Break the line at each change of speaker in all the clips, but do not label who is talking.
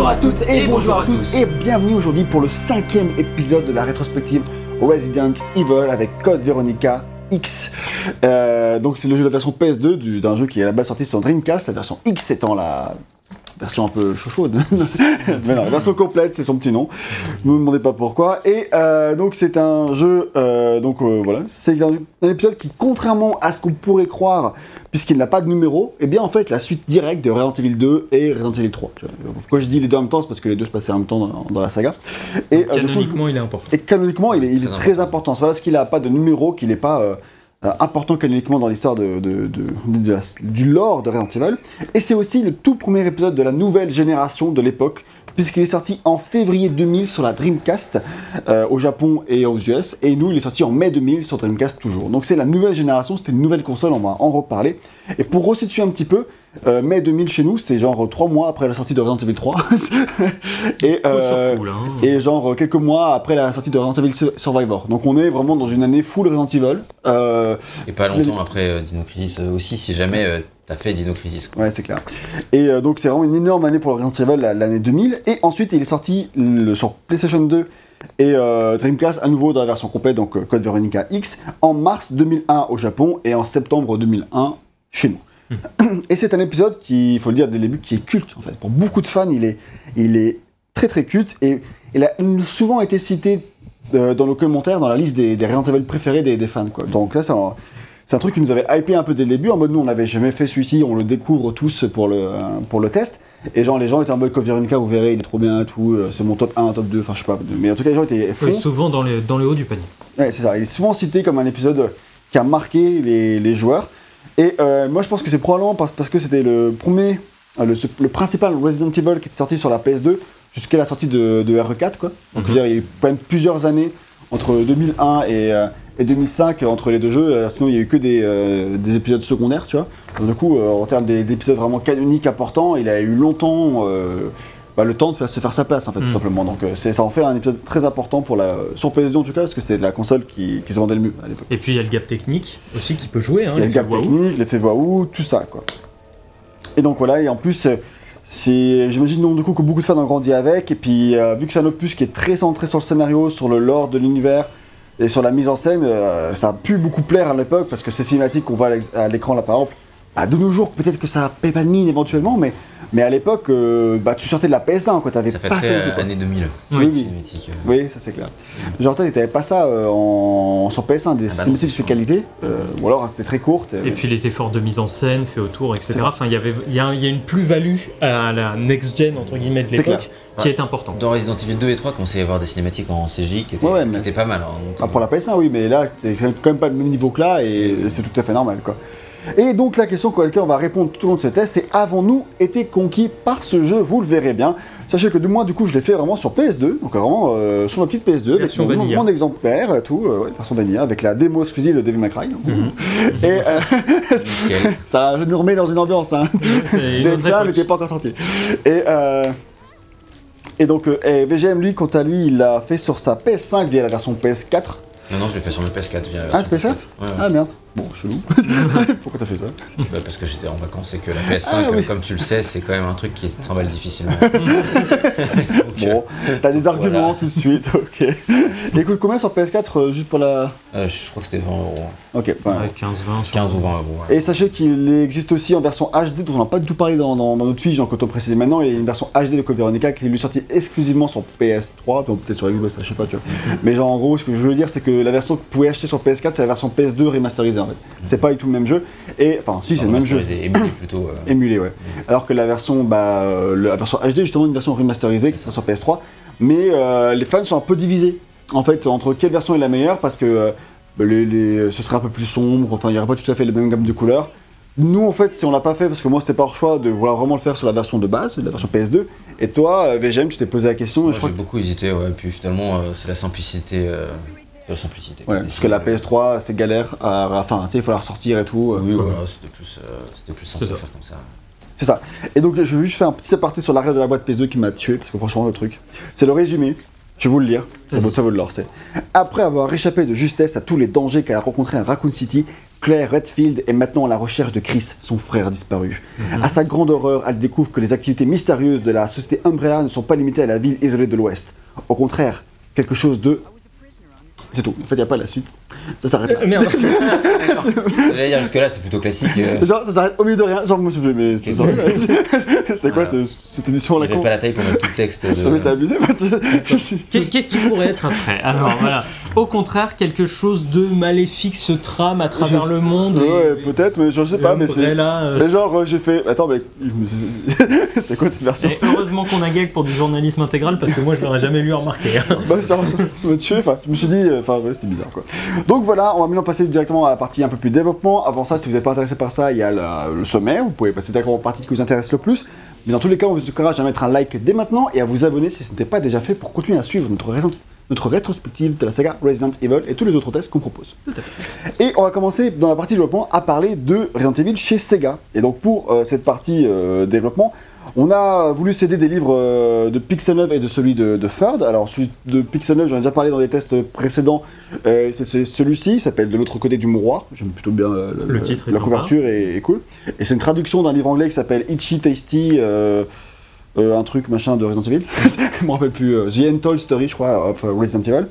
Bonjour à toutes et bonjour à tous et bienvenue aujourd'hui pour le cinquième épisode de la rétrospective Resident Evil avec Code Veronica X. Euh, donc c'est le jeu de la version PS2 du- d'un jeu qui est à la base sorti sur Dreamcast, la version X étant la version un peu chaude. Mais non, version complète, c'est son petit nom. Ne me demandez pas pourquoi. Et euh, donc c'est un jeu, euh, donc euh, voilà, c'est un, un épisode qui, contrairement à ce qu'on pourrait croire, puisqu'il n'a pas de numéro, et bien en fait la suite directe de Resident Evil 2 et Resident Evil 3. Tu vois. Pourquoi je dis les deux en même temps, c'est parce que les deux se passaient en même temps dans, dans la saga. Et, coup,
Canoniquement, il est important.
et canoniquement, il est, il est
Très
très important. C'est pas parce qu'il n'a pas de numéro qu'il n'est pas euh, important canoniquement dans l'histoire du lore de Resident Evil. Et c'est aussi le tout premier épisode de la nouvelle génération de l'époque, puisqu'il est sorti en février 2000 sur la Dreamcast euh, au Japon et aux US. Et nous, il est sorti en mai 2000 sur Dreamcast toujours. Donc c'est la nouvelle génération, c'était une nouvelle console, on va en reparler. Et pour resituer un petit peu, euh, mai 2000 chez nous, c'est genre 3 mois après la sortie de Resident Evil 3. et, euh,
cool, hein.
et genre quelques mois après la sortie de Resident Evil Sur- Survivor. Donc on est vraiment dans une année full Resident Evil. Euh,
Et pas longtemps après euh, Dino Crisis euh, aussi, si jamais euh, t'as fait Dino Crisis. Quoi.
ouais, c'est clair. Et euh, donc c'est vraiment une énorme année pour Resident Evil, la- l'année 2000. Et ensuite il est sorti le- sur PlayStation 2 et euh, Dreamcast à nouveau dans la version complète, donc euh, Code Veronica X, en mars 2001 au Japon et en septembre 2001 chez nous. Et c'est un épisode qui, il faut le dire dès le début, qui est culte en fait. Pour beaucoup de fans, il est, il est très très culte et il a souvent été cité euh, dans nos commentaires, dans la liste des, des préférés des, des fans. Quoi. Donc là, c'est un, truc qui nous avait hypé un peu dès le début, en mode nous on n'avait jamais fait celui-ci, on le découvre tous pour le, euh, pour le test. Et genre les gens étaient en mode Veronica, vous verrez, il est trop bien, tout, euh, c'est mon top 1, top 2, enfin je sais pas. Mais en tout cas, les gens étaient fonds.
Ouais, souvent dans, les, dans le haut du panier.
Ouais, c'est ça. Il est souvent cité comme un épisode qui a marqué les, les joueurs. Et euh, moi, je pense que c'est probablement parce, parce que c'était le premier, euh, le, le principal Resident Evil qui était sorti sur la PS2 jusqu'à la sortie de, de RE4. Quoi. Donc, je veux dire, il y a eu quand même plusieurs années entre 2001 et, euh, et 2005 entre les deux jeux. Euh, sinon, il y a eu que des, euh, des épisodes secondaires, tu vois. Donc, du coup, euh, en termes des- d'épisodes vraiment canoniques importants, il a eu longtemps euh, bah, le temps de faire, se faire sa place, en fait,
Mm.
tout simplement. Donc, euh, ça en fait un épisode très important pour la, sur PS2 en tout cas, parce que c'est la console qui, qui se vendait le mieux à l'époque.
Et puis il y a le gap technique aussi qui peut jouer. Hein,
Il y a le gap technique, l'effet waouh, tout ça, quoi. Et donc voilà, et en plus, euh, j'imagine donc du coup que beaucoup de fans ont grandi avec, et puis euh, vu que c'est un opus qui est très centré sur le scénario, sur le lore de l'univers et sur la mise en scène, euh, ça a pu beaucoup plaire à l'époque parce que ces cinématiques qu'on voit à l'écran là par exemple, bah, de nos jours peut-être que ça paie pas de mine éventuellement, mais, mais à l'époque, euh, bah, tu sortais de la PS1, quoi, t'avais
Ça fait
pas
très
ça
euh, année 2000.
Oui, oui.
cinématique, euh.
Oui, ça c'est clair. Genre, toi, t'avais pas ça euh, en... sur PS1, des
Ah bah
cinématiques de ces qualités, euh, ou alors c'était très courte.
Et puis les efforts de mise en scène faits autour, etc. Enfin, il y avait, il y a, il y a une plus-value à la next-gen entre guillemets de l'époque qui est importante.
Dans Resident Evil 2 et 3, commençait à y avoir des cinématiques en CJ qui étaient,
Ouais,
qui
mais
étaient pas mal. hein, donc,
Ah, pour la PS1, oui, mais là, c'est quand même pas le même niveau que là, et c'est tout à fait normal, quoi. Et donc, la question à laquelle on va répondre tout au long de ce test, c'est avons-nous été conquis par ce jeu? Vous le verrez bien. Sachez que du moins, du coup, je l'ai fait vraiment sur PS2, donc vraiment euh, sur ma petite PS2, avec mon, mon exemplaire, et tout, euh, ouais, version vanilla, avec la démo exclusive de Devil May Cry.
Mhm.
Et euh, ça nous remet dans une ambiance, hein. DMCA
époque.
n'était pas encore sorti. Et, euh, et donc, euh, et VGM, lui, quant à lui, il l'a fait sur sa PS5 via la version PS4.
Non, non, je l'ai fait sur le PS4. Via la
Ah,
version
c'est PS4
Ouais, ouais.
Ah merde. Bon, chelou. Pourquoi t'as fait ça
Bah, parce que j'étais en vacances et que la PS5,
Ah,
euh,
oui.
comme tu le sais, c'est quand même un truc qui se trimballe difficilement. Donc, euh,
Bon, t'as des arguments
voilà.
tout de suite, ok. Il coûte combien sur PS4 euh, juste pour la.
euh, je crois que c'était 20 euros.
Ok, enfin,
Ouais, 15-20 sur
15 ou 20 euros. ouais.
Et sachez qu'il existe aussi en version HD, dont on n'a pas du tout parlé dans, dans, dans notre fiche, donc autant préciser maintenant, il y a une version HD de Code Veronica qui est lui sortie exclusivement sur PS3, donc peut-être sur Xbox, je sais pas, tu vois. Mais genre en gros, ce que je veux dire, c'est que la version que vous pouvez acheter sur PS4, c'est la version PS2 remasterisée en fait. C'est pas du tout le même jeu, et enfin, si, c'est le même jeu.
Émulé plutôt. euh,
Émulé, ouais. Alors que la version, bah, euh, la version HD, justement, une version remasterisée qui sort sur PS3. Mais euh, les fans sont un peu divisés, en fait, entre quelle version est la meilleure, parce que euh, bah, les, les- ce serait un peu plus sombre, enfin, il n'y aurait pas tout à fait la même gamme de couleurs. Nous, en fait, si on l'a pas fait, parce que moi, c'était par choix de vouloir vraiment le faire sur la version de base, la version PS2. Et toi, VGM, tu t'es posé la question, et
Moi,
je crois
j'ai
que.
beaucoup hésité, ouais. Puis finalement, euh, c'est la simplicité. euh, la simplicité.
Ouais, parce que la PS3, c'est galère, à, enfin, tu sais, il faut la ressortir et tout. euh,
Oui, voilà, c'était plus, euh, c'était plus simple
C'est
de
ça.
faire comme ça.
C'est ça. Et donc, je vais juste faire un petit aparté sur l'arrière de la boîte PS2 qui m'a tué, parce que franchement, le truc. C'est le résumé. Je vais vous le lire. Ça vaut, ça vaut de l'or. C'est après avoir échappé de justesse à tous les dangers qu'elle a rencontrés à Raccoon City, Claire Redfield est maintenant à la recherche de Chris, son frère disparu. À sa grande horreur, elle découvre que les activités mystérieuses de la société Umbrella ne sont pas limitées à la ville isolée de l'Ouest. Au contraire, quelque chose de... C'est tout. En fait, il n'y a pas la suite. Ça s'arrête là.
Euh, merde.
J'allais dire jusque-là, c'est plutôt classique. euh,
Genre, ça s'arrête au milieu de rien. Genre, je me suis fait, mais c'est c'est quoi ce- cette édition
Il
là
n'y avait pas la taille pour mettre tout le texte de.
Non, mais c'est abusé. moi,
Qu'est- Qu'est-ce qui pourrait être après? Alors voilà. Au contraire, quelque chose de maléfique se trame à travers
Je-
le monde. et-
Ouais, peut-être, mais je sais pas, mais c'est.
Umbrella, euh,
Mais genre, euh, j'ai fait. Attends, mais. C'est quoi cette version?
Et heureusement qu'on a gag pour du journalisme intégral parce que moi je l'aurais jamais lu remarquer. hein.
Bah, ça, ça m'a tué. Enfin, je me suis dit. euh, Enfin, ouais, c'était bizarre quoi. Donc voilà, on va maintenant passer directement à la partie un peu plus développement. Avant ça, si vous n'êtes pas intéressé par ça, il y a la- le sommaire. Vous pouvez passer directement aux parties qui vous intéressent le plus. Mais dans tous les cas, on vous encourage à mettre un like dès maintenant et à vous abonner si ce n'était pas déjà fait pour continuer à suivre notre, raison- notre rétrospective de la saga Resident Evil et tous les autres tests qu'on propose. Et on va commencer dans la partie développement à parler de Resident Evil chez Sega. Et donc pour euh, cette partie euh, développement, on a voulu céder des livres euh, de Pixel 9 et de celui de, de Third. Alors celui de Pixel 9, j'en ai déjà parlé dans des tests précédents. Euh, c'est celui-ci, il s'appelle De l'autre côté du mouroir. J'aime plutôt bien euh,
Le titre
La couverture est, est cool. Et c'est une traduction d'un livre anglais qui s'appelle Itchy Tasty. euh, un truc machin de Resident Evil, je me rappelle plus, The Untold Story, je crois, of Resident Evil.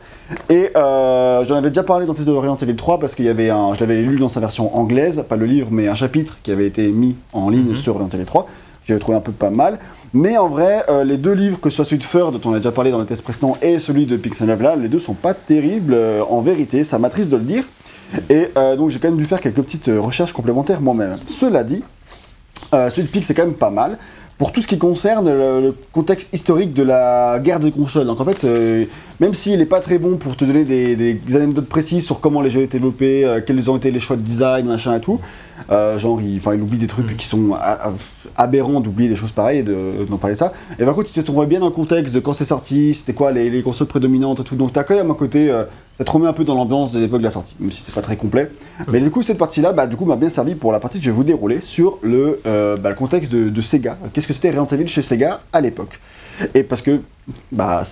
Et j'en avais déjà parlé dans le test de Resident Evil 3 parce qu'il y avait un, je l'avais lu dans sa version anglaise, pas le livre, mais un chapitre qui avait été mis en ligne
Mhm.
sur Resident Evil 3. J'avais trouvé un peu pas mal. Mais en vrai, euh, les deux livres, que ce soit celui de Fur, dont on a déjà parlé dans le test précédent, et celui de Pixel 9 là, les deux sont pas terribles euh, en vérité, ça m'attriste de le dire. Et euh, donc j'ai quand même dû faire quelques petites recherches complémentaires moi-même. Cela dit, celui de Pix c'est quand même pas mal. Pour tout ce qui concerne le, contexte historique de la guerre des consoles. Donc en fait, même s'il n'est pas très bon pour te donner des, anecdotes précises sur comment les jeux été développés, quels ont été les choix de design, machin et tout, euh, genre il, il oublie des trucs
Mm.
qui sont a- a- aberrants d'oublier des choses pareilles et de- d'en parler ça. Et par contre, tu te bien dans le contexte de quand c'est sorti, c'était quoi les, les consoles prédominantes et tout. Donc t'as quand même un côté, euh, ça te remet un peu dans l'ambiance de l'époque de la sortie, même si c'est pas très complet. Mais du coup, cette partie-là, bah, du coup, m'a bien servi pour la partie que je vais vous dérouler sur le, euh, bah, le contexte de, de Sega. Qu'est-ce que c'était Resident Evil chez Sega à l'époque? Et parce que, bah,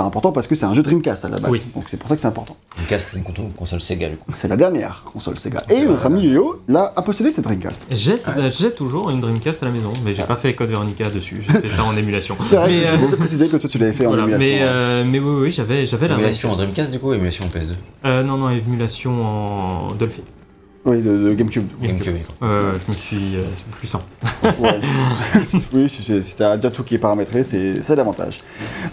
c'est important parce que c'est un jeu Dreamcast à la base.
Oui.
Donc c'est pour ça que c'est important.
Une casque, c'est une con- console Sega, du coup.
C'est la dernière console Sega. Et notre ami Yo, là, a possédé cette Dreamcast.
J'ai j'ai toujours une Dreamcast à la maison, mais j'ai pas fait Code Veronica dessus. J'ai fait ça en émulation.
C'est vrai,
Mais,
j'ai
euh,
préciser que toi tu l'avais fait en émulation.
mais, euh, mais oui, oui, j'avais j'avais la
Émulation en
Dreamcast.
Dreamcast, du coup, ou émulation en PS2
Euh, non, non, émulation en Dolphin.
Oui, de, de GameCube.
GameCube.
Euh, je me suis euh, c'est plus simple.
Ouais. oui, si, t'as déjà tout qui est paramétré, c'est l'avantage.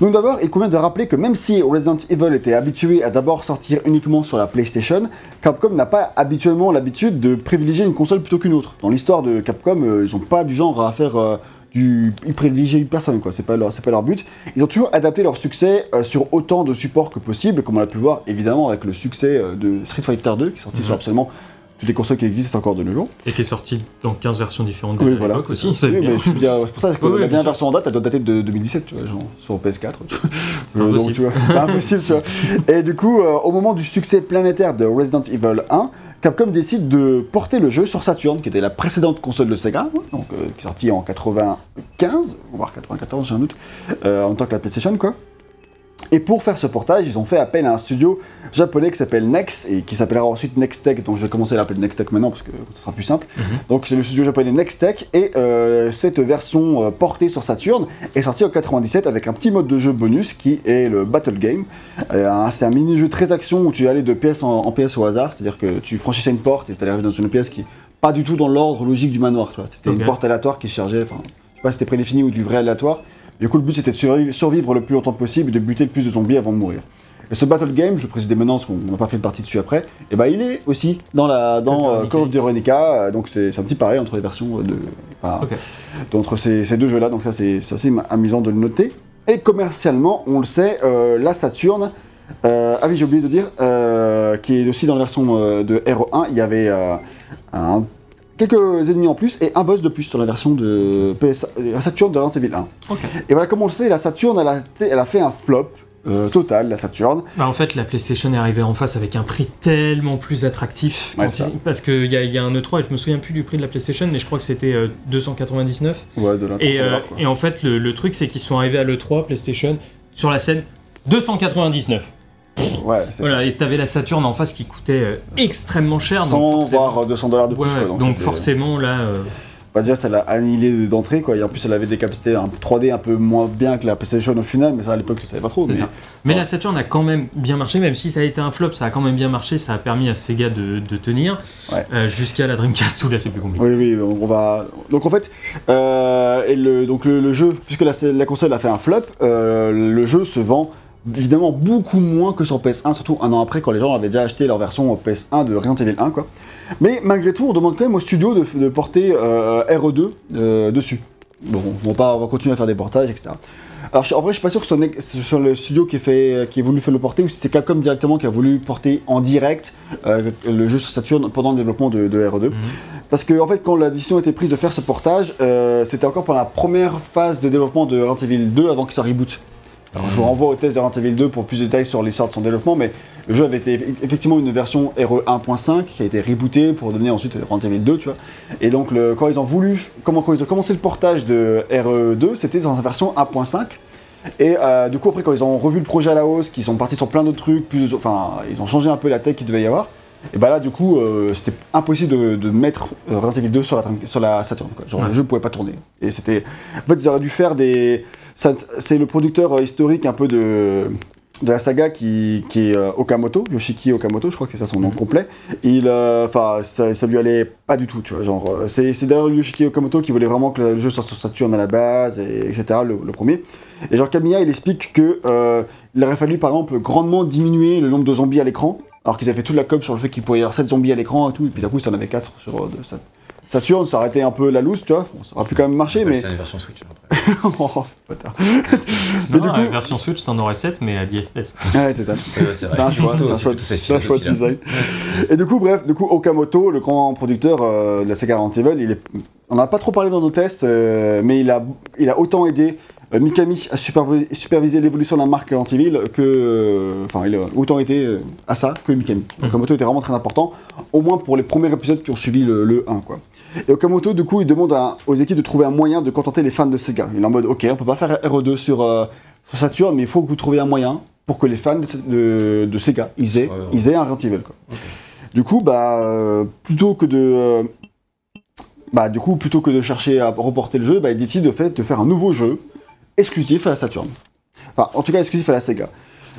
Donc d'abord, il convient de rappeler que même si Resident Evil était habitué à d'abord sortir uniquement sur la PlayStation, Capcom n'a pas habituellement l'habitude de privilégier une console plutôt qu'une autre. Dans l'histoire de Capcom, euh, ils ont pas du genre à faire euh, du... Ils privilégient une personne, quoi. C'est pas, leur... c'est pas leur but. Ils ont toujours adapté leur succès euh, sur autant de supports que possible, comme on a pu le voir évidemment avec le succès euh, de Street Fighter 2, qui est sorti
Mhm.
sur absolument toutes les consoles qui existent encore de nos jours.
Et qui est sorti dans 15 versions différentes de
Oui,
l'époque aussi. C'est
Oui, mais je c'est pour ça que
Oui, oui,
la dernière version en date, elle doit dater de 2017, tu vois, genre, sur PS4. tu vois. Donc,
Impossible.
tu vois, c'est pas impossible, tu vois. Et du coup, euh, au moment du succès planétaire de Resident Evil 1, Capcom décide de porter le jeu sur Saturn, qui était la précédente console de Sega, donc, euh, qui est sortie en 95, voire 94, j'ai un doute, euh, en temps que la PlayStation, quoi. Et pour faire ce portage, ils ont fait appel à un studio japonais qui s'appelle Nex et qui s'appellera ensuite Nextech. Donc je vais commencer à l'appeler Nextech maintenant parce que ce sera plus simple.
Mhm.
Donc c'est le studio japonais Nextech et euh, cette version euh, portée sur Saturn est sortie en 97 avec un petit mode de jeu bonus qui est le Battle Game. Euh, un- c'est un mini-jeu très action où tu allais de pièce en, en pièce au hasard, c'est-à-dire que tu franchissais une porte et tu allais arriver dans une pièce qui pas du tout dans l'ordre logique du manoir. C'était une porte aléatoire qui se chargeait. Enfin, je sais pas si c'était prédéfini ou du vrai aléatoire. Du coup, le but c'était de survi- survivre le plus longtemps possible et de buter le plus de zombies avant de mourir. Et ce battle game, je précise maintenant parce qu'on n'a pas fait de partie dessus après, et ben il est aussi dans la dans euh, Call of
X.
Veronica, euh, donc c'est un petit pareil entre les versions de enfin,
Ok.
entre ces, ces deux jeux-là, donc ça c'est assez amusant de le noter. Et commercialement, on le sait, euh, la Saturn, euh, ah oui j'ai oublié de dire, euh, qui est aussi dans la version euh, de RE1, il y avait euh, un- quelques ennemis en plus et un boss de plus sur la version de PS, la Saturn de Resident Evil 1.
Ok.
Et voilà, comme on le sait, la Saturn, elle a, été- elle a fait un flop euh, total, la Saturn.
Bah, en fait, la PlayStation est arrivée en face avec un prix tellement plus attractif.
Ouais,
il- parce qu'il y, a- il y a un E3, et je me souviens plus du prix de la PlayStation, mais je crois que c'était euh, 299.
Ouais, de
Et, euh, et en fait, le, le truc, c'est qu'ils sont arrivés à l'E3, PlayStation, sur la scène, 299.
Ouais,
Voilà, et t'avais la Saturn en face qui coûtait euh, extrêmement
ça.
cher. donc
100
forcément-
voire 200 dollars de plus.
Ouais,
quoi,
donc, forcément là, euh,
Bah déjà, ça l'a annihilé d'entrée, quoi. Et en plus, elle avait des capacités un 3D un peu moins bien que la PlayStation au final, mais ça à l'époque, tu savais pas trop. mais-
ça. La Saturn a quand même bien marché, même si ça a été un flop, ça a quand même bien marché, ça a permis à Sega de, de tenir
Ouais.
euh, jusqu'à la Dreamcast où là c'est plus compliqué.
Oui, oui, on va. Donc en fait, euh, et le, donc le, le jeu, puisque la, la console a fait un flop, le jeu se vend évidemment beaucoup moins que sur PS1, surtout un an après quand les gens avaient déjà acheté leur version PS1 de Resident Evil 1, quoi. Mais malgré tout, on demande quand même au studio de, de porter euh, RE2 euh, dessus. Bon, on va, pas, on va continuer à faire des portages, etc. Alors en vrai, je suis pas sûr que ce soit, le studio qui, ait fait, qui ait voulu faire le porter ou si c'est Capcom directement qui a voulu porter en direct euh, le jeu sur Saturn pendant le développement de, de RE2. Parce que en fait, quand la décision a été prise de faire ce portage, euh, c'était encore pendant la première phase de développement de Resident Evil 2 avant qu'il soit reboot. Je vous renvoie au test de Resident Evil 2 pour plus de détails sur l'histoire de son développement, mais le jeu avait été effectivement une version RE 1.5 qui a été rebootée pour donner ensuite Resident Evil 2, tu vois. Et donc, quand ils ont voulu, comment, quand ils ont commencé le portage de RE 2, c'était dans la version 1.5. Et euh, du coup, après, quand ils ont revu le projet à la hausse, qu'ils sont partis sur plein d'autres trucs, enfin, ils ont changé un peu la tech qu'il devait y avoir. Et bah là, du coup, euh, c'était impossible de, de mettre euh, Resident Evil 2 sur la, sur la Saturn. Quoi. Genre,
Ouais.
le jeu pouvait pas tourner. Et c'était. En fait, ils auraient dû faire des. C'est le producteur euh, historique un peu de, de la saga qui, qui est euh, Okamoto, Yoshiki Okamoto, je crois que c'est ça son nom complet. Il, euh, enfin, ça, ça lui allait pas du tout, tu vois. Genre, euh, c'est c'est d'ailleurs Yoshiki Okamoto qui voulait vraiment que le jeu sorte sur Saturn à la base, et, etc. Le, le premier. Et genre Kamiya, il explique que euh, il aurait fallu par exemple grandement diminuer le nombre de zombies à l'écran, alors qu'ils avaient fait toute la com sur le fait qu'il pouvait y avoir 7 zombies à l'écran et tout, et puis d'un coup, ça en avait 4 sur ça- Saturn, ça aurait été un peu la loose, tu vois. Bon, ça aurait pu quand même marcher, mais.
C'est une version Switch. après.
oh.
Non,
du
la
coup-
version Switch, t'en aurais 7, mais à 10 FPS.
Ouais, c'est ça.
C'est
un choix, c'est un choix, un choix de design. Et du coup, bref, du coup, Okamoto, le grand producteur euh, de la Sega Resident Evil, il est... on n'a pas trop parlé dans nos tests, euh, mais il a, il a autant aidé euh, Mikami à superviser, superviser l'évolution de la marque Resident Evil que, euh, enfin, il a autant été euh, à ça que Mikami. Okamoto était vraiment très important, au moins pour les premiers épisodes qui ont suivi le, le 1, quoi. Et Okamoto, du coup, il demande à- aux équipes de trouver un moyen de contenter les fans de Sega. Il est en mode, ok, on peut pas faire RE2 sur, euh, sur Saturn, mais il faut que vous trouviez un moyen pour que les fans de, de- de Sega, ils aient,
Ouais, ouais.
ils aient un Resident Evil, quoi. Du coup, bah, euh, plutôt que de... euh, bah, du coup, plutôt que de chercher à reporter le jeu, bah, il décide de, fait, de faire un nouveau jeu exclusif à la Saturn. Enfin, en tout cas, exclusif à la Sega.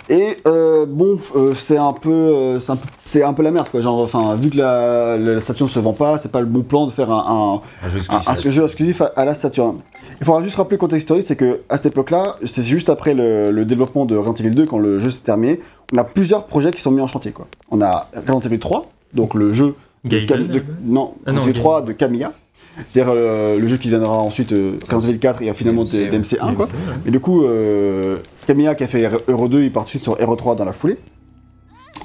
Et euh, bon, euh, c'est un peu, euh, c'est un peu, c'est un peu la merde quoi. Genre, enfin, vu que la, la Saturn se vend pas, c'est pas le bon plan de faire un,
Un jeu exclusif.
un jeu exclusif à, à la Saturn. Il faudra juste rappeler le contexte historique, c'est que à cette époque-là, c'est juste après le, le développement de Resident Evil 2, quand le jeu s'est terminé, on a plusieurs projets qui sont mis en chantier quoi. On a Resident Evil 3, donc le jeu de,
Gaiden,
de- non,
Ah non,
Resident Evil 3 de Kamiya. C'est-à-dire euh, le jeu qui viendra ensuite euh, Resident Evil 4 et finalement
DMC,
DMC1 quoi.
DMC, ouais.
Et du coup, euh, Kamiya qui a fait Euro 2, il part tout de suite sur Euro 3 dans la foulée.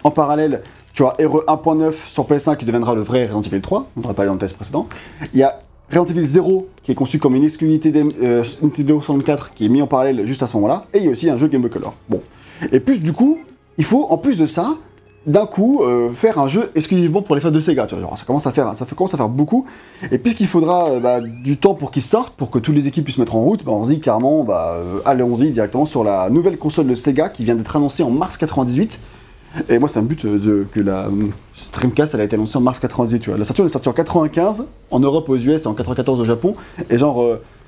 En parallèle, tu as Euro 1.9 sur PS1 qui deviendra le vrai Resident Evil 3, on en a parlé dans le test précédent. Il y a Resident Evil 0 qui est conçu comme une exclusivité euh, Nintendo 64 qui est mis en parallèle juste à ce moment-là. Et il y a aussi un jeu Game Boy Color. Bon. Et plus du coup, il faut en plus de ça, d'un coup, euh, faire un jeu exclusivement pour les fans de Sega. Tu ça commence à faire, ça à faire beaucoup. Et puisqu'il faudra euh, bah, du temps pour qu'ils sortent, pour que toutes les équipes puissent se mettre en route, bah, on se dit carrément, bah, euh, allons-y directement sur la nouvelle console de Sega qui vient d'être annoncée en mars 98. Et moi, bute euh, de- que la Streamcast, elle a été annoncée en mars 98. Tu vois. La Saturn est sortie en 95, en Europe, aux US et en 94 au Japon. Et genre,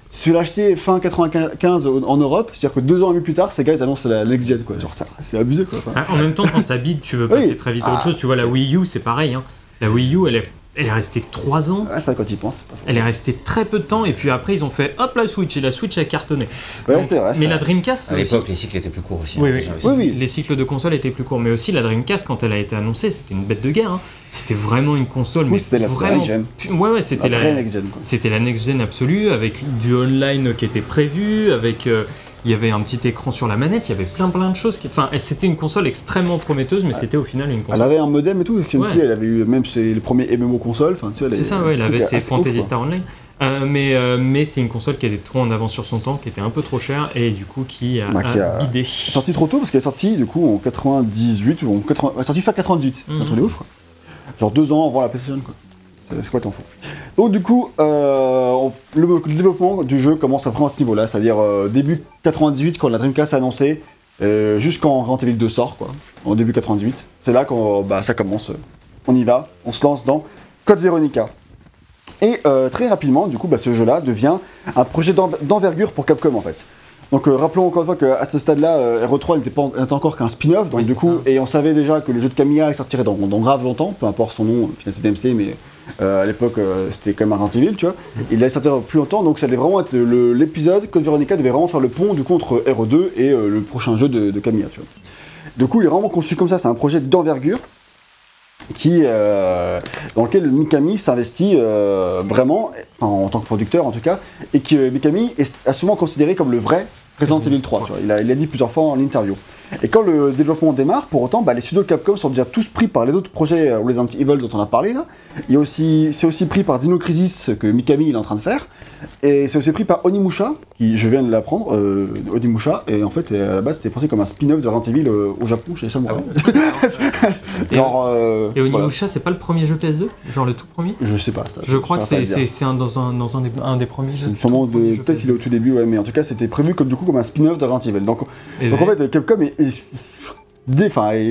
si tu l'as acheté fin 95 au- en Europe, c'est-à-dire que deux ans et demi plus tard, Sega, ils annoncent la next gen, quoi. Genre, ça, c'est abusé, quoi. Enfin,
Ah, en même temps, quand ça bide, tu veux
Oui.
passer très vite à autre
Ah.
chose. Tu vois, la Wii U, c'est pareil. hein. La Wii U, elle est, elle est restée 3 ans.
ouais, ça, quand ils pensent, c'est pas faux.
Elle est restée très peu de temps. Et puis après, ils ont fait hop la Switch. Et la Switch a cartonné.
Ouais,
Donc,
c'est vrai.
mais la. Dreamcast,
À
aussi-
l'époque, les cycles étaient plus courts aussi.
Oui,
hein,
oui.
déjà.
Oui, oui.
les cycles de console étaient plus courts. Mais aussi la Dreamcast, quand elle a été annoncée, c'était une bête de guerre. hein. C'était vraiment une console. mais
Oui, c'était la
vraiment...
next gen.
Ouais, ouais, c'était
La
la,
vraie next gen, quoi.
C'était la next-gen absolue, avec du online qui était prévu, avec... euh, il y avait un petit écran sur la manette, il y avait plein plein de choses. Qui... Enfin, c'était une console extrêmement prometteuse, mais c'était au final une
Elle
console.
avait un modem et tout, parce que
Ouais.
elle avait eu même ses, les premiers MMO consoles. Enfin, tu sais, elle
C'est ça, ouais, elle avait ses Fantasy
ouf.
Star Online. Euh, mais euh, mais c'est une console qui était trop en avance sur son temps, qui était un peu trop chère, et du coup qui a,
Bah, qui
a
a-
bidé.
Elle est sortie trop tôt parce qu'elle est sortie du coup en 98 ou en 80. Elle est sortie fin 98. C'est un truc de ouf quoi. Genre deux ans avant la PlayStation quoi. C'est- C'est quoi ton fou Donc du coup, euh, on- le, le développement du jeu commence après à ce niveau-là, c'est-à-dire euh, début 98 quand la Dreamcast a annoncé euh, jusqu'en Resident Evil 2 sort, quoi, en début 98. C'est là qu'on bah, ça commence. euh, On y va, on se lance dans Code Veronica. Et euh, très rapidement, du coup, bah, ce jeu-là devient un projet d'en- d'envergure pour Capcom en fait. Donc euh, rappelons encore une fois qu'à ce stade-là, euh, RE3 n'était pas n'était encore qu'un spin-off, donc
Oui,
du coup,
ça.
et on savait déjà que le jeu de Camilla sortirait dans, dans grave longtemps, peu importe son nom, finalement, c'est DMC, mais euh, à l'époque euh, c'était quand même un Evil, tu vois. Il allait sortir plus longtemps, donc ça allait vraiment être l'épisode, Code Veronica devait vraiment faire le pont du coup entre RE2 et euh, le prochain jeu de, de Camilla, tu vois. Du coup, il est vraiment conçu comme ça, c'est un projet d'envergure qui, dans lequel Mikami s'investit vraiment, en tant que producteur en tout cas, et que Mikami est, a souvent considéré comme le vrai Resident Evil 3. tu vois. Il, a, il a dit plusieurs fois en interview. Et quand le développement démarre, pour autant, bah, les studios de Capcom sont déjà tous pris par les autres projets euh, Resident Evil dont on a parlé là. Il y a aussi, c'est aussi pris par Dino Crisis que Mikami il est en train de faire, et c'est aussi pris par Onimusha, qui je viens de l'apprendre, euh, Onimusha, et en fait à la base c'était pensé comme un spin-off de Resident Evil euh, au Japon chez Samurai. Genre, euh,
Et
voilà.
Onimusha, c'est pas le premier jeu PS2 Genre le tout premier?
Je sais pas ça.
Je crois que c'est un, dans, un, dans un, des, un des premiers jeux.
De. Peut-être qu'il est au tout début, ouais, mais en tout cas c'était prévu comme du coup comme un spin-off de Resident Evil. Donc,
Et
donc en fait Capcom est. est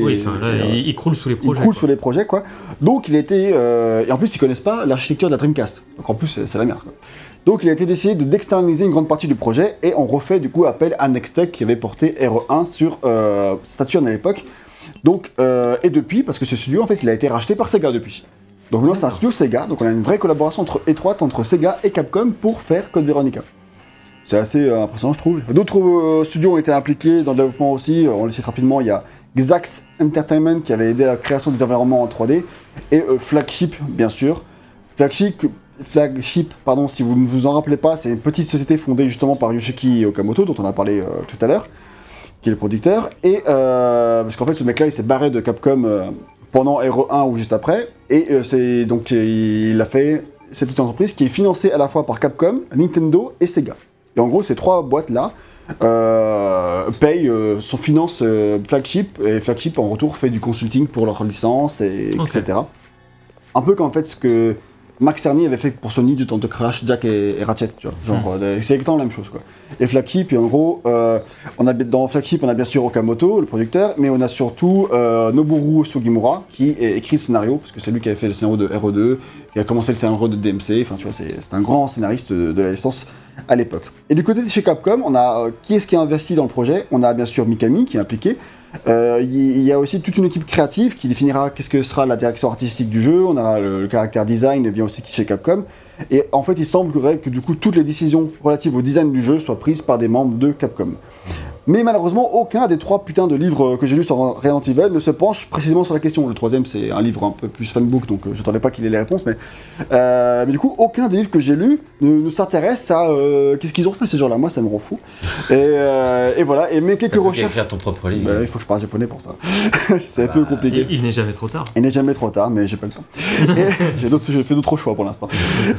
oui, là,
euh,
il, il croule sous les
il
projets.
croule
quoi.
sur les projets quoi. Donc il euh, et en plus ils connaissent pas l'architecture de la Dreamcast. Donc en plus c'est c'est la merde. quoi. Donc il a été décidé de d'externaliser une grande partie du projet et on refait du coup appel à Nextech qui avait porté RE1 sur euh, Saturn à l'époque. Donc euh, et depuis parce que ce studio en fait il a été racheté par Sega depuis. Donc maintenant c'est un studio Sega, donc on a une vraie collaboration entre, étroite entre Sega et Capcom pour faire Code Veronica. C'est assez euh, impressionnant je trouve. D'autres euh, studios ont été impliqués dans le développement aussi, on le cite rapidement, il y a Xax Entertainment qui avait aidé à la création des environnements en 3D et Flagship bien sûr. Flagship, Flagship, pardon, si vous ne vous en rappelez pas, c'est une petite société fondée justement par Yoshiki Okamoto, dont on a parlé euh, tout à l'heure, qui est le producteur. Et euh, parce qu'en fait, ce mec-là, il s'est barré de Capcom euh, pendant RE1 ou juste après. Et c'est donc il a fait cette petite entreprise qui est financée à la fois par Capcom, Nintendo et Sega. Et en gros, ces trois boîtes-là payent, son finance Flagship, et Flagship en retour fait du consulting pour leur licence, et, etc. Un peu comme en fait ce que Max Cerny avait fait pour Sony du temps de Crash, Jack et, et Ratchet, tu vois. Genre, euh, c'est exactement la même chose, quoi. Et Flagship, et en gros, euh, on a, dans Flagship, on a bien sûr Okamoto, le producteur, mais on a surtout euh, Noboru Sugimura, qui a écrit le scénario, parce que c'est lui qui avait fait le scénario de RE2, qui a commencé le scénario de DMC, enfin, tu vois, c'est un grand scénariste de, de la licence à l'époque. Et du côté de chez Capcom, on a euh, qui est-ce qui a investi dans le projet? On a bien sûr Mikami qui est impliqué. Euh, Il y, a aussi toute une équipe créative qui définira qu'est-ce que sera la direction artistique du jeu. On a le, le caractère design vient aussi chez Capcom. Et en fait, il semblerait que du coup toutes les décisions relatives au design du jeu soient prises par des membres de Capcom. Mais malheureusement, aucun des trois putains de livres que j'ai lus sur Resident Evil ne se penche précisément sur la question. Le troisième, c'est un livre un peu plus fanbook, donc euh, je n'attendais pas qu'il ait les réponses. Mais, euh, mais du coup, aucun des livres que j'ai lus ne, ne s'intéresse à euh, qu'est-ce qu'ils ont fait ces gens-là. Moi, ça me rend fou. Et, euh, et voilà. Et mes quelques recherches.
écrire ton propre livre.
Bah, il faut que je parle japonais pour ça. c'est un
Bah,
peu compliqué.
Il, il n'est jamais trop tard.
Il n'est jamais trop tard, mais j'ai pas le temps. J'ai fait d'autres choix pour l'instant.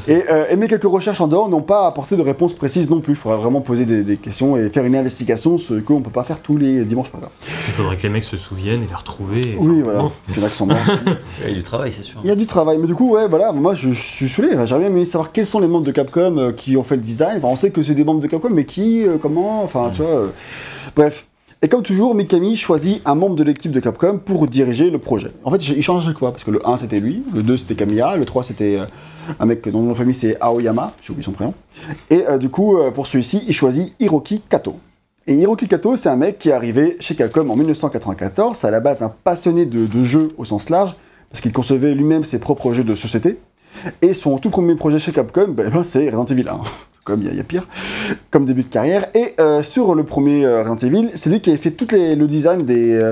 Et, euh, et mes quelques recherches en dehors n'ont pas apporté de réponse précise non plus. Il faudra vraiment poser des, des questions et faire une investigation, ce qu'on ne peut pas faire tous les dimanches matin.
Il faudrait que les mecs se souviennent et les retrouver. et-
Oui,
enfin,
voilà. Il y en a qui sont morts.
Il y a du travail, c'est sûr.
Il y a du travail, mais du coup, ouais, voilà, moi je, je suis saoulé. J'aimerais bien aimé savoir quels sont les membres de Capcom euh, qui ont fait le design. Enfin, on sait que c'est des membres de Capcom, mais qui, euh, comment, enfin, tu vois. euh, Bref. Et comme toujours, Mikami choisit un membre de l'équipe de Capcom pour diriger le projet. En fait, il change chaque fois, parce que le 1 c'était lui, le 2 c'était Kamiya, le 3 c'était un mec dont le nom de famille c'est Aoyama, j'ai oublié son prénom. Et euh, du coup, pour celui-ci, il choisit Hiroki Kato. Et Hiroki Kato, c'est un mec qui est arrivé chez Capcom en 1994. C'est à la base un passionné de, de jeux au sens large, parce qu'il concevait lui-même ses propres jeux de société. Et son tout premier projet chez Capcom, ben, ben, c'est Resident Evil 1. Comme il y, a- il y a pire, comme début de carrière. Et euh, sur le premier euh, Resident Evil, c'est lui qui avait fait tout le design des, euh,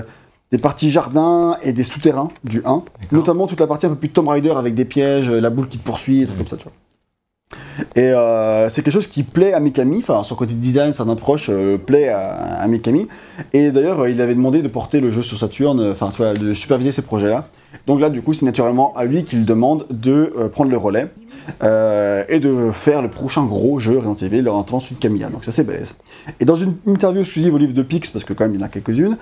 des parties jardins et des souterrains du 1. Notamment toute la partie un peu plus Tomb Raider avec des pièges, la boule qui te poursuit, des trucs comme ça, tu vois. Et euh, c'est quelque chose qui plaît à Mikami, enfin son côté design, son approche euh, plaît à, à Mikami. Et d'ailleurs, euh, il avait demandé de porter le jeu sur Saturn, euh, enfin de superviser ces projets-là. Donc là, du coup, c'est naturellement à lui qu'il demande de euh, prendre le relais et de faire le prochain gros jeu Resident Evil en attendant celui de Camilla. Donc ça, c'est balèze. Et dans une interview exclusive au livre de Pix, parce que quand même il y en a quelques-unes,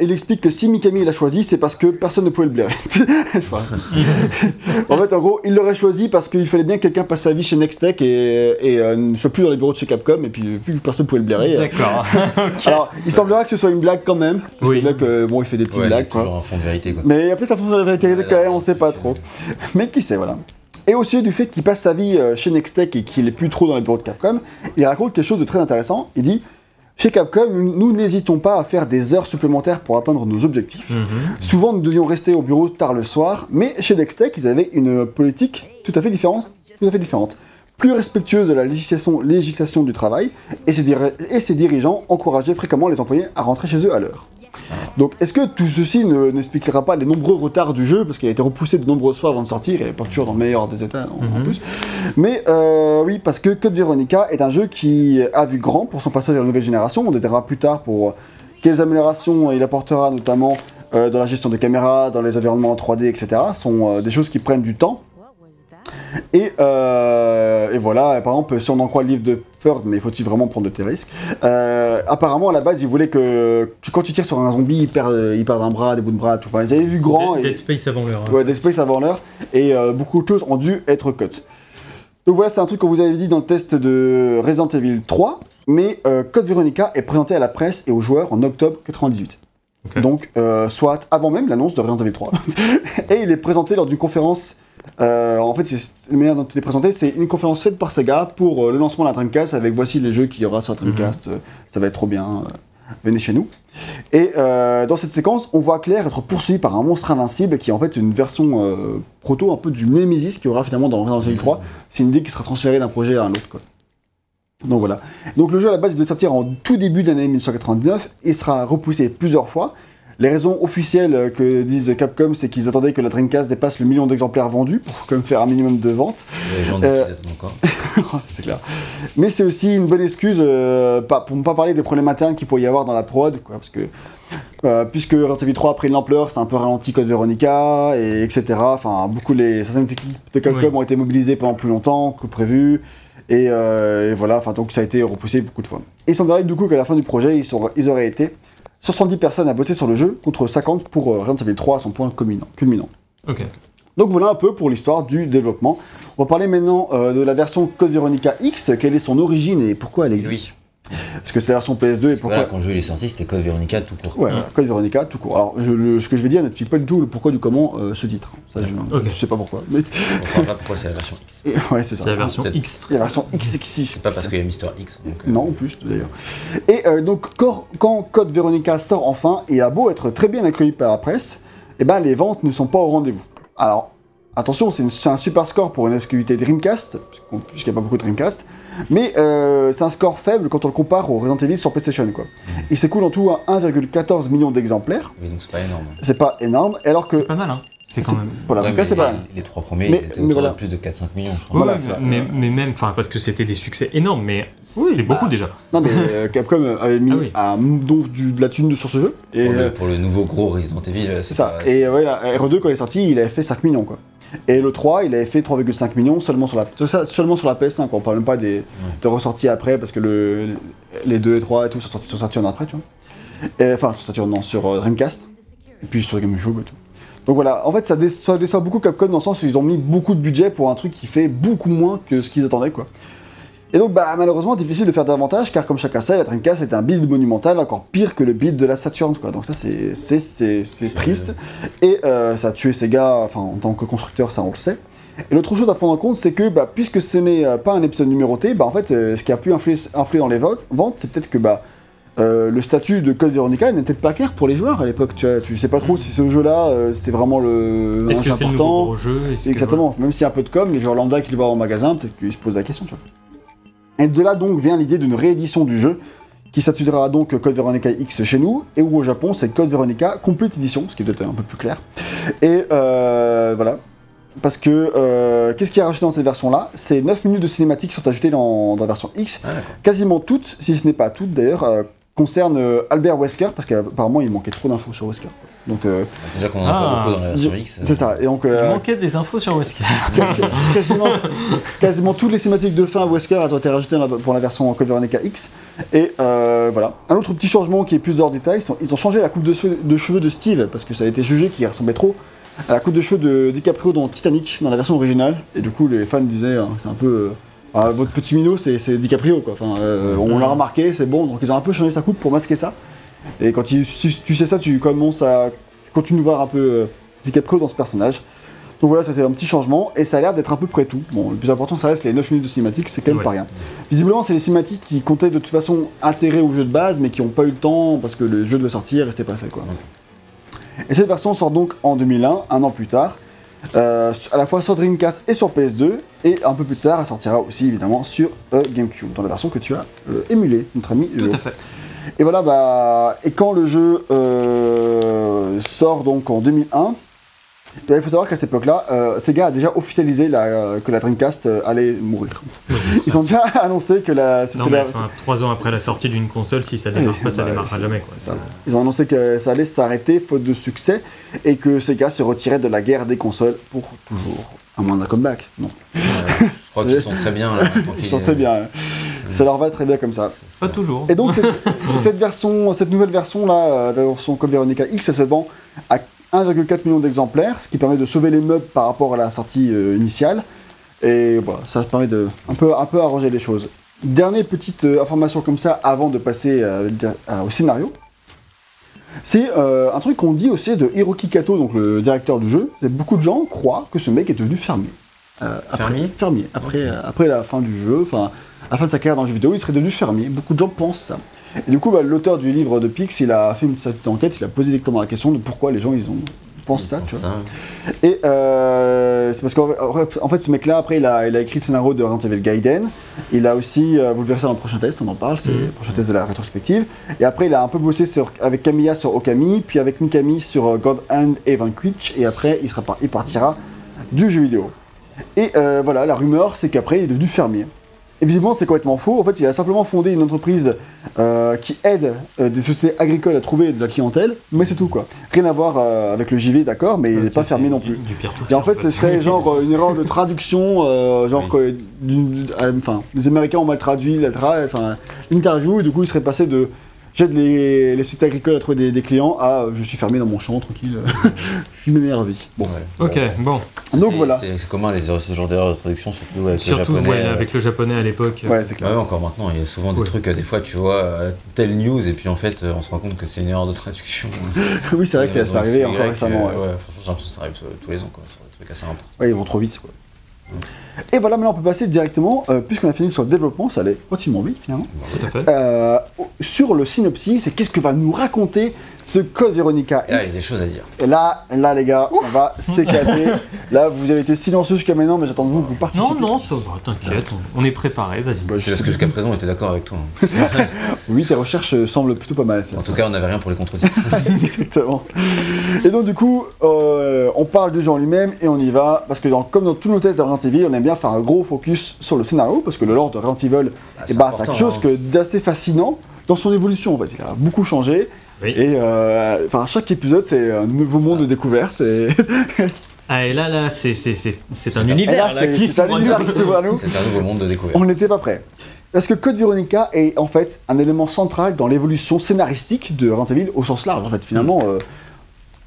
il explique que si Mikami l'a choisi, c'est parce que personne ne pouvait le blairer. en fait, en gros, il l'aurait choisi parce qu'il fallait bien que quelqu'un passe sa vie chez Nextech Et, et, euh, ne soit plus dans les bureaux de chez Capcom et puis plus personne ne pouvait le blairer.
D'accord. Ok.
Alors, il semblera que ce soit une blague quand même. Parce
Oui.
que le mec, euh, bon, il fait des petites
Ouais, il y a
blagues, quoi.
toujours un fond de vérité quoi.
Mais il y a peut-être un fond de vérité
Ouais,
quand même, on sait pas trop. Mais qui sait, voilà. Et au sujet du fait qu'il passe sa vie euh, chez Nextech et qu'il est plus trop dans les bureaux de Capcom, il raconte quelque chose de très intéressant. Il dit Chez Capcom, nous n'hésitons pas à faire des heures supplémentaires pour atteindre nos objectifs.
Mhm.
Souvent, nous devions rester au bureau tard le soir, mais chez Nextech, ils avaient une politique tout à fait différente. Tout à fait différente. Plus respectueuse de la législation, législation du travail, et ses, diri- et ses dirigeants encourageaient fréquemment les employés à rentrer chez eux à l'heure. Donc, est-ce que tout ceci ne- n'expliquera pas les nombreux retards du jeu, parce qu'il a été repoussé de nombreuses fois avant de sortir, et pas toujours dans le meilleur des états en,
Mhm.
plus. Mais euh, oui, parce que Code Veronica est un jeu qui a vu grand pour son passage à la nouvelle génération. On détaillera plus tard pour quelles améliorations il apportera, notamment euh, dans la gestion des caméras, dans les environnements en 3D, etc. sont euh, des choses qui prennent du temps. Et, euh, et voilà, par exemple, si on en croit le livre de Ford, mais faut-il vraiment prendre de tes risques? Euh, Apparemment, à la base, ils voulaient que, que quand tu tires sur un zombie, il perd, il perd un bras, des bouts de bras, tout. Enfin, ils avaient vu grand.
Dead,
et-
Dead Space avant l'heure. hein.
Ouais, des space avant l'heure, et euh, beaucoup de choses ont dû être cut. Donc voilà, c'est un truc que vous avez dit dans le test de Resident Evil 3, mais euh, Code Veronica est présenté à la presse et aux joueurs en octobre 98.
Ok.
Donc, euh, soit avant même l'annonce de Resident Evil 3. et il est présenté lors d'une conférence. Euh, en fait, c'est la manière dont il est présenté, c'est une conférence faite par Sega pour euh, le lancement de la Dreamcast avec voici les jeux qu'il y aura sur la Dreamcast, euh, ça va être trop bien, venez chez nous. Et dans cette séquence, on voit Claire être poursuivie par un monstre invincible qui est en fait une version proto un peu du Nemesis qu'il y aura finalement dans Resident Evil 3. C'est une idée qui sera transférée d'un projet à un autre. Quoi. Donc voilà. Donc le jeu à la base il devait sortir en tout début de l'année 1999 et sera repoussé plusieurs fois. Les raisons officielles euh, que disent Capcom, c'est qu'ils attendaient que la Dreamcast dépasse le million d'exemplaires vendus pour quand même faire un minimum de ventes. Euh,
encore.
c'est clair. Mais c'est aussi une bonne excuse euh, pour ne pas parler des problèmes internes qu'il pourrait y avoir dans la prod, quoi, parce que euh, puisque Resident Evil 3 a pris de l'ampleur, c'est un peu ralenti Code Veronica, et etc. Enfin, beaucoup les certaines équipes de Capcom
Oui.
ont été mobilisées pendant plus longtemps que prévu, et, euh, et voilà. Enfin, donc ça a été repoussé beaucoup de fois. Et il semblerait du coup qu'à la fin du projet, ils, sont- ils auraient été 70 personnes à bosser sur le jeu contre 50 pour euh, Resident Evil 3 à son point culminant. Donc voilà un peu pour l'histoire du développement. On va parler maintenant euh, de la version Code Veronica X, quelle est son origine et pourquoi elle existe?
Oui.
Parce que c'est la version PS2 et pourquoi.
Voilà, quand le jeu il est sorti, c'était Code Veronica tout court.
Ouais, voilà, Code Veronica tout court. Alors je- le- ce que je vais dire n'explique pas du tout le pourquoi du comment euh, ce titre. Ça, je, je sais pas pourquoi. Mais
On saura pas pourquoi c'est la version X.
et- ouais, c'est ça.
C'est la version. X.
Il y a la version XXX.
C'est pas parce qu'il y a Mister X. donc, euh,
Non, en plus d'ailleurs. Et euh, donc quand, quand Code Veronica sort enfin, il a beau être très bien accueilli par la presse, eh ben les ventes ne sont pas au rendez-vous. Alors attention, c'est un super score pour une exclusivité Dreamcast, puisqu'il n'y a pas beaucoup de Dreamcast, mais euh, c'est un score faible quand on le compare au Resident Evil sur PlayStation. Quoi. Il s'écoule en tout à 1,14 million d'exemplaires,
Oui, donc c'est pas énorme.
c'est pas énorme, alors que
C'est pas mal, hein. C'est quand même.
pour la
Ouais,
c'est pas
les,
mal.
les trois premiers,
Mais-
ils étaient
mais
autour
voilà.
de plus de 4-5 millions, je crois.
Voilà,
mais, mais même, enfin, parce que c'était des succès énormes, mais
Oui,
c'est
bah,
beaucoup déjà.
Non mais euh, Capcom avait mis
Ah oui.
un donc du, de la thune sur ce jeu, et
Pour, le, pour le nouveau gros Resident Evil,
C'est ça. Et ouais, la RE2, quand il est sorti, il avait fait 5 millions, quoi. Et le 3, il avait fait 3,5 millions seulement sur la, seulement sur la PS5, quoi. On parle même pas des, ressorties après, parce que le, les 2 et 3 et tout sont sortis sur Saturn après, tu vois. Et, enfin, sur Saturn, non, sur euh, Dreamcast. Et puis sur GameCube et tout. Donc voilà, en fait, ça déçoit, déçoit beaucoup Capcom dans le sens où ils ont mis beaucoup de budget pour un truc qui fait beaucoup moins que ce qu'ils attendaient, quoi. Et donc, bah, malheureusement, difficile de faire davantage, car comme chacun sait, la Dreamcast est un build monumental, encore pire que le build de la Saturn, quoi. Donc ça, c'est c'est- c'est- c'est triste. Et euh, ça a tué Sega, enfin, en tant que constructeur, ça, on le sait. Et l'autre chose à prendre en compte, c'est que, bah, puisque ce n'est euh, pas un épisode numéroté, bah, en fait, euh, ce qui a pu influer, influer dans les votes- ventes, c'est peut-être que, bah, euh, le statut de Code Veronica n'était pas clair pour les joueurs à l'époque. Tu, vois, tu sais pas trop si ce jeu-là, euh, c'est vraiment le
Est-ce que c'est le nouveau
important.
gros jeu que-
Exactement, même s'il y a un peu de com, les joueurs lambda qui le voient en magasin, peut-être qu'ils se posent la question. Tu vois. Et de là donc vient l'idée d'une réédition du jeu qui s'intitulera donc Code Veronica X chez nous, et où au Japon c'est Code Veronica Complete Edition, ce qui doit être un peu plus clair. Et euh, voilà. Parce que, euh, qu'est-ce qui est rajouté dans cette version-là? C'est 9 minutes de cinématiques sont ajoutées dans, dans la version X.
Ah.
Quasiment toutes, si ce n'est pas toutes d'ailleurs, euh, concernent Albert Wesker, parce qu'apparemment il manquait trop d'infos sur Wesker. Donc, euh,
Déjà qu'on en a
Ah.
pas beaucoup dans la version X.
c'est ça. Et donc,
Il
euh,
manquait des infos sur Wesker.
quasiment, quasiment toutes les cinématiques de fin à Wesker elles ont été rajoutées pour la version Code Veronica X. Et euh, voilà. Un autre petit changement qui est plus hors détail, ils, ont- ils ont changé la coupe de, cheveux- de cheveux de Steve, parce que ça a été jugé qu'il ressemblait trop à la coupe de cheveux de DiCaprio dans Titanic, dans la version originale. Et du coup, les fans disaient, hein, c'est un peu... euh, Ah, votre petit minot, c'est c'est DiCaprio, quoi. Enfin, euh, on l'a remarqué, c'est bon. Donc ils ont un peu changé sa coupe pour masquer ça. Et quand tu sais ça, tu commences à, tu continues de voir un peu euh, DiCaprio dans ce personnage. Donc voilà, ça c'est un petit changement et ça a l'air d'être à peu près tout. Bon, le plus important, ça reste les 9 minutes de cinématique, c'est quand même
Ouais.
pas rien. Visiblement, c'est les cinématiques qui comptaient de toute façon intérêt au jeu de base, mais qui n'ont pas eu le temps parce que le jeu devait sortir et c'était pas fait quoi. Et cette version sort donc en 2001, un an plus tard, euh, à la fois sur Dreamcast et sur PS2, et un peu plus tard, elle sortira aussi évidemment sur euh, GameCube, dans la version que tu as euh, émulée, notre ami.
Tout à fait.
Et voilà, bah, et quand le jeu euh, sort donc en 2001, bah, il faut savoir qu'à cette époque-là, euh, Sega a déjà officialisé la- euh, que la Dreamcast euh, allait mourir. Ils ont déjà annoncé que la, c'était
Non, mais
la-
enfin, trois ans après la sortie d'une console, si ça démarre pas, ça
bah,
démarrera jamais. Quoi.
ça. Ils ont annoncé que ça allait s'arrêter faute de succès et que Sega se retirait de la guerre des consoles pour toujours. À moins d'un comeback, non.
Ouais, je crois qu'ils sont très bien là.
Ils sont très bien. Ça leur va très bien comme ça.
Pas toujours.
Et donc cette, cette version, cette nouvelle version là, euh, la version Code Veronica X, elle se vend à 1,4 million d'exemplaires, ce qui permet de sauver les meubles par rapport à la sortie euh, initiale. Et voilà, ça permet de un peu, un peu arranger les choses. Dernière petite euh, information comme ça avant de passer euh, au scénario. C'est euh, un truc qu'on dit aussi de Hiroki Kato, donc le directeur du jeu. C'est beaucoup de gens croient que ce mec est devenu fermier. Euh, après-
Fermier?
Fermier. Après, euh, après la fin du jeu, enfin, à la fin de sa carrière dans le jeu vidéo, il serait devenu fermier. Beaucoup de gens pensent ça. Et du coup, bah, l'auteur du livre de Pix, il a fait une petite enquête, il a posé directement la question de pourquoi les gens ils ont pensent ça, tu vois.
Ça.
Et euh, c'est parce qu'en en fait, ce mec-là, après, il a, il a écrit le scénario de Resident Evil Gaiden. Il a aussi, euh, vous le verrez ça dans le prochain test, on en parle, c'est
Mhm.
le prochain test de la rétrospective. Et après, il a un peu bossé sur, avec Camilla sur Okami, puis avec Mikami sur euh, God Hand et Vanquish, et après, il, sera il partira du jeu vidéo. Et euh, voilà, la rumeur, c'est qu'après, il est devenu fermier. Visiblement, c'est complètement faux. En fait, il a simplement fondé une entreprise euh, qui aide euh, des sociétés agricoles à trouver de la clientèle, mais c'est tout quoi. Rien à voir euh, avec le JV, d'accord, mais il n'est pas
c'est
non plus.
Du pire tout
Et en fait, ce serait genre une erreur de traduction, genre
Oui.
que enfin, les Américains ont mal traduit la tra- enfin, l'interview, et du coup, il serait passé de j'aide les, les sites agricoles à trouver des, des clients à euh, je suis fermé dans mon champ, tranquille, je suis ma meilleure vie. Bon,
Ouais.
Ok, bon.
donc
C'est-
voilà.
C'est c'est commun les, ce genre d'erreur de traduction, surtout avec
Surtout
le japonais.
ouais,
euh,
avec le japonais à l'époque.
Ouais, c'est clair.
ouais, encore maintenant, il y a souvent des
Ouais.
trucs, euh, des fois tu vois euh, telle news et puis en fait on se rend compte que c'est une erreur de traduction.
oui, c'est vrai que c'est
donc,
arrivé
c'est
encore récemment. ouais.
j'ai l'impression que ça arrive tous les ans, quoi, sur des trucs assez importants.
Ouais, ils vont trop vite. Quoi. Et voilà, maintenant on peut passer directement, euh, puisqu'on a fini sur le développement, ça allait relativement vite finalement,
Tout à fait.
euh, sur le synopsis et qu'est-ce que va nous raconter ce Code Veronica
Et là, il y a
X.
des choses à dire.
Et là, là les gars, on va s'éclater. là, vous avez été silencieux jusqu'à maintenant, mais j'attends de vous que vous participiez.
Non, non, ça va, t'inquiète, on est préparé, vas-y.
Bah, je
Parce que jusqu'à présent on était d'accord avec toi. hein.
Oui, tes recherches euh, semblent plutôt pas mal.
En tout cas, on n'avait rien pour les contredire.
Exactement. Et donc du coup, euh, on parle du jeu en lui-même et on y va, parce que dans- comme dans tous nos tests de Resident Evil, on aime bien faire un gros focus sur le scénario, parce que le lore de Resident Evil, eh
c'est
ben, c'est quelque chose
hein.
que d'assez fascinant dans son évolution en fait. Il a beaucoup changé.
Oui.
Et euh, enfin, chaque épisode, c'est un nouveau monde de découverte. Et,
Ah, et là, là, c'est c'est- c'est- c'est un univers là,
c'est
qui s'ouvre à
univers
nous.
C'est un nouveau monde de découverte.
On n'était pas prêt. Parce que Code Veronica est en fait un élément central dans l'évolution scénaristique de Resident Evil au sens large en fait finalement. euh,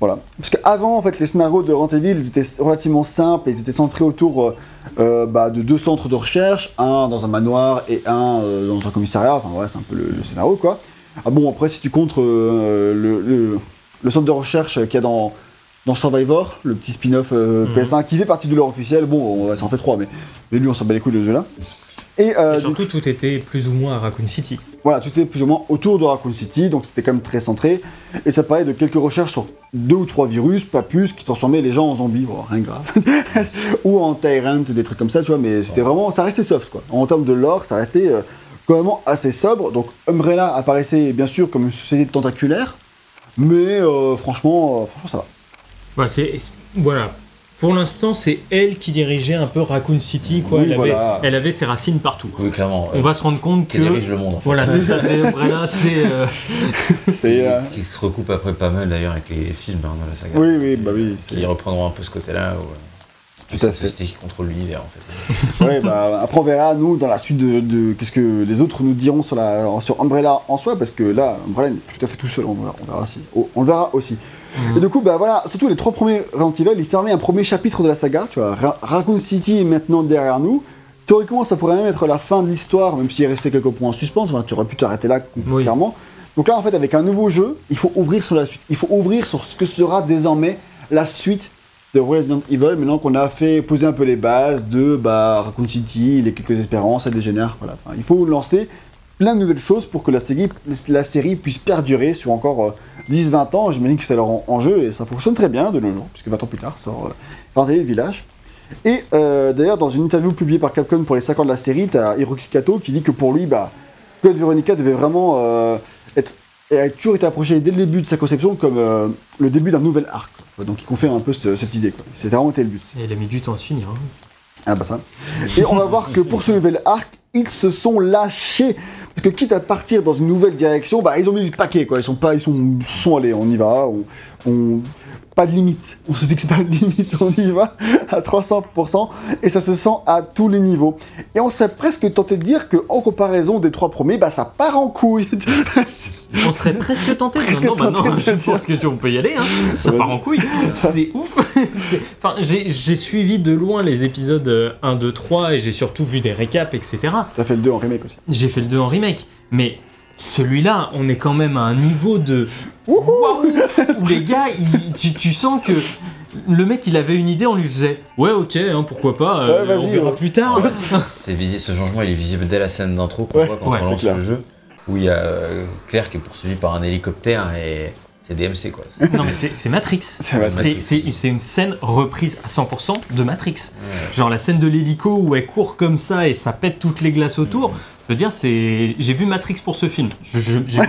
voilà. Parce qu'avant en fait les scénarios de Resident Evil ils étaient relativement simples et ils étaient centrés autour euh, bah, de deux centres de recherche, un dans un manoir et un euh, dans un commissariat. Enfin voilà c'est un peu le, le scénario quoi. Ah bon après si tu comptes euh, le, le- le centre de recherche qu'il y a dans dans Survivor, le petit spin-off euh,
Mhm.
PS1 qui fait partie de l'or officiel, bon, on- ça en fait trois, mais, mais lui on s'en bat les couilles de ce jeu-là. Et, euh,
Et surtout, tout était plus ou moins à Raccoon City.
voilà, tout est plus ou moins autour de Raccoon City, donc c'était quand même très centré. Et ça parlait de quelques recherches sur deux ou trois virus, pas plus, qui transformaient les gens en zombies, bon, rien de grave. ou en Tyrant, des trucs comme ça, tu vois, mais c'était vraiment, ça restait soft, quoi. En termes de lore, ça restait euh, quand même assez sobre. Donc Umbrella apparaissait bien sûr comme une société tentaculaire, mais euh, franchement, euh, franchement, ça va.
Bah, c'est voilà. Pour l'instant, c'est elle qui dirigeait un peu Raccoon City, quoi.
Oui,
elle, avait, elle avait ses racines partout.
Oui, clairement.
On
euh,
va se rendre compte
qui
que
dirige le monde en fait.
voilà, c'est ça, c'est Umbrella, c'est euh,
C'est,
Ce qui se recoupe après pas mal d'ailleurs avec les films hein, dans la saga.
Oui, oui, bah oui, c'est-
Qui reprendront un peu ce côté-là. où,
Tout
c'est
à fait.
société qui contrôle l'univers en fait.
Ouais, bah, après on verra nous dans la suite de, de- qu'est-ce que les autres nous diront sur, la, sur Umbrella en soi, parce que là, Umbrella n'est tout à fait tout seul, on verra, on verra si- oh, on le verra aussi. Et du coup, bah voilà, surtout les trois premiers Resident Evil, ils fermaient un premier chapitre de la saga, tu vois, Ra- Raccoon City est maintenant derrière nous, théoriquement, ça pourrait même être la fin de l'histoire, même s'il restait quelques points en suspens. Enfin, tu aurais pu t'arrêter là,
Oui.
clairement. Donc là, en fait, avec un nouveau jeu, il faut ouvrir sur la suite. Il faut ouvrir sur ce que sera désormais la suite de Resident Evil, maintenant qu'on a fait poser un peu les bases de bah, Raccoon City, les quelques espérances, elle dégénère. Voilà. Il faut lancer plein de nouvelles choses pour que la série, puisse perdurer sur encore euh, 10-20 ans. J'imagine que c'est leur en- enjeu et ça fonctionne très bien de nos jours, puisque 20 ans plus tard sort euh, Village. Et euh, d'ailleurs, dans une interview publiée par Capcom pour les 5 ans de la série, t'as Hiroki Kato qui dit que pour lui, bah, Code Veronica devait vraiment euh, être et a toujours été approché dès le début de sa conception comme euh, le début d'un nouvel arc. Quoi. Donc il confirme un peu ce- cette idée. C'était vraiment été le but.
Et il a mis du temps à se finir. hein.
Ah bah ça. Et on va voir que pour ce nouvel arc, ils se sont lâchés. Parce que quitte à partir dans une nouvelle direction, bah ils ont mis le paquet quoi. Ils sont pas, ils sont, allés, on y va. On, on- pas de limite. On se fixe pas de limite, on y va à 300%. Et ça se sent à tous les niveaux. Et on serait presque tenté de dire que en comparaison des trois premiers, bah ça part en couille.
On serait presque tenté.
Presque
maintenant,
tenté de
je
le dire.
pense que tu- on peut y aller. hein. Ça part en couille. C'est ouf. Enfin, j'ai suivi de loin les épisodes euh, 1, 2, 3 et j'ai surtout vu des récaps, etc.
T'as fait le 2 en remake aussi.
J'ai fait le 2 en remake. Mais celui-là, on est quand même à un niveau de. Waouh Où les gars, tu, tu sens que. Le mec, il avait une idée, on lui faisait Ouais, ok, hein, pourquoi pas, euh,
Ouais,
on verra
ouais.
plus tard.
C'est visible, ce changement il est visible dès la scène d'intro qu'on
Ouais.
voit quand
Ouais,
on lance
clair.
le jeu, où il y a euh, Claire qui est poursuivi par un hélicoptère et c'est DMC quoi.
non, mais c'est Matrix.
C'est
une scène reprise à 100% de Matrix.
Ouais.
Genre la scène de l'hélico où elle court comme ça et ça pète toutes les glaces autour. Je veux dire, c'est. J'ai vu Matrix pour ce film. J'ai vu,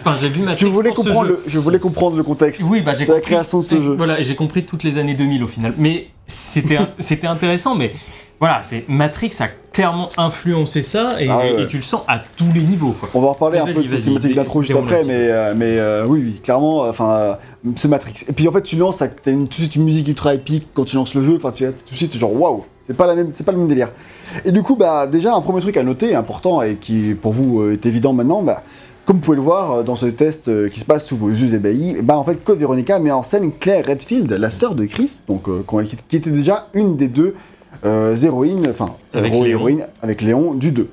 enfin, Matrix
Je voulais,
pour ce
comprendre
jeu.
le, je voulais comprendre le contexte
Oui, bah j'ai
de la
compris.
création de ce jeu.
Voilà, j'ai compris toutes les années 2000 au final. Mais c'était c'était intéressant, mais voilà, c'est Matrix a clairement influencé ça et,
Ah ouais.
et tu le sens à tous les niveaux. Quoi.
On va en reparler un peu de cette cinématique d'intro juste après, mais, euh, mais euh, oui, oui, clairement, euh, enfin, euh, c'est Matrix. Et puis en fait, tu lances, t'as une, tout de suite une musique ultra épique quand tu lances le jeu, enfin, tu as tout de suite genre waouh, c'est pas la même, c'est pas le même délire. Et du coup, bah, déjà, un premier truc à noter, important et qui pour vous est évident maintenant, bah, comme vous pouvez le voir dans ce test qui se passe sous vos yeux ébahis, bah, en fait, Code Veronica met en scène Claire Redfield, la sœur de Chris, donc, qui était déjà une des deux euh, enfin, héros et
Léon.
héroïnes avec Léon du 2.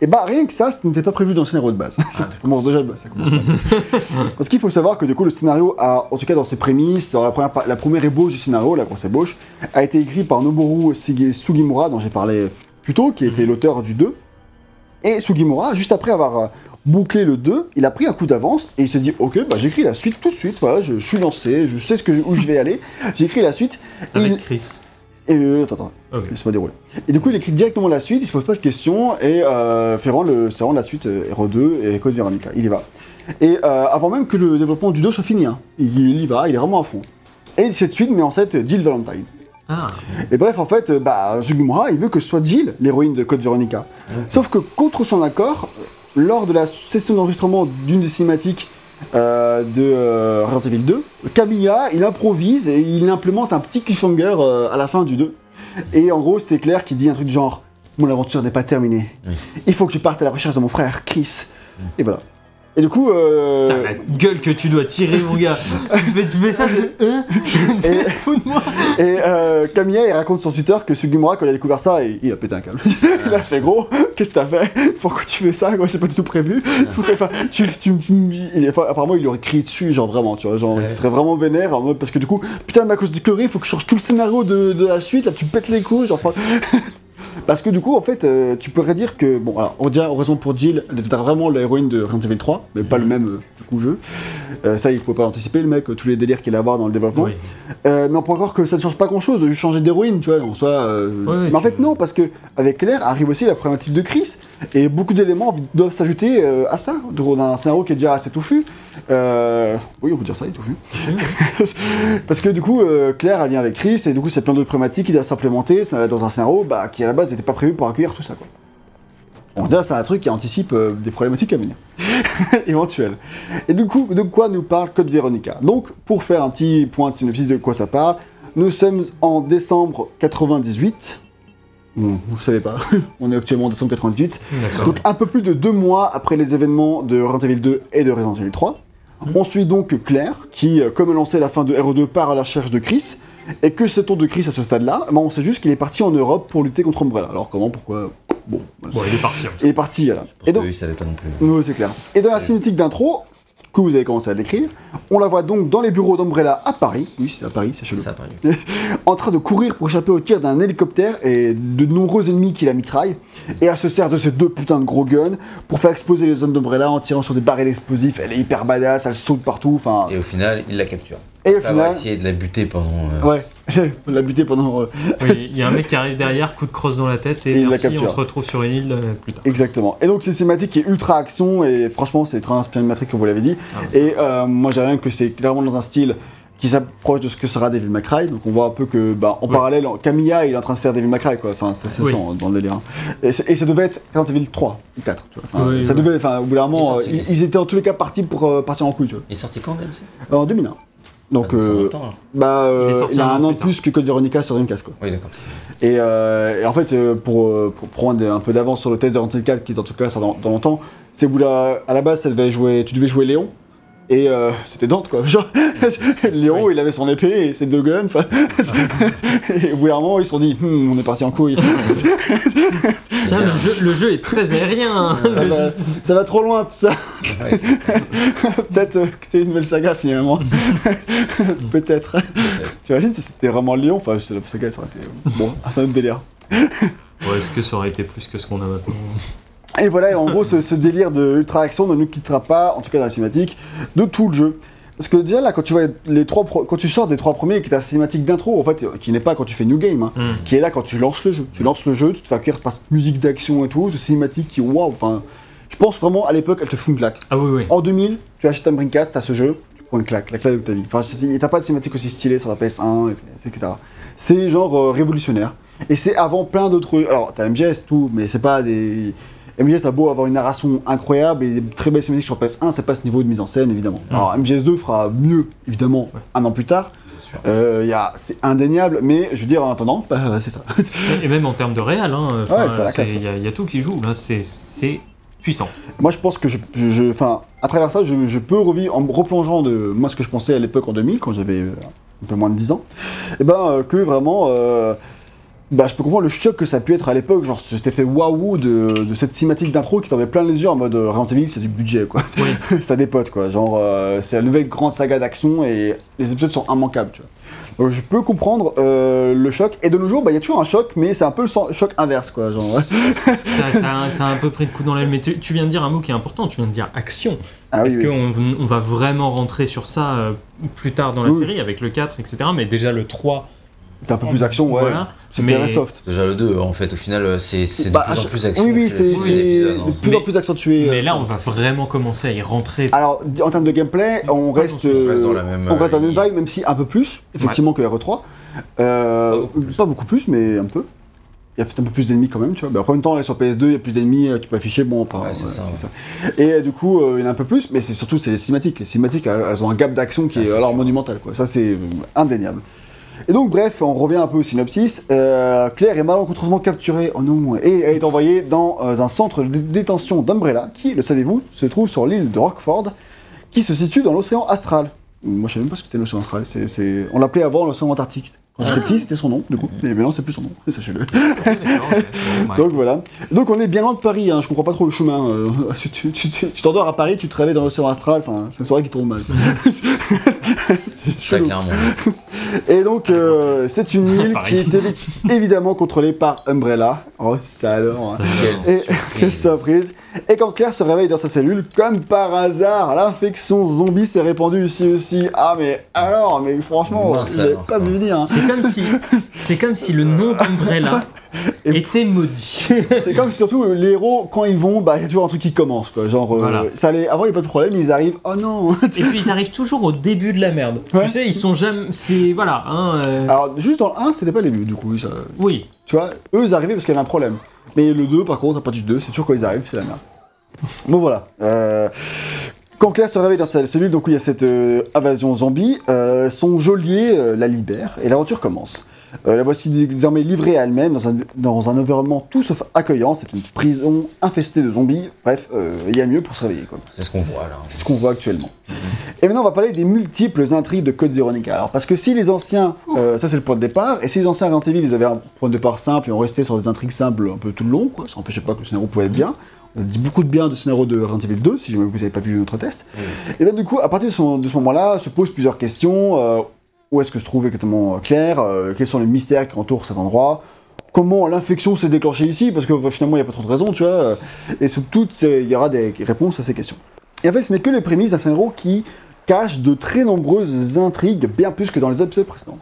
Et bah rien que ça, ce n'était pas prévu dans le scénario de base. ça commence déjà de base. ça commence mal. Parce qu'il faut savoir que du coup le scénario a, en tout cas dans ses prémices, dans la première, la première ébauche du scénario, la grosse ébauche, a été écrit par Noboru Sugimura, dont j'ai parlé plus tôt, qui était l'auteur du 2. Et Sugimura, juste après avoir euh, bouclé le 2, il a pris un coup d'avance et il s'est dit ok bah j'écris la suite tout de suite, voilà, je, je suis lancé, je sais ce que, où je vais aller, j'écris la suite.
Avec
il-
Chris.
Et euh, attends, attends, laisse-moi dérouler. Et du coup, il écrit directement la suite, il se pose pas de questions, et euh, fait rendre, le, vraiment la suite euh, Hero 2 et Code Veronica. Il y va. Et euh, avant même que le développement du 2 soit fini, hein. il, il y va, il est vraiment à fond. Et cette suite met en scène Jill Valentine.
Ah,
Et bref, en fait, bah, Sugimura, il veut que ce soit Jill, l'héroïne de Code Veronica. Sauf que, contre son accord, lors de la session d'enregistrement d'une des cinématiques euh, de euh, Resident Evil 2, Camilla, il improvise et il implémente un petit cliffhanger euh, à la fin du 2. Et en gros, c'est Claire qui dit un truc du genre Mon aventure n'est pas terminée.
Oui.
Il faut que je parte à la recherche de mon frère, Chris. Et voilà. Et du coup. euh,
putain, la gueule que tu dois tirer, mon gars. tu, fais, tu fais ça de. Hein
Et-
Fous de moi.
Et euh, Camilla, il raconte sur Twitter que Sugimura, quand il a découvert ça, il, il a pété un câble. il a fait gros, qu'est-ce que t'as fait? Pourquoi tu fais ça? C'est pas du tout prévu. Enfin, tu, tu, il enfin, apparemment, il aurait crié dessus, genre vraiment, tu vois, genre,
Ouais.
il serait vraiment vénère, en mode, parce que du coup, putain, mais à cause du curry, il faut que je change tout le scénario de, de la suite, là, tu pètes les couilles, genre, enfin, Parce que du coup, en fait, euh, tu pourrais dire que, bon, alors, on déjà, heureusement pour Jill, elle était vraiment l'héroïne de Resident Evil 3, mais pas le même, euh, du coup, jeu. Euh, ça, il pouvait pas anticiper, le mec, tous les délires qu'il allait avoir dans le développement.
Oui.
Mais on pourrait croire que ça ne change pas grand chose de changer d'héroïne, tu vois, en soi. mais en fait, non, parce que avec Claire arrive aussi la problématique de Chris, et beaucoup d'éléments doivent s'ajouter à ça, dans un scénario qui est déjà assez touffu. Oui, on peut dire ça, il est touffu. parce que du coup, Claire, elle vient avec Chris, et du coup, c'est plein d'autres problématiques qui doivent s'implémenter ça, dans un scénario bah, qui à la base n'était pas prévu pour accueillir tout ça, quoi. On dirait c'est un truc qui anticipe euh, des problématiques à venir, éventuelles. Et du coup, de quoi nous parle Code Veronica? Donc, pour faire un petit point de synopsis de quoi ça parle, nous sommes en décembre 98. Bon, vous savez pas, on est actuellement en décembre 98.
D'accord.
Donc un peu plus de deux mois après les événements de Resident Evil 2 et de Resident Evil 3. On suit donc Claire, qui, euh, comme elle lançait la fin de RE2, part à la recherche de Chris. Et que ce tour de Chris à ce stade-là, ben, on sait juste qu'il est parti en Europe pour lutter contre Umbrella. Alors comment, pourquoi Bon, ben,
Bon, il est parti. hein.
il est parti, voilà.
Je
Et donc,
que lui, il savait pas non plus.
oui, c'est clair. Et dans la cinématique d'intro, que vous avez commencé à décrire, on la voit donc dans les bureaux d'Umbrella à Paris, oui c'est à Paris, c'est chelou, en train de courir pour échapper au tir d'un hélicoptère et de nombreux ennemis qui la mitraillent, et elle se sert de ces deux putains de gros guns pour faire exploser les hommes d'Umbrella en tirant sur des barils explosifs, elle est hyper badass, elle saute partout, enfin...
Et au final, il la capture.
Et au final...
essayé de la buter pendant. euh,
Ouais, l'a buté pendant... euh,
Oui, il y a un mec qui arrive derrière, coup de crosse dans la tête et,
Et il la
merci,
capture.
on se retrouve sur une île euh, plus tard.
Exactement. Et donc c'est une cinématique qui est ultra action, et franchement c'est très inspiré de Matrix comme vous l'avez dit,
Ah, ça-
Et euh, moi j'ai rien que c'est clairement dans un style qui s'approche de ce que sera Devil May Cry. Donc on voit un peu que, bah, en
Oui.
parallèle, Camilla il est en train de faire Devil May Cry quoi. Enfin ça se
Oui.
sent dans le délire. hein. Et, c'est- et ça devait être Resident Evil 3 ou 4. Tu vois. Enfin,
Oui,
ça
oui.
devait, enfin au bout d'un moment, euh, ils, ils étaient en tous les cas partis pour euh, partir en couille. Tu vois.
Il est sorti quand, DMC
En 2001. Donc
Ah,
euh, bah, euh,
Il est sorti
il a
un an
de
plus
que Code Veronica sur Dreamcast quoi.
Oui, d'accord.
Et, euh, et en fait, euh, pour, euh, pour prendre un peu d'avance sur le test de Resident Evil 4, qui en tout cas dans, dans longtemps, c'est où là, à la base, ça devait jouer, tu devais jouer Léon. Et euh, c'était Dante quoi. Genre, Léon,
Oui.
il avait son épée et ses deux guns. et au bout d'un moment, ils se sont dit, Hmm, on est parti en couille.
Tiens, le jeu, le jeu est très aérien. hein.
ça, va,
jeu-
ça va trop loin tout ça.
Ouais,
Peut-être euh, que c'est une nouvelle saga finalement. Peut-être. T'imagines si c'était vraiment Léon Enfin, la saga, ça aurait été. Bon, ah, un autre délire.
Bon, Est-ce que ça aurait été plus que ce qu'on a maintenant?
Et voilà, en gros, ce, ce délire de ultra action ne nous quittera pas, en tout cas dans la cinématique, de tout le jeu. Parce que déjà là, quand tu vois les trois, pro- quand tu sors des trois premiers, qui est ta cinématique d'intro, en fait, qui n'est pas quand tu fais New Game, hein,
Hmm.
qui est là quand tu lances le jeu. Tu lances le jeu, tu te fais accueillir par cette musique d'action et tout, cette cinématique qui, waouh, enfin, je pense vraiment à l'époque, elle te fout une claque.
Ah oui, oui.
En 2000, tu achètes un Dreamcast, t'as ce jeu, tu prends une claque, la claque de ta vie. Enfin, t'as pas de cinématique aussi stylée sur la PS1, et- etc. C'est genre euh, révolutionnaire. Et c'est avant plein d'autres. Alors, t'as MGS, tout, mais c'est pas des. MGS a beau avoir une narration incroyable et des très belles cinématiques sur PS1, c'est pas ce niveau de mise en scène, évidemment.
Mm.
Alors, MGS2 fera mieux, évidemment, un an plus tard. Euh, c'est indéniable, mais je veux dire, en attendant, bah, c'est ça.
Et même en termes de réel, hein,
Ouais,
il y, a- il y a tout qui joue. Là, c'est- puissant.
Moi, je pense que je, à travers ça, je, je peux revivre en me replongeant de moi ce que je pensais à l'époque en 2000, quand j'avais euh, un peu moins de 10 ans, et ben euh, que vraiment, euh, bah, je peux comprendre le choc que ça a pu être à l'époque, genre cet effet waouh de, de cette cinématique d'intro qui t'en met plein les yeux en mode euh, Resident Evil, c'est du budget quoi,
Oui.
ça dépote quoi, genre euh, c'est la nouvelle grande saga d'action et les épisodes sont immanquables, tu vois. Donc je peux comprendre euh, le choc, et de nos jours, bah, il y a toujours un choc, mais c'est un peu le choc inverse quoi, genre.
ça, ça- ça a un peu pris de coup dans l'aile. Mais tu, tu viens de dire un mot qui est important. Tu viens de dire action.
Ah
Est-ce
oui.
qu'on on va vraiment rentrer sur ça euh, plus tard dans la série avec le 4, etc. Mais déjà le 3.
T'as un peu plus d'action, ouais.
Voilà.
C'est
Mais-
très soft.
Déjà le 2, en fait, au final, euh, c'est de
Bah,
plus en plus action.
Oui, oui, c'est de plus en
Mais-
plus accentué.
Mais
euh,
là, on va vraiment commencer à y rentrer.
Alors, en termes de gameplay, on
Pas
reste,
dans
euh,
la même,
on reste dans la
euh,
même vibe, même si un peu plus, effectivement, que RE3. Euh,
Pas beaucoup plus.
pas beaucoup plus, mais un peu. Il y a peut-être un peu plus d'ennemis quand même, tu vois. Mais en même temps, là, sur PS2, il y a plus d'ennemis, euh, tu peux afficher, bon, enfin,
Ouais, c'est ça,
Et euh, du coup, euh, il y en a un peu plus, mais c'est surtout, c'est les cinématiques. Les cinématiques, elles, elles ont un gap d'action qui
Ça,
est
c'est
alors
sûr.
monumental, quoi. Ça, c'est euh, indéniable. Et donc, bref, on revient un peu au synopsis. Euh, Claire est malencontreusement capturée oh non, et elle est envoyée dans euh, un centre de détention d'Umbrella, qui, le savez-vous, se trouve sur l'île de Rockford, qui se situe dans l'océan astral. Moi, je savais même pas ce que c'était l'océan astral. On l'appelait avant l'océan Antarctique. Quand j'étais
Ah.
petit, c'était son nom, du coup. Mais maintenant, c'est plus son nom, sachez-le. Donc voilà. Donc on est bien loin de Paris, hein. je comprends pas trop le chemin. euh, tu tu- tu- tu t'endors à Paris, tu te réveilles dans l'océan astral, enfin, c'est une soirée qui tourne mal. chelou.
clairement.
Et donc, euh, c'est une île qui est évi- évidemment contrôlée par Umbrella. Oh, ça alors. hein. Et quelle surprise Et quand Claire se réveille dans sa cellule, comme par hasard, l'infection zombie s'est répandue ici aussi. Ah mais alors, mais franchement, j'avais pas vu venir. hein.
C'est comme si, c'est comme si le nom d'Umbrella était maudit.
C'est comme surtout euh, les héros, quand ils vont, bah il y a toujours un truc qui commence quoi. Genre, euh,
Voilà.
ça allait, avant il n'y a pas de problème, ils arrivent, oh non
Et puis ils arrivent toujours au début de la merde.
Ouais.
Tu sais, ils sont jamais. C'est voilà. Hein, euh,
Alors, juste dans le 1, c'était pas les début du coup. Ça,
Oui.
tu vois, eux ils arrivaient parce qu'il y avait un problème. Mais le 2, par contre, à partir du 2, c'est toujours quand ils arrivent, c'est la merde. Bon voilà. Euh, Quand Claire se réveille dans sa cellule, donc où il y a cette euh, invasion zombie, euh, son geôlier euh, la libère et l'aventure commence. La voici désormais livrée à elle-même dans un, dans un environnement tout sauf accueillant. C'est une prison infestée de zombies. Bref, il y a mieux pour se réveiller.
C'est ce qu'on voit là.
C'est ce qu'on voit actuellement. Et maintenant, on va parler des multiples intrigues de Code Veronica. Alors, parce que si les anciens, ça c'est le point de départ, et si les anciens Resident Evil, ils avaient un point de départ simple et on restait sur des intrigues simples un peu tout le long, quoi, ça n'empêchait pas que le scénario pouvait être bien. Dit beaucoup de bien de scénario de Resident Evil 2, si jamais vous n'avez pas vu notre test. Et bien du coup, à partir de ce, moment-là, se posent plusieurs questions. euh, où est-ce que se trouve exactement euh, Claire euh, Quels sont les mystères qui entourent cet endroit? Comment l'infection s'est déclenchée ici? Parce que euh, finalement, il n'y a pas trop de raisons, tu vois. Et ces- il y aura des réponses à ces questions. Et en fait, ce n'est que les prémices d'un scénario qui cache de très nombreuses intrigues, bien plus que dans les épisodes précédents.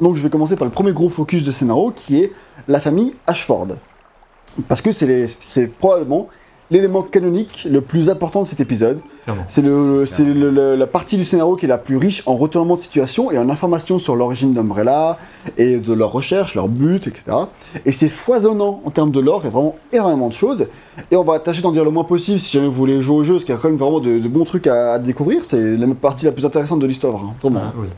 Donc je vais commencer par le premier gros focus de scénario, qui est la famille Ashford. Parce que c'est probablement l'élément canonique le plus important de cet épisode. C'est la partie du scénario qui est la plus riche en retournement de situation et en informations sur l'origine d'Umbrella et de leurs recherches, leur but, etc. Et c'est foisonnant en termes de lore, il y a vraiment énormément de choses. Et on va tâcher d'en dire le moins possible si jamais vous voulez jouer au jeu, parce qu'il y a quand même vraiment de, de bons trucs à, à découvrir. C'est la partie la plus intéressante de l'histoire, hein, vraiment.
Ah, oui.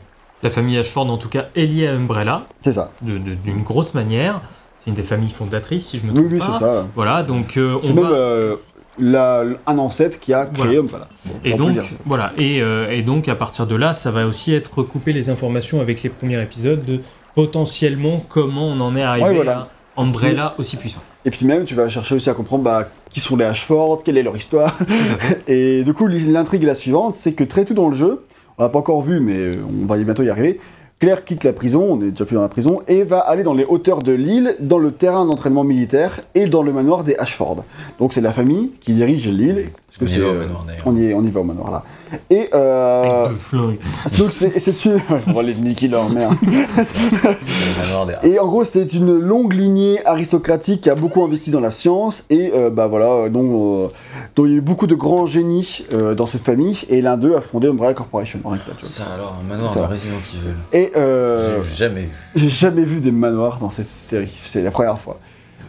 La famille Ashford, en tout cas, est liée à Umbrella,
C'est ça.
d'une grosse manière. C'est une des familles fondatrices, si je me trompe
oui,
pas.
c'est ça.
Voilà, donc euh, on
même
va...
euh, la- un ancêtre qui a créé
Voilà.
Bon,
Et donc, voilà, et, euh, et donc à partir de là, ça va aussi être recoupé les informations avec les premiers épisodes de potentiellement comment on en est arrivé
Ouais, voilà.
à Umbrella aussi puissant.
Et puis même, tu vas chercher aussi à comprendre bah, qui sont les Ashford, quelle est leur histoire. Et du coup, l'intrigue est la suivante, c'est que très tôt dans le jeu, on l'a pas encore vu, mais euh, on va y bientôt y arriver, Claire quitte la prison, on est déjà plus dans la prison, et va aller dans les hauteurs de l'île, dans le terrain d'entraînement militaire et dans le manoir des Ashford. Donc c'est la famille qui dirige l'île, parce que
On y
c'est...
va au
euh,
manoir, d'ailleurs.
on, y, on y va au manoir là. Et euh,
Avec deux flingues.
donc c'est une... on va les niquer leur mère. Et en gros, c'est une longue lignée aristocratique qui a beaucoup investi dans la science et euh, bah voilà, dont, euh, dont il y a eu beaucoup de grands génies euh, dans cette famille et l'un d'eux a fondé Umbrella Corporation. rien que ça, tu vois.
Ça alors, un manoir de Resident Evil.
Et euh,
J'ai jamais vu.
j'ai jamais vu des manoirs dans cette série, c'est la première fois.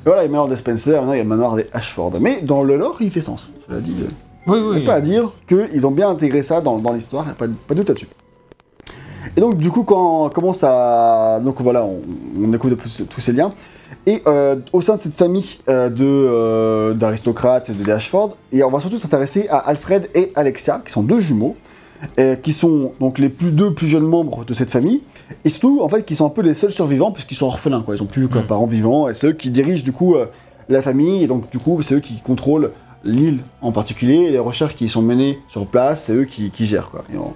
Voilà, il y a le manoir des Spencer, maintenant il y a le manoir des Ashford. Mais dans le lore, il fait sens. Cela dit, euh,
Oui,
il n'y a pas à dire qu'ils ont bien intégré ça dans, dans l'histoire, il n'y a pas, de- pas de doute là-dessus. Et donc, du coup, quand on commence à. Donc voilà, on, on découvre de plus tous ces liens. Et euh, au sein de cette famille euh, de, euh, d'aristocrates de Ashford, et on va surtout s'intéresser à Alfred et Alexia, qui sont deux jumeaux, et qui sont donc les plus, deux plus jeunes membres de cette famille, et surtout, en fait, qui sont un peu les seuls survivants, puisqu'ils sont orphelins, quoi. Ils n'ont plus qu'un
Mm.
parent vivant, et c'est eux qui dirigent, du coup, euh, la famille, et donc, du coup, c'est eux qui contrôlent l'île en particulier, et les recherches qui sont menées sur place, c'est eux qui, qui gèrent, quoi. Et on,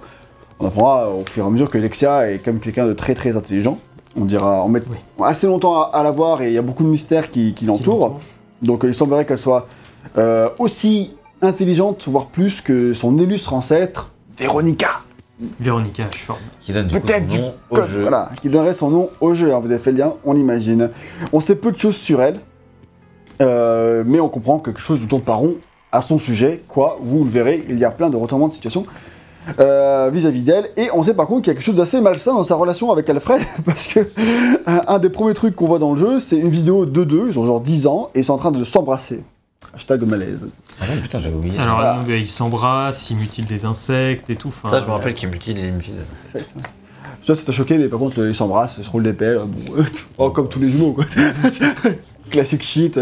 on apprendra au fur et à mesure que Alexia est comme quelqu'un de très très intelligent. On dira, on met
Oui.
assez longtemps à, à la voir et il y a beaucoup de mystères qui, qui l'entourent. Donc euh, il semblerait qu'elle soit euh, aussi intelligente, voire plus que son illustre ancêtre, Véronica.
Véronica Ashford.
Qui donne du coup
Peut-être
son
du
nom au
code,
jeu.
Voilà, qui donnerait son nom au jeu. hein, vous avez fait le lien, on l'imagine. On sait peu de choses sur elle, euh, mais on comprend que quelque chose nous tourne par rond à son sujet. Quoi, vous le verrez, il y a plein de retournements de situation euh, vis-à-vis d'elle. Et on sait par contre qu'il y a quelque chose d'assez malsain dans sa relation avec Alfred, parce que un, un des premiers trucs qu'on voit dans le jeu, c'est une vidéo de deux, ils ont genre 10 ans, et ils sont en train de s'embrasser. Hashtag malaise.
Ah non, putain, j'avais oublié.
Alors,
Ah.
donc, ils s'embrassent, ils mutilent des insectes et tout. enfin,
ça, je me rappelle qu'il mutile et mutile.
Ça, ça t'a choqué, mais par contre, ils s'embrassent, ils se roulent des pelles, bon, oh, comme tous les jumeaux, quoi. Classique shit.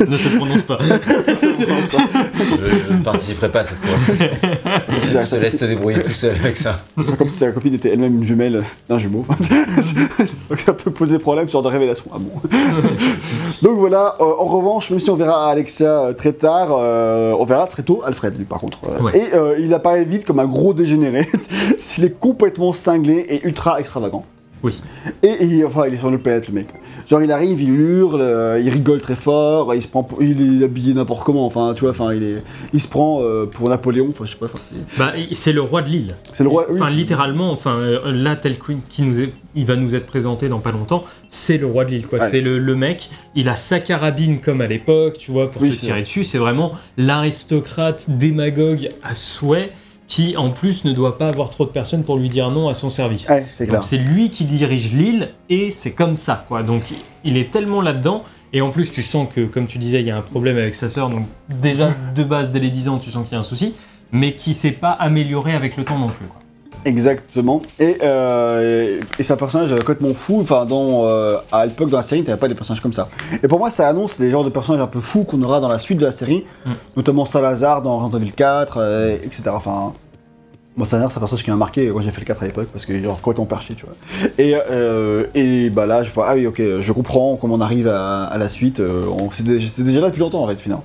ne se prononce pas.
Je, je ne participerai pas à cette conversation. Je te laisse te débrouiller tout seul avec ça.
Comme si sa copine était elle-même une jumelle d'un jumeau. Donc ça peut poser problème sur des révélations. Ah bon Donc voilà, euh, en revanche, même si on verra Alexia euh, très tard, euh, on verra très tôt Alfred, lui, par contre.
Ouais.
Et euh, il apparaît vite comme un gros dégénéré. il est complètement cinglé et ultra extravagant.
Oui.
Et, et, enfin, il est sur le planète, le mec. Genre, il arrive, il hurle, euh, il rigole très fort, il se prend, pour- il est habillé n'importe comment. Enfin, tu vois, enfin, il est, il se prend euh, pour Napoléon. Enfin, je sais pas. Enfin, c'est,
Bah, c'est le roi de l'île.
c'est le roi.
Enfin, littéralement, enfin, euh, là, tel qu'il qui nous est, il va nous être présenté dans pas longtemps, c'est le roi de l'île, quoi.
Ouais.
C'est le, le mec, il a sa carabine comme à l'époque, tu vois, pour
Oui,
te tirer dessus. C'est vraiment l'aristocrate démagogue à souhait qui, en plus, ne doit pas avoir trop de personnes pour lui dire non à son service.
Ouais, c'est clair.
Donc c'est lui qui dirige l'île et c'est comme ça, quoi. Donc il est tellement là-dedans. Et en plus, tu sens que, comme tu disais, il y a un problème avec sa sœur. Donc, déjà, de base, dès les 10 ans, tu sens qu'il y a un souci. Mais qui s'est pas amélioré avec le temps non plus. Quoi.
Exactement. Et, euh, et c'est un personnage complètement fou. Enfin, dans, euh, à l'époque, dans la série, t'avais pas des personnages comme ça. Et pour moi, ça annonce les genres de personnages un peu fous qu'on aura dans la suite de la série.
Mm.
Notamment Salazar dans Resident Evil 4, euh, etc. Enfin. Moi, Salazar, c'est un personnage qui m'a marqué quand j'ai fait le 4 à l'époque, parce que genre complètement perché, tu vois. Et, euh, et bah là, je vois, ah oui, ok, je comprends comment on arrive à, à la suite. J'étais déjà là depuis longtemps, en fait, finalement.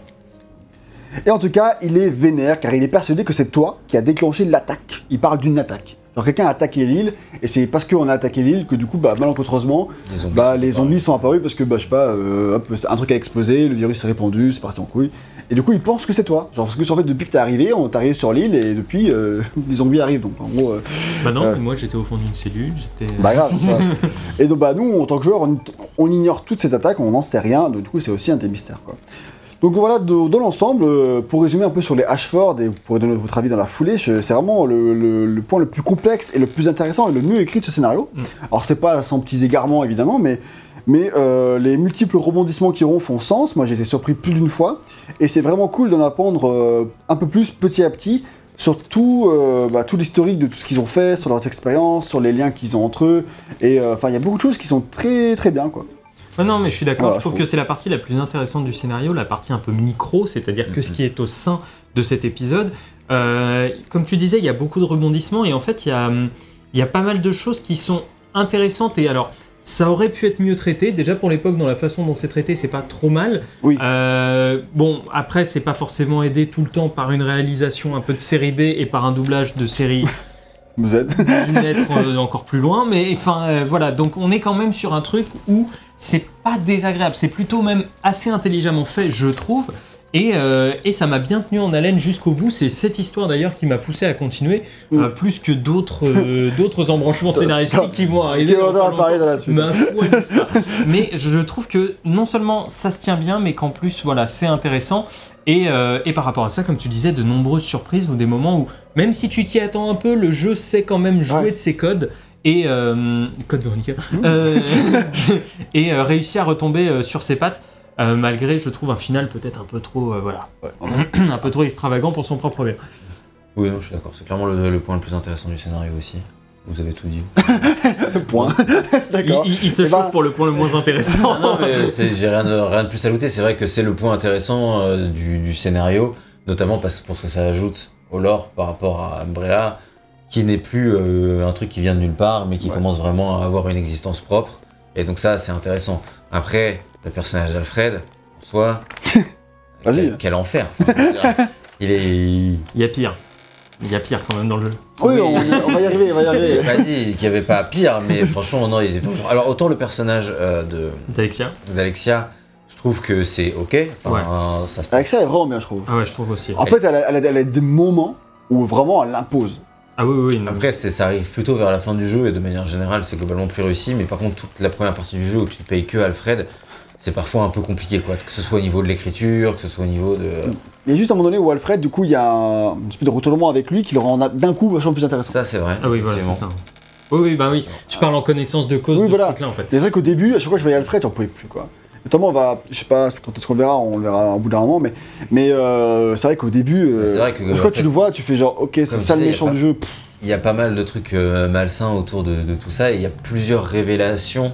Et en tout cas, il est vénère car il est persuadé que c'est toi qui a déclenché l'attaque. Il parle d'une attaque. Genre quelqu'un a attaqué l'île et c'est parce qu'on a attaqué l'île que du coup, bah, malencontreusement,
Les zombies.
bah,
sont
les
pas-
zombies sont apparus parce que, bah, je sais pas, euh, hop, un truc a explosé, le virus s'est répandu, c'est parti en couille. Et du coup, il pense que c'est toi. Genre parce que en fait, depuis que t'es arrivé, on t'est arrivé sur l'île et depuis, euh, les zombies arrivent. Donc en gros, euh,
Bah non, mais moi j'étais au fond d'une cellule, j'étais.
bah grave. Et donc bah nous, en tant que joueurs, on, on ignore toute cette attaque, on n'en sait rien, donc du coup c'est aussi un des mystères quoi. Donc voilà, de- dans l'ensemble, euh, pour résumer un peu sur les Ashford, et vous pourrez donner votre avis dans la foulée, c'est vraiment le, le- le point le plus complexe et le plus intéressant et le mieux écrit de ce scénario.
Mm.
Alors c'est pas sans petits égarements évidemment, mais, mais euh, les multiples rebondissements qui auront font sens, moi j'ai été surpris plus d'une fois, et c'est vraiment cool d'en apprendre euh, un peu plus petit à petit sur tout, bah, tout l'historique de tout ce qu'ils ont fait, sur leurs expériences, sur les liens qu'ils ont entre eux. Et enfin, il y a beaucoup de choses qui sont très très bien, quoi.
Ouais, non, mais je suis d'accord.
Voilà,
je trouve
je
que c'est la partie la plus intéressante du scénario, la partie un peu micro, c'est-à-dire que ce qui est au sein de cet épisode. Euh, comme tu disais, il y a beaucoup de rebondissements et en fait, il y a, il y a pas mal de choses qui sont intéressantes. Et alors, ça aurait pu être mieux traité. Déjà pour l'époque, dans la façon dont c'est traité, c'est pas trop mal.
Oui.
Euh, bon, après, c'est pas forcément aidé tout le temps par une réalisation un peu de série B et par un doublage de série
Vous êtes.
d'une lettre euh, encore plus loin, mais enfin euh, voilà, donc on est quand même sur un truc où c'est pas désagréable, c'est plutôt même assez intelligemment fait, je trouve. Et, euh, et ça m'a bien tenu en haleine jusqu'au bout. C'est cette histoire d'ailleurs qui m'a poussé à continuer,
Mm.
euh, plus que d'autres euh, d'autres embranchements scénaristiques qui vont arriver. Dans
parler la suite.
Mais je trouve que non seulement ça se tient bien, mais qu'en plus, voilà, c'est intéressant. Et, et par rapport à ça, comme tu disais, de nombreuses surprises ou des moments où, même si tu t'y attends un peu, le jeu sait quand même jouer
Ouais.
de ses codes. Et euh, code Veronica. Euh, et euh, réussir à retomber euh, sur ses pattes. euh, malgré, je trouve, un final peut-être un peu trop, euh, voilà, un peu trop extravagant pour son propre bien.
Oui, non, je suis d'accord. C'est clairement le, le point le plus intéressant du scénario aussi. Vous avez tout dit.
Point.
Il,
D'accord.
il- il se
Eh
chauffe
ben-
pour le point le moins intéressant.
Non, mais j'ai rien de, rien de plus à ajouter. C'est vrai que c'est le point intéressant euh, du, du scénario, notamment parce, parce que ça ajoute au lore par rapport à Umbrella, qui n'est plus euh, un truc qui vient de nulle part, mais qui
Ouais.
commence vraiment à avoir une existence propre. Et donc ça, c'est intéressant. Après, le personnage d'Alfred, en soi,
Vas-y.
quel, quel enfer. Enfin, il est...
Il y a pire. Il y a pire quand même dans le jeu.
Oui, on, on va y arriver, on va y
J'ai
arriver.
pas dit qu'il n'y avait pas pire, mais franchement, non, il était pas Alors, autant le personnage euh, de
D'Alexia
d'Alexia, je trouve que c'est ok. Enfin, ça se
Alexia est vraiment bien, je trouve.
Ah ouais, je trouve aussi.
En fait, elle a, elle a- elle a des moments où vraiment elle l'impose.
Ah oui, oui, non.
Après, ça arrive plutôt vers la fin du jeu et de manière générale, c'est globalement plus réussi. Mais par contre, toute la première partie du jeu où tu ne payes que Alfred, c'est parfois un peu compliqué, quoi. Que ce soit au niveau de l'écriture, que ce soit au niveau de.
Il y a juste un moment donné où Alfred, du coup, il y a un, une espèce de retournement avec lui qui le rend d'un coup vachement plus intéressant.
Ça, c'est vrai.
Ah oui, voilà, c'est ça. Oui, oui, bah oui. Je parle en connaissance de cause
Oui,
de
voilà.
ce truc-là, en fait.
C'est vrai qu'au début, à chaque fois que je voyais Alfred, j'en pouvais plus, quoi. Notamment, on va, je sais pas quand est-ce qu'on le verra, on le verra au bout d'un moment, mais, mais euh, c'est vrai qu'au début, euh,
C'est vrai que,
quand
fait,
tu le vois, tu fais genre, ok, c'est ça le méchant du jeu.
Il y a pas mal de trucs euh, malsains autour de, de tout ça et il y a plusieurs révélations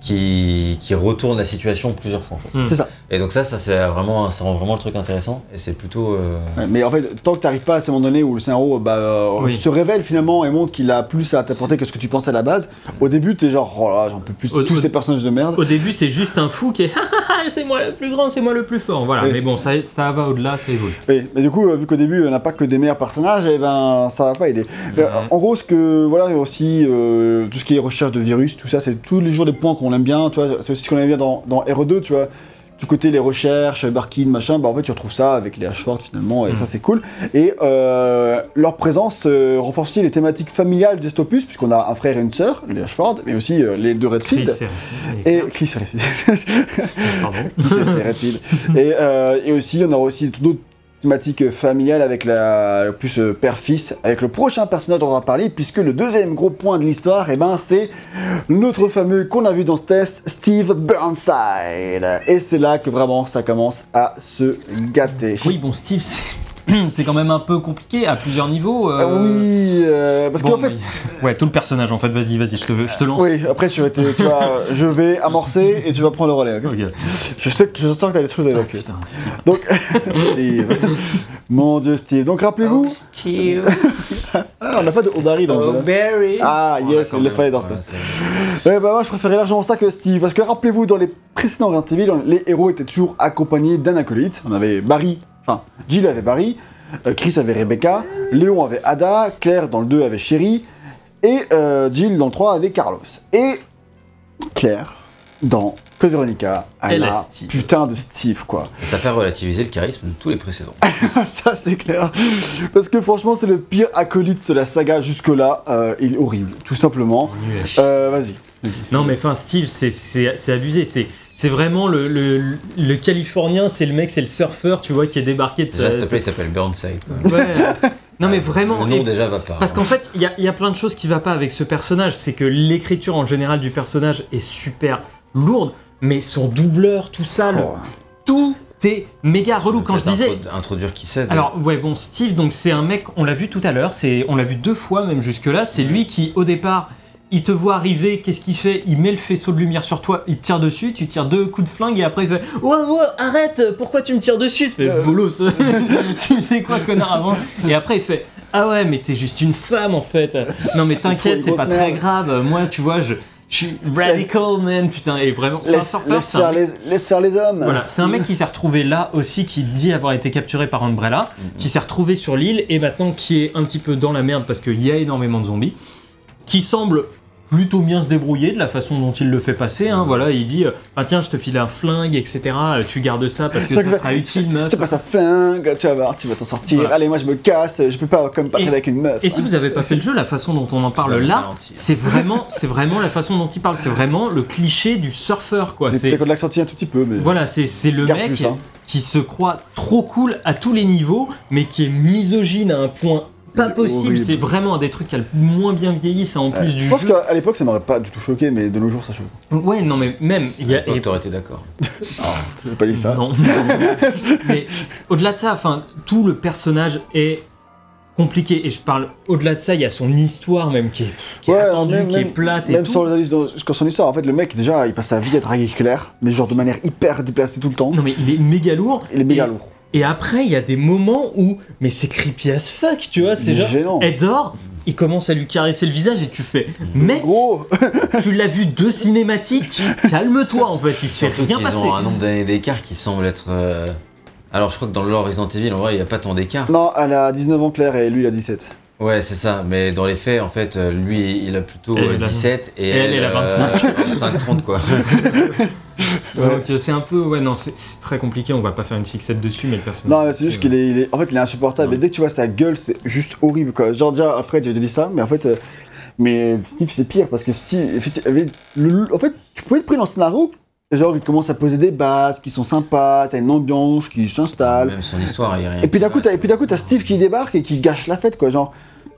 qui, qui retournent la situation plusieurs fois. En fait.
Hmm.
C'est ça.
Et donc ça, ça, c'est vraiment, ça rend vraiment le truc intéressant et c'est plutôt... euh,
Ouais, mais en fait, tant que tu n'arrives pas à ce moment donné où le scénario bah, euh,
Oui.
se révèle finalement et montre qu'il a plus à t'apporter que ce que tu pensais à la base, au début, t'es genre, oh là, j'en peux plus,
Au-
tous
au-
ces personnages de merde.
Au début, c'est juste un fou qui est c'est moi le plus grand, c'est moi le plus fort. Voilà,
Oui.
mais bon, ça, ça va au-delà, ça évolue.
Oui, mais du coup, euh, vu qu'au début, on n'a pas que des meilleurs personnages, et ben, ça va pas aider.
Mhm.
en gros, ce que, voilà, il y a aussi euh, tout ce qui est recherche de virus, tout ça, c'est tous les jours des points qu'on aime bien, tu vois, c'est aussi ce qu'on aime bien dans, dans RE2, tu vois. Du côté les recherches, Barkin, machin, bah en fait tu retrouves ça avec les Ashford finalement, et
Mhm.
ça c'est cool. Et euh, leur présence euh, renforce aussi les thématiques familiales d'Estopus, puisqu'on a un frère et une sœur, les Ashford, mais aussi euh, les deux
Chris,
Redfield. Et Chris Redfield.
Pardon.
C'est Redfield. et, et aussi, on aura aussi d'autres thématique familiale avec la plus euh, père-fils, avec le prochain personnage dont on va parler, puisque le deuxième gros point de l'histoire, eh ben, c'est notre fameux qu'on a vu dans ce test, Steve Burnside. Et c'est là que vraiment ça commence à se gâter.
Oui, bon, Steve, c'est- c'est quand même un peu compliqué à plusieurs niveaux.
Ah
euh,
oui, euh, parce
bon,
qu'en fait,
mais- Ouais, tout le personnage en fait, vas-y, vas-y, je te, je te lance.
oui, après tu, vas tu vas, je vais amorcer et tu vas prendre le relais. Je sais que je sens que t'as des choses à
Ah,
évoquer.
putain, Steve.
Donc, Steve. Mon dieu, Steve. Donc, rappelez-vous,
Steve.
ah, on n'a pas de Obari dans
Oh,
le
Barry.
Ah, yes, il le fallait dans ça. Eh ben, moi, je préférais largement ça que Steve. Parce que rappelez-vous, dans les précédents Resident Evil, les héros étaient toujours accompagnés d'un acolyte. On avait Barry, enfin, Jill avait Barry, euh, Chris avait Rebecca, Léon avait Ada, Claire dans le 2 avait Sherry, et euh, Jill dans le 3 avait Carlos. Et Claire, dans Code Veronica, Elle
a
a
Steve.
putain de Steve, quoi.
Ça fait relativiser le charisme de tous les précédents.
Ça, c'est clair. Parce que franchement, c'est le pire acolyte de la saga jusque-là. Euh, il est horrible, tout simplement.
Nul à chier.
Euh, vas-y.
Non mais enfin Steve c'est- c'est c'est abusé, c'est c'est vraiment le, le, le Californien, c'est le mec, c'est le surfeur, tu vois, qui est débarqué de
Déjà,
sa...
s'il te plaît, il s'appelle Burnside. quoi.
Ouais. Non mais vraiment...
Le nom
et-
déjà va pas.
Parce
hein.
qu'en fait, il y a, il y a plein de choses qui va pas avec ce personnage. C'est que l'écriture en général du personnage est super lourde, mais son doubleur, tout ça, le-
Oh.
tout est méga relou. Quand je
Peut-être
disais,
intro- Introduire qui c'est.
alors ouais bon Steve donc c'est un mec on l'a vu tout à l'heure c'est on l'a vu deux fois même jusque là c'est lui qui au départ il te voit arriver, qu'est-ce qu'il fait? Il met le faisceau de lumière sur toi, il tire dessus, tu tires deux coups de flingue et après il fait Ouais, ouais, arrête, pourquoi tu me tires dessus Tu fais
Euh.
bolos, tu me sais quoi, connard, avant? Et après il fait Ah ouais, mais t'es juste une femme en fait. Non, mais t'inquiète, c'est pas très grave. Moi, tu vois, je, je suis radical man, putain, et vraiment, c'est un surfeur,
laisse
un
faire les, laisse faire les hommes.
voilà, c'est un mec qui s'est retrouvé là aussi, qui dit avoir été capturé par Umbrella, qui s'est retrouvé sur l'île et maintenant qui est un petit peu dans la merde parce qu'il y a énormément de zombies, qui semble plutôt bien se débrouiller de la façon dont il le fait passer. Hein, voilà, il dit euh, ah tiens, je te file un flingue, etc. euh, Tu gardes ça parce que ça sera utile,
Je
meuf.
te passe un flingue, tu vas voir, tu vas t'en sortir.
Voilà.
Allez, moi je me casse, je peux pas comme traîner avec une meuf.
Et si vous avez pas fait le jeu, la façon dont on en parle là, c'est vraiment, c'est vraiment la façon dont il parle. C'est vraiment le cliché du surfeur, quoi.
C'est
C'est
peut-être qu'on l'accentue un tout petit peu, mais.
Voilà, c'est c'est le mec
plus, hein.
qui se croit trop cool à tous les niveaux, mais qui est misogyne à un point pas
Mais
possible. C'est vraiment un des trucs qui a le moins bien vieilli, c'est en
Ouais.
plus du
Je pense
jeu.
qu'à l'époque ça m'aurait pas du tout choqué, mais de nos jours ça choque.
Ouais, non, mais même. Il y a, et-
t'aurais été d'accord.
J'ai pas dit ça.
Non. mais au-delà de ça, enfin, tout le personnage est compliqué. Et je parle au-delà de ça, il y a son histoire même qui est, qui est
Ouais,
attendue,
même-
qui est
même-
plate et
Même
tout.
sans les analyses dans sur son histoire, en fait, le mec déjà il passe sa vie à draguer Claire, mais genre de manière hyper déplacée tout le temps.
Non, mais il est méga lourd.
Il est méga
Et-
lourd.
Et après, il y a des moments où, mais c'est creepy as fuck, tu vois, c'est genre,
gênant.
elle dort, il commence à lui caresser le visage et tu fais, mec,
Gros
tu l'as vu deux cinématiques, calme-toi en fait, il s'est rien
qu'ils
passé.
ont un nombre d'années d'écart qui semble être. euh, Alors, je crois que dans le lore Resident Evil, en vrai, il n'y a pas tant d'écart.
Non, elle a 19 ans Claire et lui il a 17.
Ouais, c'est ça. Mais dans les faits, en fait, euh, lui, il a plutôt euh,
a-
17 et
et elle, elle a
25-30, quoi.
Donc euh, c'est un peu, ouais, non, c'est très compliqué, on va pas faire une fixette dessus, mais le personnage.
Non, c'est juste qu'il est, il est- En fait, il est insupportable.
Ouais.
Et dès que tu vois sa gueule, c'est juste horrible quoi. Genre, déjà, Alfred, j'ai déjà dit ça, mais en fait. euh, Mais Steve, c'est pire parce que Steve. En fait, tu pouvais être pris dans le scénario. Genre, il commence à poser des bases qui sont sympas, t'as une ambiance qui s'installe.
Même son histoire, il y a rien.
Et puis
qui
d'un coup,
va.
t'as, et puis d'un coup, t'as Steve qui débarque et qui gâche la fête, quoi. Genre,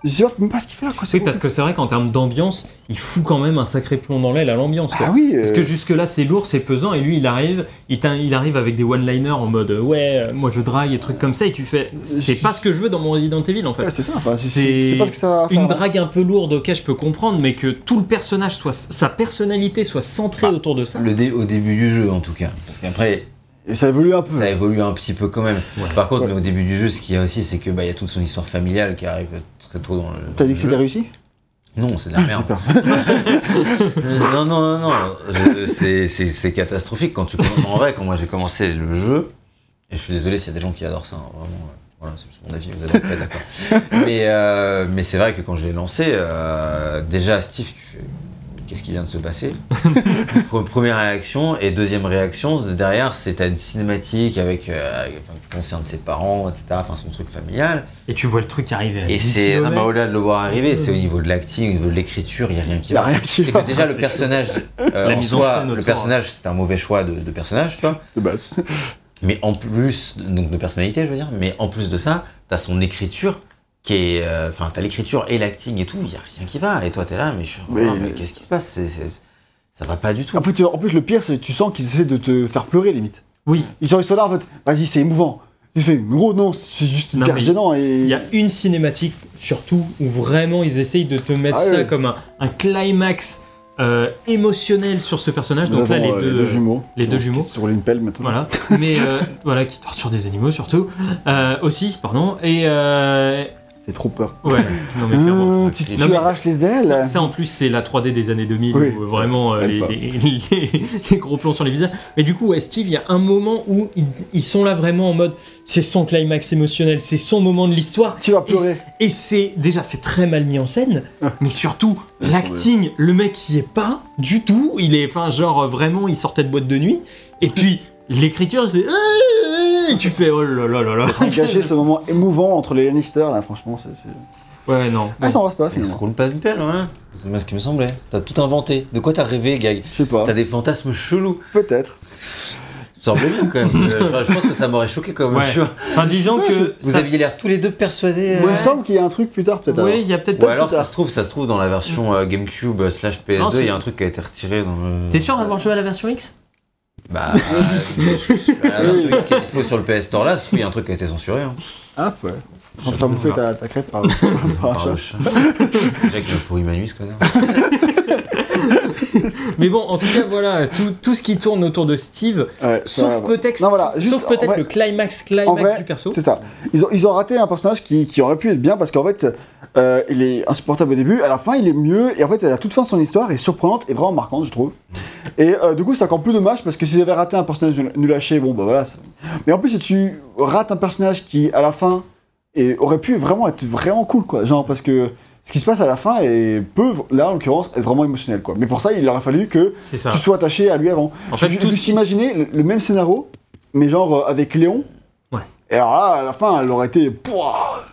je sais même pas ce qu'il fait là, quoi.
Oui, parce que c'est vrai qu'en termes d'ambiance, il fout quand même un sacré plomb dans l'aile à l'ambiance.
Ah oui.
Parce
euh,
que jusque-là, c'est lourd, c'est pesant, et lui, il arrive, il, arrive avec des one-liners en mode euh, ouais, euh, moi je drague et trucs comme ça, et tu fais c'est pas ce que je veux dans mon Resident Evil en fait.
ouais, c'est ça. Enfin, c'est, pas ce que ça.
Une
hein.
drague un peu lourde, ok, je peux comprendre, mais que tout le personnage soit, sa personnalité soit centrée
Bah,
autour de ça.
Le dé- au début du jeu, en tout cas. Parce qu'après,
Et ça évolue un peu.
ça évolue un petit peu quand même. Par contre,
Ouais.
mais au début du jeu, ce qu'il y a aussi, c'est que bah, il y a toute son histoire familiale qui arrive très tôt dans le.
T'as dit que c'était réussi?
Non, c'est de la merde.
Super.
non, non, non, non. C'est, catastrophique quand tu commences. En vrai, quand moi j'ai commencé le jeu, et je suis désolé s'il y a des gens qui adorent ça, hein, vraiment. euh, Voilà, c'est juste mon avis, vous allez être d'accord. Mais, euh, mais c'est vrai que quand je l'ai lancé, euh, déjà, Steve, tu fais. Qu'est-ce qui vient de se passer Pre- Première réaction, et deuxième réaction, derrière, c'est une cinématique avec, euh, qui concerne ses parents, etc., enfin son truc familial.
Et tu vois le truc arriver. à
Et
10
c'est, au-delà de le voir arriver, c'est au niveau de l'acting, au niveau de l'écriture, il n'y a rien qui
Il y a
va.
rien qui va
que déjà le
C'est
personnage, euh,
La
en
mise en
soi,
scène
le personnage c'est un mauvais choix de, de personnage, tu vois.
de base.
Mais en plus, donc de personnalité, je veux dire, mais en plus de ça, t'as son écriture qui est. euh, Enfin, t'as l'écriture et l'acting et tout, il y a rien qui va. Et toi, t'es là, mais, je suis,
Mais-
Ah, mais qu'est-ce qui se passe? C'est- c'est- Ça va pas du tout.
En plus, tu- en plus, le pire, c'est que tu sens qu'ils essaient de te faire pleurer, limite.
Oui,
Ils sont, ils sont là, en fait, vas-y, c'est émouvant. Tu fais, gros, non, c'est juste hyper gênant. Et...
il y a une cinématique surtout où vraiment ils essayent de te mettre
Ah
ça comme un, un climax euh, émotionnel sur ce personnage.
Nous
Donc là, les
avons, euh,
deux,
jumeaux.
les deux jumeaux.
Sur une pelle maintenant.
Voilà, mais euh, voilà, qui torturent des animaux surtout. Euh, aussi, pardon. Et euh,
C'est trop peur.
ouais, non mais clairement.
Ah, tu
Non,
tu
mais
arraches
ça-
les ailes.
Ça, ça, en plus, c'est la 3D des années 2000
Oui,
où euh,
ça-
vraiment
ça
euh, les,
pas.
les- les- les gros plans sur les visages. Mais du coup, ouais, Steve, il y a un moment où ils, ils sont là vraiment en mode c'est son climax émotionnel, c'est son moment de l'histoire.
Tu vas pleurer.
Et c'est déjà c'est très mal mis en scène, mais surtout l'acting, le mec qui est pas du tout, il est enfin genre vraiment il sortait de boîte de nuit et puis l'écriture c'est tu fais oh là là là là.
Gâcher ce moment émouvant entre les Lannister, là, franchement, c'est. c'est-
Ouais non.
Ah, ça embrasse pas, finalement.
roulent pas une pelle, voilà. C'est bien ce qui me semblait. T'as tout inventé. De quoi t'as rêvé, Gag
Je sais pas.
T'as des fantasmes chelous.
Peut-être.
Ça semblait bien quand même. Euh, je pense que ça m'aurait choqué quand même.
Ouais. Enfin disons
Ouais,
que
Vous
ça-
aviez l'air tous les deux persuadés.
Il
euh,
me semble qu'il y a un truc plus tard, peut-être.
Oui,
alors.
il y a peut-être
Ou alors
plus
ça
tard.
se trouve, ça se trouve dans la version euh, GameCube euh, slash PS2,
Non,
il y a un truc qui a été retiré dans le.
T'es sûr d'avoir joué à la version X?
Bah, euh, la version X qui est dispo sur le PS Store là, il y a un truc qui a été censuré. Hein.
Ah, ouais. En train de faire mousser ta, ta crêpe par, un chat.
Déjà qu'il a pourri ma nuit, ce connard.
Mais bon, en tout cas, voilà, tout, tout ce qui tourne autour de Steve,
Ouais, ça,
sauf peut-être
Non, voilà, vrai-
le climax,
En
climax
vrai,
du perso.
C'est ça. Ils ont, ils ont raté un personnage qui, qui aurait pu être bien parce qu'en fait, euh, il est insupportable au début, à la fin, il est mieux, et en fait, à la toute fin, son histoire est surprenante et vraiment marquante, je trouve. Et euh, du coup, c'est encore plus dommage parce que s'ils avaient raté un personnage nul- à chier, bon, bah voilà. Mais en plus, si tu rates un personnage qui, à la fin, et aurait pu vraiment être vraiment cool, quoi. Genre, parce que ce qui se passe à la fin est, peut, là, en l'occurrence, être vraiment émotionnel, quoi. Mais pour ça, il aurait fallu que tu sois attaché à lui avant.
En fait, qui-
imaginez le, le même scénario, mais genre euh, avec Léon.
Ouais.
Et alors là, à la fin, elle aurait été. Pouah,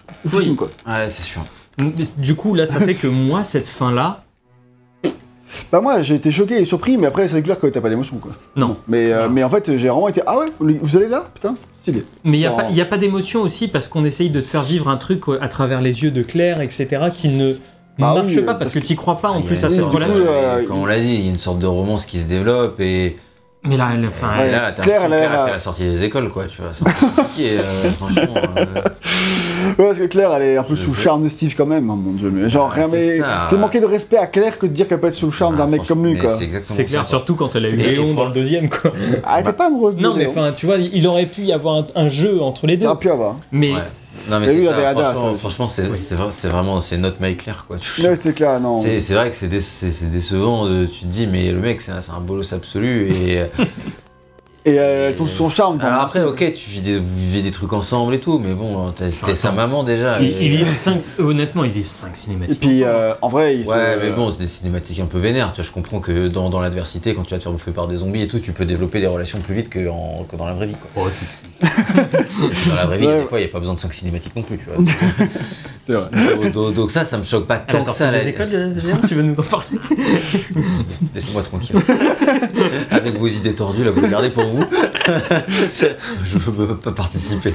quoi.
Ouais, c'est sûr.
Mais Du coup, là, ça fait que moi, cette fin-là,
Bah, moi, j'ai été choqué et surpris, mais après, c'est clair que t'as pas d'émotion, quoi.
non.
Mais, euh,
Non.
mais en fait, j'ai vraiment été. Ah ouais, vous allez là Putain, stylé.
Mais il n'y a,
Genre-
pas- y a pas d'émotion aussi parce qu'on essaye de te faire vivre un truc à travers les yeux de Claire, etc., qui ne
Bah
marche
oui,
pas
parce
parce que tu crois pas en
Il y a
plus à cette relation.
euh,
Comme on l'a dit, il y a une sorte de romance qui se développe et.
Mais là, elle, enfin,
Ouais,
et là, t'as
Claire,
Claire,
elle a
fait la sortie des écoles, quoi, tu vois. C'est un peu compliqué, euh, franchement. euh.
Ouais, parce que Claire, elle est un peu
Je
sous le charme de Steve quand même, hein, mon dieu. Mais genre,
Ah,
rien,
c'est
mais. C'est manquer de respect à Claire que de dire qu'elle peut être sous le charme d'un
Ah,
mec comme lui, quoi.
C'est
clair, surtout quand elle a eu Léon dans le deuxième, quoi.
Ah, elle était pas amoureuse de
Non, mais enfin, tu vois, il aurait pu y avoir un, un jeu entre les
Il
deux.
aurait pu avoir.
Mais
Ouais. Non, mais c'est
il
franchement, franchement, c'est
Oui.
vraiment, c'est notre Mike Claire, quoi.
Ouais, c'est clair, non.
C'est c'est vrai que c'est dé- c'est- c'est décevant, de- tu te dis, mais le mec, c'est un, c'est un bolos absolu. Et,
Et euh, elle tombe sous son charme.
alors après, ok, tu vis des, vous vivez des trucs ensemble et tout, mais bon, t'es t'es sa maman déjà.
ils,
et-
ils vivent cinq- honnêtement, ils vivent 5
Et
cinématiques.
puis,
ensemble.
euh, en vrai, il se-
Ouais, mais bon, c'est des cinématiques un peu vénères. Tu vois, je comprends que dans, dans l'adversité, quand tu vas te faire bouffer par des zombies et tout, tu peux développer des relations plus vite que, en- que dans la vraie vie. Quoi.
Oh.
Dans la vraie vie,
Ouais.
des fois, il n'y a pas besoin de 5 cinématiques non plus. Tu vois.
C'est vrai.
donc, donc- ça, ça me choque pas tant que ça.
des
la-
écoles, euh, tu veux nous en parler?
Laissez-moi tranquille. Avec vos idées tordues, là, vous les gardez pour vous. je ne peux pas participer.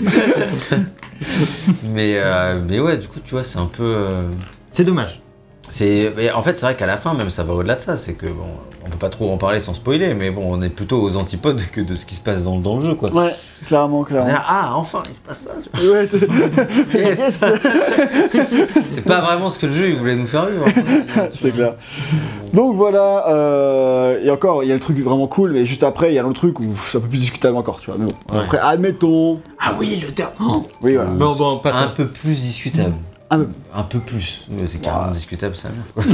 mais, euh, mais ouais, du coup, tu vois, c'est un peu. euh,
C'est dommage.
c'est, mais en fait, c'est vrai qu'à la fin, même, ça va au-delà de ça. C'est que, bon, on peut pas trop en parler sans spoiler, mais bon, on est plutôt aux antipodes que de ce qui se passe dans, dans le jeu, quoi.
Ouais, clairement, clairement.
là, ah, enfin, il se passe ça. tu
Ouais, c'est.
Yes. c'est pas vraiment ce que le jeu il voulait nous faire vivre.
C'est clair. Donc voilà, euh, et encore, il y a le truc vraiment cool, mais juste après, il y a l'autre truc où c'est un peu plus discutable encore, tu vois. Mais bon,
Ouais.
après, admettons.
Ah oui, le terme. Oh.
Oui, voilà.
Bon, bon,
Un
passons.
peu plus discutable.
Un peu-
Un peu plus. C'est carrément
Ouais.
discutable, ça.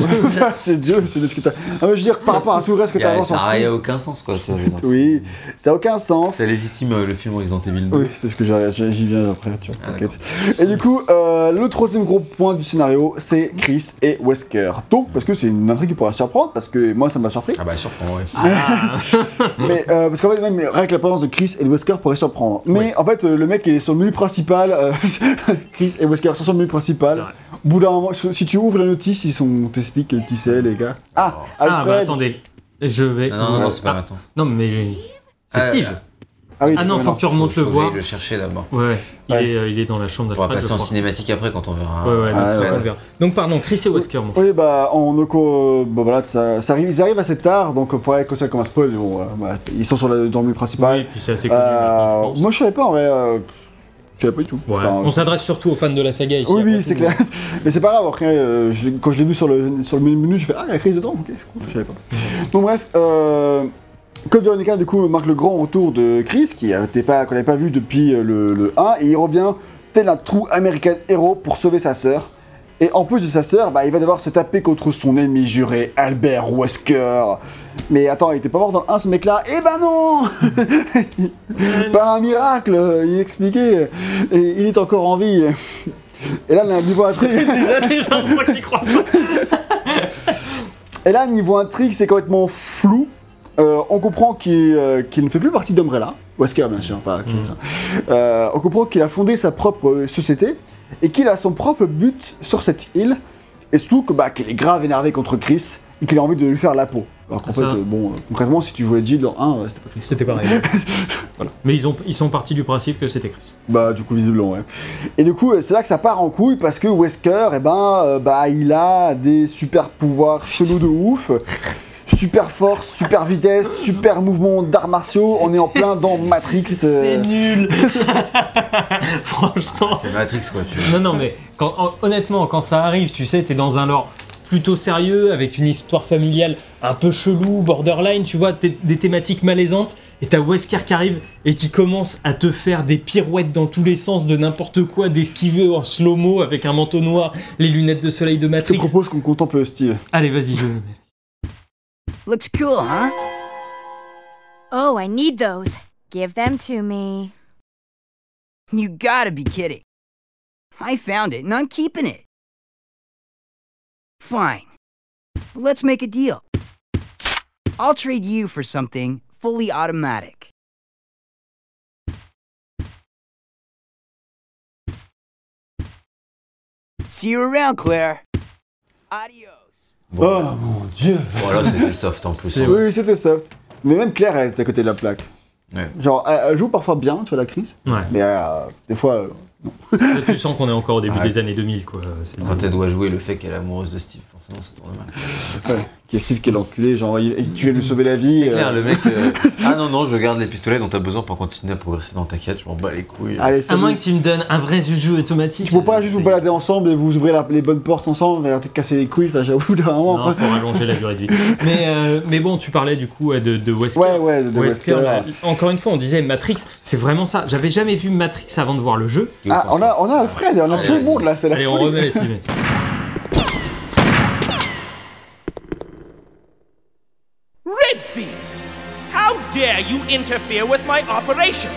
c'est Dieu, c'est discutable. Ah, mais je veux dire, par rapport à tout le reste que tu
a-
avances
Ça n'a aucun sens, quoi. tu vois.
Oui, ça n'a aucun sens.
C'est légitime euh, le film Resident Evil 2.
Oui, c'est ce que j'y viens après, tu vois,
Ah,
t'inquiète. Et du coup, euh, le troisième gros point du scénario, c'est Chris et Wesker. Donc, parce que c'est une intrigue qui pourrait surprendre, parce que moi ça m'a surpris.
Ah bah surprend, ouais.
Ah.
Mais euh, parce qu'en fait, même rien que la présence de Chris et de Wesker pourrait surprendre. Mais
Oui.
en fait, le mec il est sur le menu principal. Chris et Wesker sont sur le menu principal.
Vrai.
Au bout d'un moment, si tu ouvres la notice, ils sont t'expliquent qui c'est, les gars. Ah,
Ah, bah
Alfred.
attendez. Je vais.
Non, non, non, c'est pas
Ah,
maintenant.
Non, mais. C'est
Euh,
Steve.
Ah oui,
Ah non, faut que tu remontes le voir.
le chercher d'abord.
Ouais, ouais. Il,
Ouais.
Est, euh, il est dans la chambre
On pourra
d'Alfred.
passer en
crois.
cinématique après quand on verra.
Ouais, ouais, donc,
Ah, ouais.
verra. donc pardon, Chris et Wesker. mon
Oui, bah, on, donc, euh, bah, voilà, ça, ça arrive, ils arrivent assez tard, donc pour que ça commence spoil, bon, euh, voilà, ils sont sur le, dans le menu principal.
Oui, puis c'est assez connu
Euh,
maintenant, je pense.
moi, je savais pas en vrai. euh, je savais pas du tout.
Ouais.
Enfin,
On s'adresse surtout aux fans de la saga ici.
oui, oui, c'est clair. Mais c'est pas grave, après, euh, je- quand je l'ai vu sur le, sur le menu, je fais Ah, il y a Chris dedans Ok, cool, je savais pas. Donc, bref, euh, Code Veronica, du coup, marque le grand retour de Chris, qui n'était pas, qu'on n'avait pas vu depuis euh, le, le 1, et il revient tel un true American héros pour sauver sa sœur. Et en plus de sa sœur, bah, il va devoir se taper contre son ennemi juré, Albert Wesker. Mais attends, il était pas mort dans le 1 ce mec-là? Eh ben non Par un miracle, il expliquait, et il est encore en vie. Et là, niveau intrigue,
déjà, déjà, on que t'y crois pas.
et là, niveau intrigue, c'est complètement flou. Euh, on comprend qu'il euh, qu'il ne fait plus partie d'Umbrella, Wesker bien sûr, pas.
Mm.
hein. Euh, on comprend qu'il a fondé sa propre euh, société et qu'il a son propre but sur cette île, et surtout que, bah, qu'il est grave énervé contre Chris et qu'il a envie de lui faire la peau. Alors qu'en
Ça.
fait, euh, bon, euh, concrètement, si tu jouais Jill dans 1, euh, c'était pas Chris.
C'était pareil. Mais ils, ont, ils sont partis du principe que c'était Chris.
Bah du coup visiblement ouais. Et du coup euh, c'est là que ça part en couille parce que Wesker eh ben bah il a des super pouvoirs chelous de ouf. Super force, super vitesse, super mouvement d'arts martiaux, on est en plein dans Matrix. euh,
nul Franchement.
C'est Matrix quoi. Tu...
Non, non, mais quand, honnêtement, quand ça arrive, tu sais, t'es dans un lore plutôt sérieux, avec une histoire familiale un peu chelou, borderline, tu vois, des thématiques malaisantes, et t'as Wesker qui arrive et qui commence à te faire des pirouettes dans tous les sens de n'importe quoi, d'esquiver en slow-mo avec un manteau noir, les lunettes de soleil de
Je te
Matrix.
propose qu'on contemple le style.
Allez, vas-y, je.
Looks cool, huh?
Oh, I need those. Give them to me.
You gotta be kidding. I found it and I'm keeping it. Fine. Let's make a deal. I'll trade you for something fully automatic. See you around, Claire. Adios.
Bon,
Oh mon dieu
voilà, c'était soft en plus.
C'est-
hein.
Oui c'était soft. Mais même Claire elle est à côté de la plaque.
Ouais.
Genre elle, elle joue parfois bien sur la crise,
Ouais.
mais euh, des fois... euh,
Là, tu sens qu'on est encore au début
Ouais.
des années 2000, quoi. C'est-
Quand elle doit jouer le fait qu'elle est amoureuse de Steve, tourne mal.
ouais. Qui est Steve qui est l'enculé, genre il, il- tu viens de lui sauver la vie.
C'est clair,
euh,
le mec. euh, ah non, non, je garde les pistolets dont t'as besoin pour continuer à progresser dans ta quête, je m'en bats les couilles.
Allez,
À moins que tu me donnes un vrai juju automatique.
Tu peux pas juste vous
c'est-
balader ensemble et vous ouvrez la- les bonnes portes ensemble et arrêter de casser les couilles, enfin j'avoue d'un moment
Non,
après.
faut rallonger la durée de vie. Mais, euh, mais bon, tu parlais du coup de, de Wesker.
Ouais, ouais, de
Wesker,
Wesker.
bah, encore une fois, on disait Matrix, c'est vraiment ça. J'avais jamais vu Matrix avant de voir le jeu.
Ah, on a, on a Alfred et on a
Allez,
tout le monde là, c'est la
Allez, on remet les cinématiques.
dare you interfere with my operation?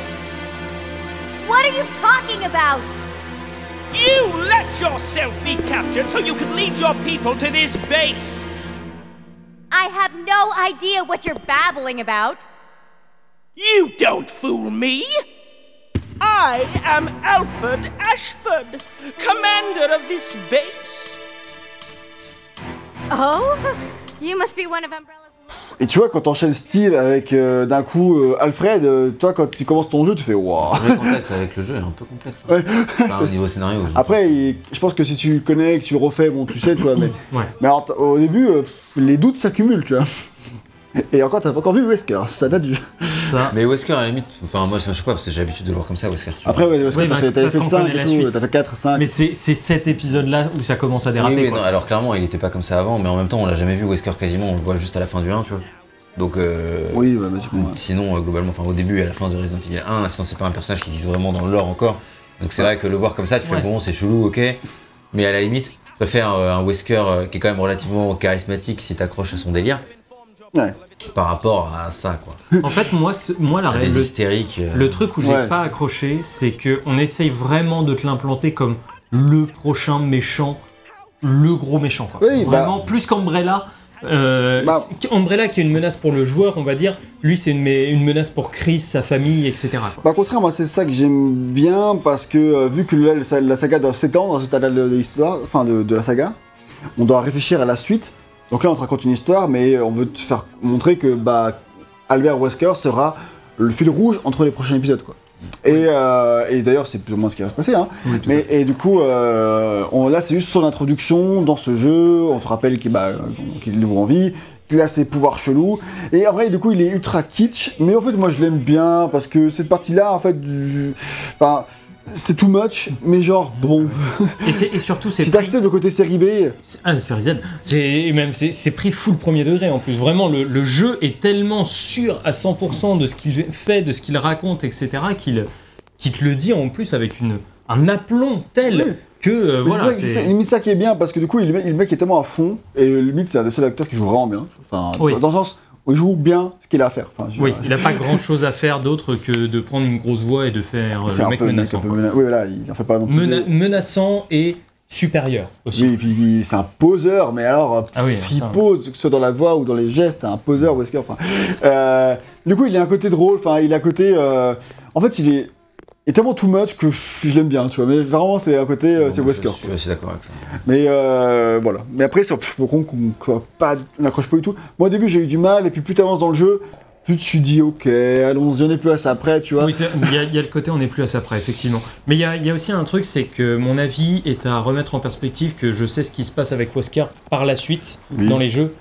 What are you talking about?
You let yourself be captured so you could lead your people to this base!
I have no idea what you're babbling about.
You don't fool me! I am Alfred Ashford, commander of this base.
Oh? You must be one of Umbrella's.
Et tu vois, quand t'enchaînes style avec euh, d'un coup euh, Alfred, euh, toi quand tu commences ton jeu, tu fais waouh.
Le contact avec le jeu est un peu complexe. hein.
Ouais.
Enfin, au niveau scénario. je-
Après, il- je pense que si tu le connais, que tu le refais, bon, tu sais, tu vois, mais.
Ouais.
Mais alors, au début, les doutes s'accumulent, tu vois. Et encore, t'as pas encore vu Wesker, ça date du.
Ça.
Mais Wesker, à la limite, enfin, moi, ça me choque pas parce que j'ai l'habitude de le voir comme ça, Wesker. tu vois.
Après, ouais, Wesker,
Oui,
t'as
bah,
fait, t'avais
parce
fait le
qu'on
5
connaît la
et tout,
suite.
t'as fait 4, 5.
Mais c'est c'est cet épisode-là où ça commence à déraper.
oui,
quoi.
non, alors clairement, il était pas comme ça avant, mais en même temps, on l'a jamais vu Wesker quasiment, on le voit juste à la fin du 1, tu vois. Donc, euh,
Oui, bah, moi.
sinon, euh, globalement, enfin, au début et à la fin de Resident Evil 1, sinon, c'est pas un personnage qui existe vraiment dans le lore encore. Donc, c'est vrai que le voir comme ça, tu fais
Ouais.
bon, c'est chelou, ok. Mais à la limite, je préfère euh, un Wesker euh, qui est quand même relativement charismatique si t'accroches à son délire
Ouais.
par rapport à ça, quoi.
En fait, moi, ce- moi la
À
ré-
des
le,
hystériques. euh,
le truc où j'ai
Ouais.
pas accroché, c'est que on essaye vraiment de te l'implanter comme le prochain méchant, le gros méchant. Quoi.
Oui, bah-
vraiment, plus qu'Umbrella. Euh,
Bah-
c'est- Umbrella qui est une menace pour le joueur, on va dire, lui c'est une, menace pour Chris, sa famille, etc. quoi.
Bah, au contraire, moi, c'est ça que j'aime bien parce que euh, vu que la, saga doit s'étendre dans ce stade de, de l'histoire, enfin de, de la saga, on doit réfléchir à la suite. Donc là, on te raconte une histoire, mais on veut te faire montrer que bah, Albert Wesker sera le fil rouge entre les prochains épisodes, quoi. Et, euh, et d'ailleurs, c'est plus ou moins ce qui va se passer. Hein.
Oui,
Mais, et du coup, euh, on- là, c'est juste son introduction dans ce jeu. On te rappelle qu'il bah, qu'il est nouveau en vie, qu'il a ses pouvoirs chelous. Et après, du coup, il est ultra kitsch. Mais en fait, moi, je l'aime bien parce que cette partie-là, en fait, du... enfin, c'est too much. Mais genre, bon,
Et, surtout, c'est
si t'acceptes le côté série B,
C'est- Ah, série Z. C'est même c'est pris full premier degré en plus. Vraiment, le, le jeu est tellement sûr à 100% de ce qu'il fait, de ce qu'il raconte, etc. qu'il te le dit en plus avec une un aplomb tel
Oui.
que euh, voilà.
c'est limite ça qui est bien parce que du coup, il, le mec- est tellement à fond et limite, c'est un des seuls acteurs qui joue vraiment bien. Enfin,
Oui.
dans le sens où il joue bien ce qu'il a à faire. Enfin, je-
Oui, il n'a pas grand chose à faire d'autre que de prendre une grosse voix et de faire euh, le mec
peu le mec
menaçant.
mena- Oui, voilà, il en fait pas non plus.
Mena-
des-
menaçant et supérieur aussi.
Oui, et puis c'est un poseur, mais alors,
Ah oui,
il
ça.
pose, que ce soit dans la voix ou dans les gestes, c'est un poseur, Wesker. Enfin, euh, du coup, il a un côté drôle, enfin, il a un côté. euh, en fait, il est, est tellement too much que je l'aime bien, tu vois. Mais vraiment, c'est un côté, euh, c'est
Donc,
Wesker.
Je suis assez d'accord avec ça.
Mais euh, voilà. Mais après, c'est qu'on n'accroche pas du tout. Moi, au début, j'ai eu du mal, et puis plus t'avances dans le jeu, plus tu dis, ok, allons-y, on est plus à ça après, tu vois.
Oui, il y, a- il y a le côté on n'est plus à ça près, effectivement. Mais il y a, il y a aussi un truc, c'est que mon avis est à remettre en perspective que je sais ce qui se passe avec Wesker par la suite
Oui.
dans les jeux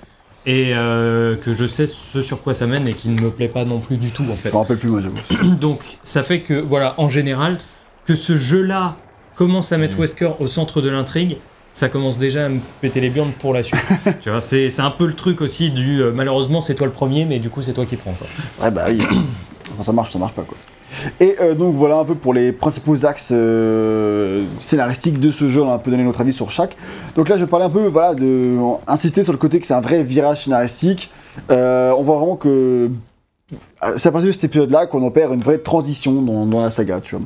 et euh, que je sais ce sur quoi ça mène et qui ne me plaît pas non plus du tout en fait.
Je me rappelle plus, moi, j'avoue.
Donc ça fait que, voilà, en général, que ce jeu-là commence à mettre
Mhm.
Wesker au centre de l'intrigue, ça commence déjà à me péter les burnes pour la suite. tu vois, c'est c'est un peu le truc aussi du euh, malheureusement c'est toi le premier, mais du coup c'est toi qui prends. Quoi.
Ouais, bah oui. Enfin, ça marche, ça marche pas, quoi. Et euh, donc voilà un peu pour les principaux axes euh, scénaristiques de ce jeu, on a un peu donné notre avis sur chaque. Donc là je vais parler un peu, voilà, de insister sur le côté que c'est un vrai virage scénaristique. Euh, on voit vraiment que c'est à partir de cet épisode-là qu'on opère une vraie transition dans, la saga, tu vois.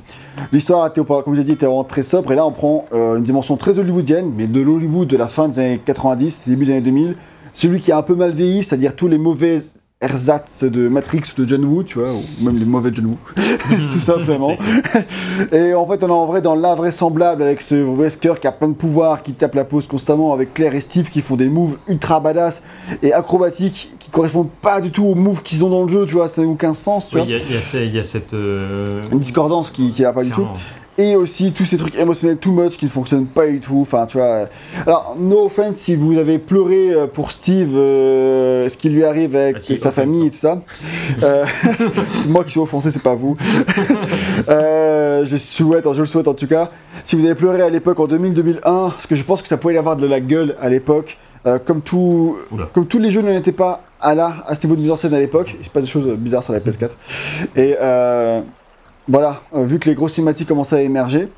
L'histoire, comme je l'ai dit, était vraiment très sobre, et là on prend une dimension très hollywoodienne, mais de l'Hollywood de la fin des années 90, début des années 2000, celui qui a un peu mal vieilli, c'est-à-dire tous les mauvais ersatz de Matrix ou de John Woo, tu vois, ou même les mauvais John Woo, tout simplement. Et en fait, on est en vrai dans l'invraisemblable avec ce Wesker qui a plein de pouvoirs, qui tape la pose constamment avec Claire et Steve qui font des moves ultra badass et acrobatiques qui correspondent pas du tout aux moves qu'ils ont dans le jeu, tu vois, ça n'a aucun sens, tu
Oui,
vois.
Il y, a- y a y a cette. euh,
Une discordance qui, qui va pas du tout. Et aussi tous ces trucs émotionnels too much qui ne fonctionnent pas du tout. Enfin, tu vois. Alors, no offense si vous avez pleuré euh, pour Steve, euh, ce qui lui arrive avec
Ah, si,
sa famille et tout ça. Euh, c'est moi qui suis offensé, c'est pas vous. Euh, je souhaite, je le souhaite en tout cas. Si vous avez pleuré à l'époque en 2000-2001, parce que je pense que ça pouvait y avoir de la gueule à l'époque, euh, comme tout,
Oula.
comme tous les jeux ne l'étaient pas à là, à ce niveau de mise en scène à l'époque, il se passe des choses bizarres sur la PS4. Et euh, voilà, euh, vu que les grosses cinématiques commençaient à émerger,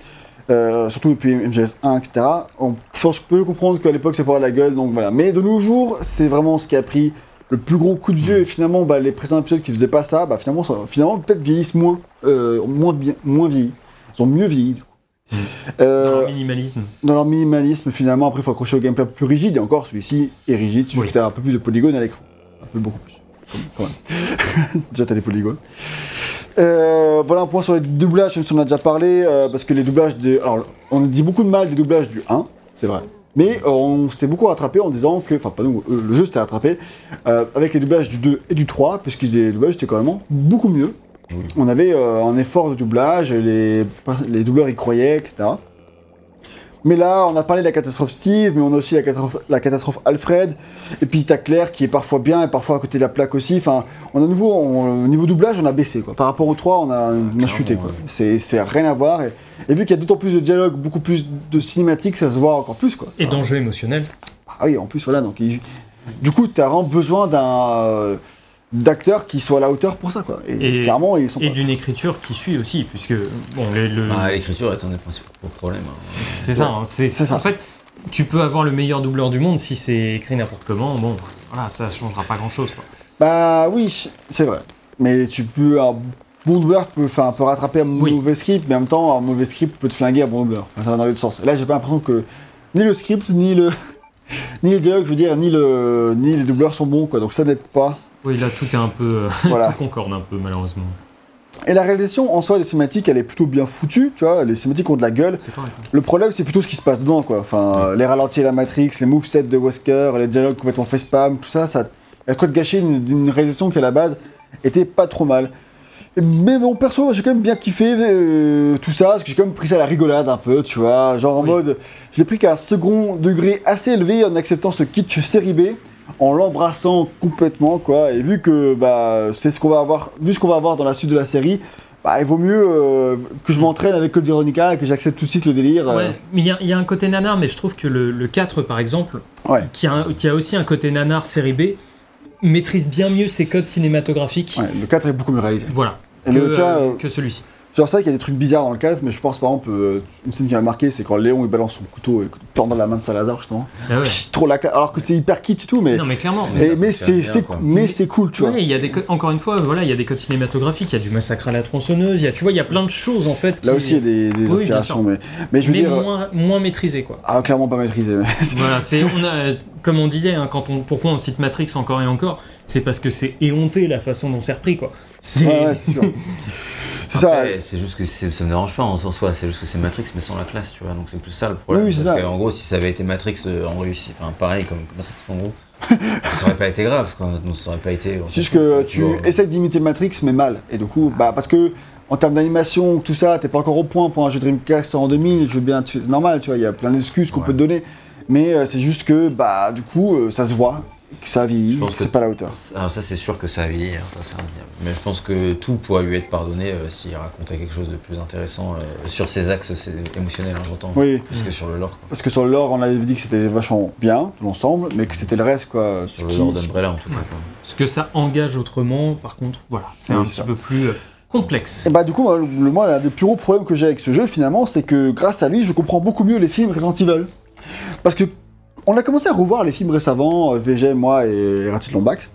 euh, surtout depuis MGS1, etc., on, je peux comprendre qu'à l'époque ça pourrait la gueule, donc voilà. Mais de nos jours, c'est vraiment ce qui a pris le plus gros coup de vieux, et finalement, bah, les précédents épisodes qui faisaient pas ça, bah, finalement, ça- finalement peut-être vieillissent moins, euh, moins, bien, moins vieilli. Ils ont mieux vieilli. Euh,
Dans le minimalisme.
dans leur minimalisme, finalement, après, il faut accrocher au gameplay plus rigide, et encore, celui-ci est rigide, celui
Oui.
qui a un peu plus de polygones à l'écran. Un peu beaucoup plus. Quand même. déjà, t'as des polygones. Euh, voilà un point sur les doublages, même si on a déjà parlé, euh, parce que les doublages des. Alors, on dit beaucoup de mal des doublages du 1, c'est vrai. Mais euh, on s'était beaucoup rattrapé en disant que. Enfin, pas nous, le jeu s'était rattrapé avec les doublages du 2 et du 3, puisque les doublages étaient quand même beaucoup mieux. On avait un effort de doublage, les, les doubleurs y croyaient, etc. Mais là, on a parlé de la catastrophe Steve, mais on a aussi la catastrophe, la catastrophe Alfred. Et puis t'as Claire qui est parfois bien et parfois à côté de la plaque aussi. Enfin, on a nouveau, on- au niveau doublage, on a baissé quoi. Par rapport au 3, on a, on a chuté quoi. C'est c'est rien à voir. Et, et vu qu'il y a d'autant plus de dialogue, beaucoup plus de cinématiques, ça se voit encore plus quoi.
Et d'enjeux émotionnels.
Ah oui, en plus voilà. Donc, il- du coup, t'as vraiment besoin d'un d'acteurs qui soient à la hauteur pour ça quoi. Et,
Et-
clairement, ils sont
Et
pas.
d'une écriture qui suit aussi, puisque bon, le-
Ah, l'écriture est un des principaux problèmes. hein.
c'est ça. hein, c'est
C'est ça.
En fait, tu peux avoir le meilleur doubleur du monde si c'est écrit n'importe comment. Bon, voilà, ça changera pas grand-chose. quoi.
Bah oui, c'est vrai. Mais tu peux. Un bon doubleur peut, enfin, peut rattraper un
Oui.
mauvais script, mais en même temps, un mauvais script peut te flinguer un bon doubleur. Enfin, ça va dans les deux sens. Et là, j'ai pas l'impression que ni le script, ni le. Ni le dialogue, je veux dire, ni, le, ni les doubleurs sont bons, quoi. Donc ça n'aide pas.
Oui, là, tout est un peu. euh,
Voilà.
tout concorde un peu, malheureusement.
Et la réalisation, en soi, des cinématiques, elle est plutôt bien foutue, tu vois. Les cinématiques ont de la gueule. Le problème, c'est plutôt ce qui se passe dedans, quoi. Enfin, euh, les ralentis à la Matrix, les movesets de Wesker, les dialogues complètement fait spam, tout ça, ça a quoi de gâcher une, une réalisation qui, à la base, était pas trop mal. Mais bon, perso, j'ai quand même bien kiffé euh, tout ça, parce que j'ai quand même pris ça à la rigolade un peu, tu vois. Genre en
Oui.
mode, je l'ai pris qu'à un second degré assez élevé en acceptant ce kitsch série B, en l'embrassant complètement, quoi. Et vu que bah, c'est ce qu'on va avoir, vu ce qu'on va avoir dans la suite de la série, bah, il vaut mieux euh, que je m'entraîne avec Code Veronica et que j'accepte tout de suite le délire. euh.
Ouais, mais il y, a- il y a un côté nanar, mais je trouve que le, le 4, par exemple,
Ouais.
qui, a, un- qui a aussi un côté nanar série B, maîtrise bien mieux ses codes cinématographiques.
Ouais, le 4 est beaucoup mieux réalisé.
Voilà.
Et
que, euh, que celui-ci.
Genre, c'est vrai qu'il y a des trucs bizarres dans le 4, mais je pense par exemple, euh, une scène qui m'a marqué, c'est quand Léon il balance son couteau et tord dans la main de Salazar, justement.
Ah ouais.
Trop la classe. Alors que c'est hyper kitsch et tout, mais.
Non, mais clairement.
Mais
c'est mais c'est cool, tu vois.
Il y a des encore une fois, voilà, il y a des codes cinématographiques, il y a du massacre à la tronçonneuse, il y a, tu vois, il y a plein de choses en fait.
Là
qui-
aussi, il y a des, des
Oui, bien
inspirations, mais, mais je veux
mais
dire.
moins, moins maîtrisées, quoi.
Ah, clairement pas maîtrisé. mais-
Voilà, c'est on a, comme on disait, hein, quand on, pourquoi on cite Matrix encore et encore, c'est parce que c'est éhonté la façon dont c'est repris, quoi. C'est
Ouais, ouais, c'est sûr. c'est ça.
C'est juste que ça me dérange pas en soi, c'est juste que c'est Matrix mais sans la classe, tu vois, donc c'est plus ça le problème.
Oui, oui, c'est
Parce
ça.
que, en gros, si ça avait été Matrix euh, en réussi, enfin pareil comme Matrix en gros, ça aurait pas été grave, quoi. Donc ça aurait pas été.
C'est juste que tu
vois.
essaies d'imiter Matrix, mais mal. Et du coup, bah, parce que. En termes d'animation, tout ça, t'es pas encore au point pour un jeu Dreamcast en 2000, je veux bien, c'est normal, tu vois, il y a plein d'excuses qu'on
Ouais.
peut te donner, mais euh, c'est juste que, bah, du coup, euh, ça se voit, que ça vieillit,
Je pense
que
que-
c'est pas la hauteur.
Alors ça c'est sûr que ça a vieilli, hein, ça c'est indéniable. Mais je pense que tout pourrait lui être pardonné euh, s'il racontait quelque chose de plus intéressant euh, sur ses axes émotionnels, hein, j'entends.
Oui,
Plus que sur le lore, quoi.
parce que sur le lore, on avait dit que c'était vachement bien, l'ensemble, mais que c'était le reste, quoi.
Sur le lore d'Umbrella en tout cas. quoi.
ce que ça engage autrement, par contre, voilà, c'est
Oui,
un petit
ça.
peu plus euh, complexe.
Et bah du coup, moi, le, moi, l'un des plus gros problèmes que j'ai avec ce jeu, finalement, c'est que grâce à lui, je comprends beaucoup mieux les films Resident Evil. Parce que on a commencé à revoir les films récemment, euh, VG, moi et Ratchet Lombax.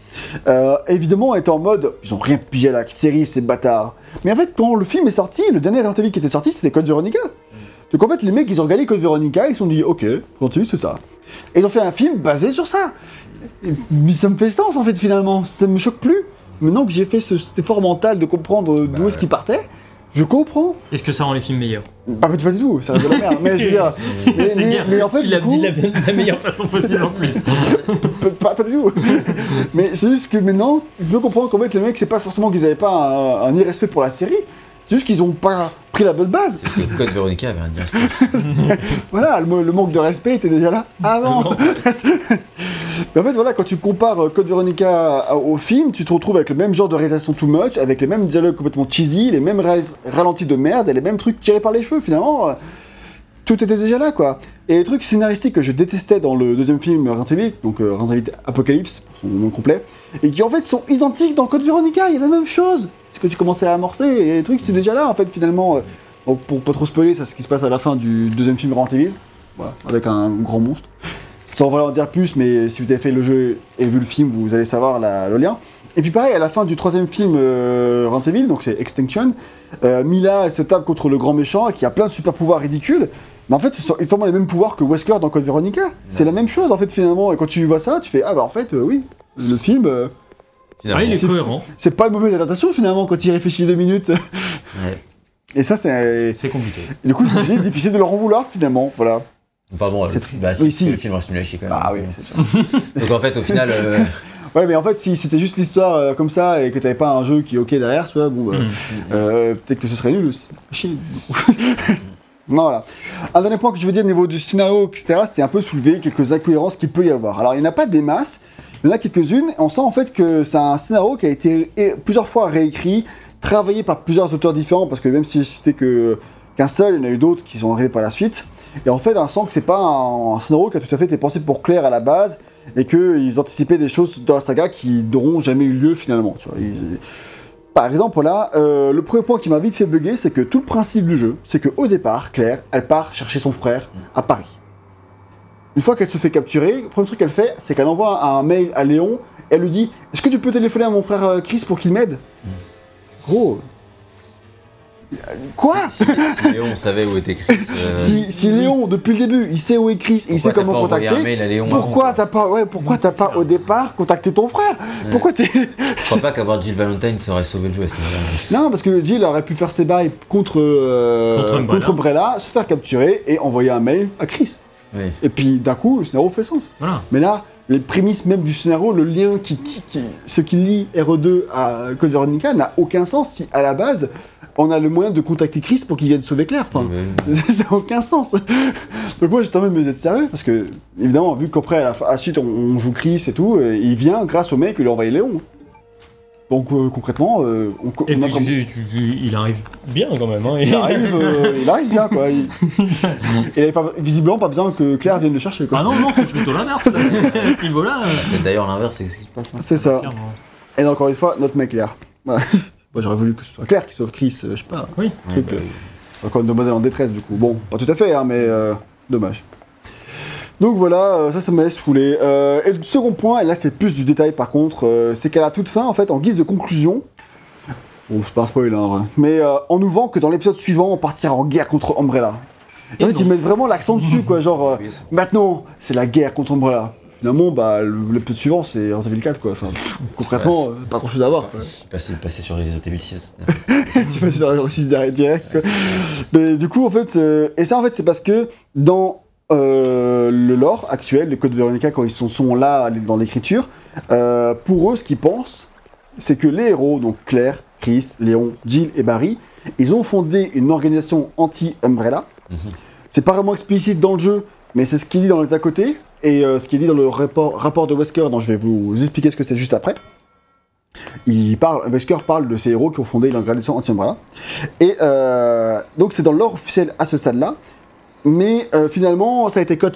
Euh, évidemment, on était en mode, ils ont rien pigé à la série, ces bâtards. Mais en fait, quand le film est sorti, le dernier Evil qui était sorti, c'était Code Veronica. Donc en fait, les mecs, ils ont regardé Code Veronica, ils se sont dit, ok, Evil, c'est ça. Et ils ont fait un film basé sur ça. Mais ça me fait sens, en fait, finalement. Ça me choque plus. Maintenant que j'ai fait ce, cet effort mental de comprendre d'où
Bah
est-ce qu'il partait, je comprends.
Est-ce que ça rend les films meilleurs
Pas, pas du tout, ça reste de la merde. mais je veux dire, mais, mais- en fait,
tu l'as dit de la, la meilleure façon possible en plus.
pas, pas du tout. mais c'est juste que maintenant, je peux comprendre qu'en fait, les mecs, c'est pas forcément qu'ils avaient pas un, un irrespect pour la série, c'est juste qu'ils ont pas pris la bonne base.
Code Veronica avait un directeur.
Voilà, le, le manque de respect était déjà là avant. Mais en fait, voilà, quand tu compares euh, Code Veronica au film, tu te retrouves avec le même genre de réalisation too much, avec les mêmes dialogues complètement cheesy, les mêmes ralentis de merde et les mêmes trucs tirés par les cheveux finalement. Tout était déjà là, quoi. Et les trucs scénaristiques que je détestais dans le deuxième film Evil, donc euh, Apocalypse, pour son nom complet, et qui en fait sont identiques dans Code Veronica, il y a la même chose. C'est que tu commençais à amorcer, et les trucs c'était déjà là, en fait, finalement. euh, donc, pour pas trop spoiler, c'est ce qui se passe à la fin du deuxième film Evil, voilà, avec un grand monstre. Sans vraiment en dire plus, mais si vous avez fait le jeu et vu le film, vous allez savoir le lien. Et puis pareil, à la fin du troisième film euh, donc c'est Extinction, euh, Mila, elle se tape contre le grand méchant qui a plein de super pouvoirs ridicules. Mais en fait, ce sont exactement les mêmes pouvoirs que Wesker dans Code Veronica. C'est la même chose en fait finalement. Et quand tu vois ça, tu fais ah bah en fait euh, oui, le film, euh,
Finalement.
Ah, il est
c'est
cohérent,
c'est pas une mauvaise adaptation finalement quand il réfléchit deux minutes.
Ouais.
Et ça c'est
c'est compliqué.
et du coup je me dis difficile de leur en vouloir finalement. Voilà.
Enfin bon,
C'est
le,
triste.
bah, si,
Oui, si.
le film reste nul à chier quand même.
Ah oui, c'est sûr.
Donc en fait, au final, euh,
Ouais, mais en fait, si c'était juste l'histoire euh, comme ça et que t'avais pas un jeu qui est ok derrière, tu vois, bon, bah,
Mm.
euh, peut-être que ce serait nul aussi. Chier, voilà. Un dernier point que je veux dire au niveau du scénario, etc., c'était un peu soulever quelques incohérences qu'il peut y avoir. Alors, il n'y en a pas des masses, il y en a quelques-unes, on sent en fait que c'est un scénario qui a été plusieurs fois réécrit, travaillé par plusieurs auteurs différents, parce que même si c'était que qu'un seul, il y en a eu d'autres qui sont arrivés par la suite. Et en fait, on sent que c'est pas un, scénario qui a tout à fait été pensé pour Claire à la base, et qu'ils anticipaient des choses dans la saga qui n'auront jamais eu lieu finalement. Par exemple, là, euh, le premier point qui m'a vite fait bugger, c'est que tout le principe du jeu, c'est qu'au départ, Claire, elle part chercher son frère à Paris. Une fois qu'elle se fait capturer, le premier truc qu'elle fait, c'est qu'elle envoie un mail à Léon, elle lui dit Est-ce que tu peux téléphoner à mon frère euh, Chris pour qu'il m'aide? Gros. Quoi
si, si Léon savait où était Chris, euh,
si, si Léon, depuis le début, il sait où est Chris et il sait comment contacter,
mail à Léon
pourquoi t'as pas, ouais, pourquoi t'as pas au départ contacté ton frère Pourquoi t'es.
Je crois pas qu'avoir Jill Valentine serait sauvé le jeu à ce niveau-là.
Non, parce que Jill aurait pu faire ses bails contre, euh,
Contre Umbrella.
contre Umbrella, se faire capturer et envoyer un mail à Chris.
Oui.
Et puis d'un coup, le scénario fait sens.
Voilà.
Mais là, les prémices même du scénario, le lien qui, qui ce qui lie RE2 à Code Veronica n'a aucun sens si à la base on a le moyen de contacter Chris pour qu'il vienne sauver Claire. Enfin,
Mais-
ça n'a aucun sens. Donc moi j'étais en train de me dire sérieux parce que évidemment vu qu'après à la, suite on, on joue Chris et tout, euh, il vient grâce au mec qui lui a envoyé Léon. Donc euh, concrètement, euh, on,
Et
on a
tu- tu- il arrive bien quand même. Hein,
il arrive, euh, il arrive bien quoi. Il, il avait pas, visiblement pas besoin que Claire vienne le chercher quoi.
Ah non, non, c'est plutôt l'inverse. là.
C'est d'ailleurs l'inverse, c'est ce qui se passe. hein.
C'est ça. Et encore une fois, notre mec Claire. Moi j'aurais voulu que ce soit Claire qui sauve Chris, euh, je sais pas.
Oui.
Ouais,
truc,
bah
euh,
oui.
C'est encore une demoiselle en détresse du coup. Bon, pas tout à fait, hein, mais euh, dommage. Donc voilà, euh, ça, ça m'a saoulé. Euh, et le second point, et là c'est plus du détail par contre, euh, c'est qu'à la toute fin, en fait, en guise de conclusion, bon, c'est pas un spoiler, hein, mais euh, on nous vend que dans l'épisode suivant, on partira en guerre contre Umbrella. Et en fait, ils mettent vraiment l'accent dessus, quoi, genre, euh, maintenant, c'est la guerre contre Umbrella. Finalement, bah, le- l'épisode suivant, c'est Resident Evil 4, quoi. Enfin, concrètement, euh, pas grand chose à voir, quoi.
Il passait sur Resident Evil 6.
tu passes sur le 6 direct, quoi. Mais du coup, en fait, euh, et ça, en fait, c'est parce que dans euh, le lore actuel, le code Veronica, quand ils sont, sont là dans l'écriture, euh, pour eux, ce qu'ils pensent, c'est que les héros, donc Claire, Chris, Léon, Jill et Barry, ils ont fondé une organisation anti-Umbrella.
Mhm.
C'est pas vraiment explicite dans le jeu, mais c'est ce qui est dit dans les à côté, et euh, ce qui est dit dans le rapport, rapport de Wesker, dont je vais vous expliquer ce que c'est juste après. Il parle, Wesker parle de ces héros qui ont fondé l'organisation anti-Umbrella. Et euh, donc c'est dans l'ordre officiel à ce stade-là, mais euh, finalement ça a été cut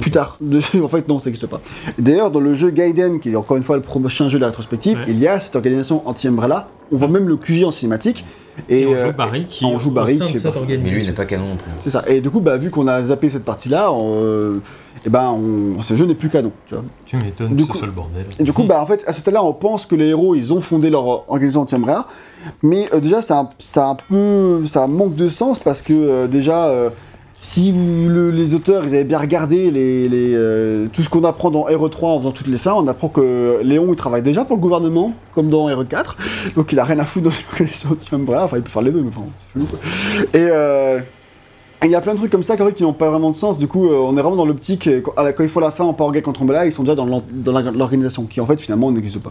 plus tard. De- en fait non, ça n'existe pas. D'ailleurs dans le jeu Gaiden, qui est encore une fois le prochain jeu de la rétrospective,
Ouais.
il y a cette organisation anti-Umbrella. On voit même le QG en cinématique.
Et, on
euh,
joue Barry qui
on joue
au
Barry
sein
qui
de
fait
cette.
Mais lui, il
organisation.
n'est pas canon non plus.
c'est ça. Et du coup, bah, vu qu'on a zappé cette partie-là, on, euh, eh ben, on- ce jeu n'est plus canon. Tu vois.
Tu m'étonnes
Du
que
coup-
ce soit le bordel.
Et du coup, bah, en fait, à ce stade-là, on pense que les héros, ils ont fondé leur euh, organisation anti-Umbrella. Mais euh, déjà, ça, a- ça, un peu, ça manque de sens parce que euh, déjà, euh, si vous- le- les auteurs, ils avaient bien regardé les, les, euh, tout ce qu'on apprend dans RE3 en faisant toutes les fins, on apprend que Léon, il travaille déjà pour le gouvernement, comme dans RE4. Donc, il a rien à foutre dans l'organisation anti-Umbrella. Enfin, il peut faire les deux, mais enfin, c'est chelou, quoi. Et... euh, et il y a plein de trucs comme ça quand qui n'ont pas vraiment de sens. Du coup, euh, on est vraiment dans l'optique, quand, il faut la fin en Power contre Umbrella, ils sont déjà dans l'organisation, qui en fait finalement n'existe pas.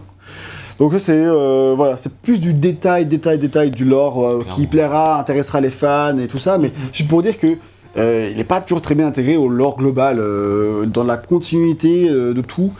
Donc ça, c'est euh, voilà, c'est plus du détail, détail, détail du lore euh, qui plaira, intéressera les fans et tout ça, mais juste pour dire que il n'est pas toujours très bien intégré au lore global, euh, dans la continuité euh, de tout.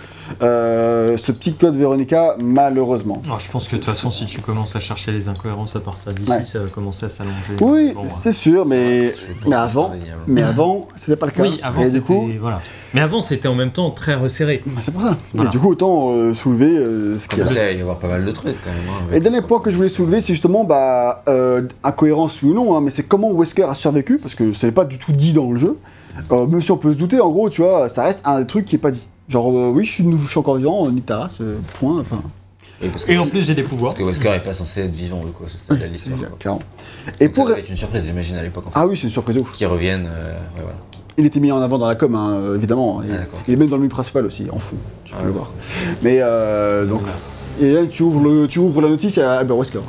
Euh, ce petit code Veronica, malheureusement.
Alors, je pense que de toute façon, si tu commences à chercher les incohérences à partir d'ici,
Ouais.
ça va commencer à s'allonger.
Oui,
Bon,
c'est sûr, mais, mais avant, mais avant, c'était pas le cas.
Oui, avant c'était
du coup,
voilà. Mais avant c'était en même temps très resserré.
Bah, C'est pour ça.
Voilà.
Et du coup, autant euh, soulever euh, ce
Il
qu'il y a.
à y avoir pas mal de trucs quand même. hein,
Et dernier point que je voulais soulever, c'est justement, bah, euh, incohérence ou non, hein, mais c'est comment Wesker a survécu, parce que c'est pas du tout dit dans le jeu. Euh, même si on peut se douter, en gros, tu vois, ça reste un des trucs qui est pas dit. Genre, euh, oui, je suis, je suis encore vivant, euh, nique ta race, euh, point, enfin.
Oui, parce que
Et en plus j'ai des pouvoirs.
Parce que Wesker est pas censé être vivant coup, à ce stade de l'histoire. quoi.
Clairement. Et
Donc
pour.
Ça devait être une surprise, j'imagine, à l'époque.
Ah oui, c'est une surprise de ouf.
Qui reviennent. euh, ouais, voilà.
Il était mis en avant dans la com, hein, évidemment.
Ah,
il est même dans le menu principal aussi, en fond, tu peux
Ah
le voir. Mais euh, donc. Et là, tu ouvres, le, tu ouvres la notice, il y a ah, Wesker.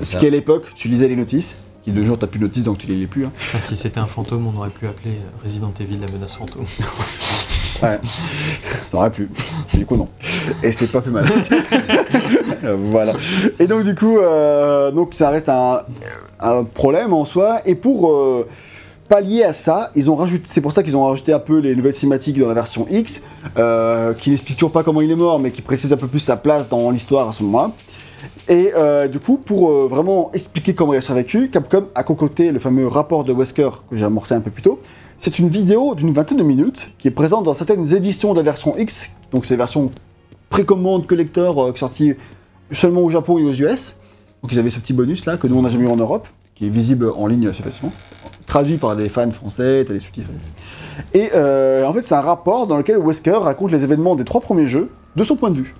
Ce
ça.
qui à l'époque, tu lisais les notices, qui de jour t'as plus de notices donc tu les lis plus. hein.
Enfin, si c'était un fantôme, on aurait pu appeler euh, Resident Evil la menace fantôme.
Ouais, ça aurait plu. Du coup, non. Et c'est pas plus mal. Voilà. Et donc, du coup, euh, donc ça reste un, un problème en soi. Et pour euh, pallier à ça, ils ont rajouté. C'est pour ça qu'ils ont rajouté un peu les nouvelles cinématiques dans la version X, euh, qui n'expliquent toujours pas comment il est mort, mais qui précisent un peu plus sa place dans l'histoire à ce moment-là. Et euh, du coup, pour euh, vraiment expliquer comment il a survécu, Capcom a concocté le fameux rapport de Wesker que j'ai amorcé un peu plus tôt. C'est une vidéo d'une vingtaine de minutes qui est présente dans certaines éditions de la version X, donc c'est la version précommande collector euh, sortie seulement au Japon et aux US. Donc ils avaient ce petit bonus là que nous on n'a jamais eu en Europe, qui est visible en ligne assez facilement, traduit par des fans français, t'as des sous-titres. Et euh, en fait c'est un rapport dans lequel Wesker raconte les événements des trois premiers jeux de son point de vue.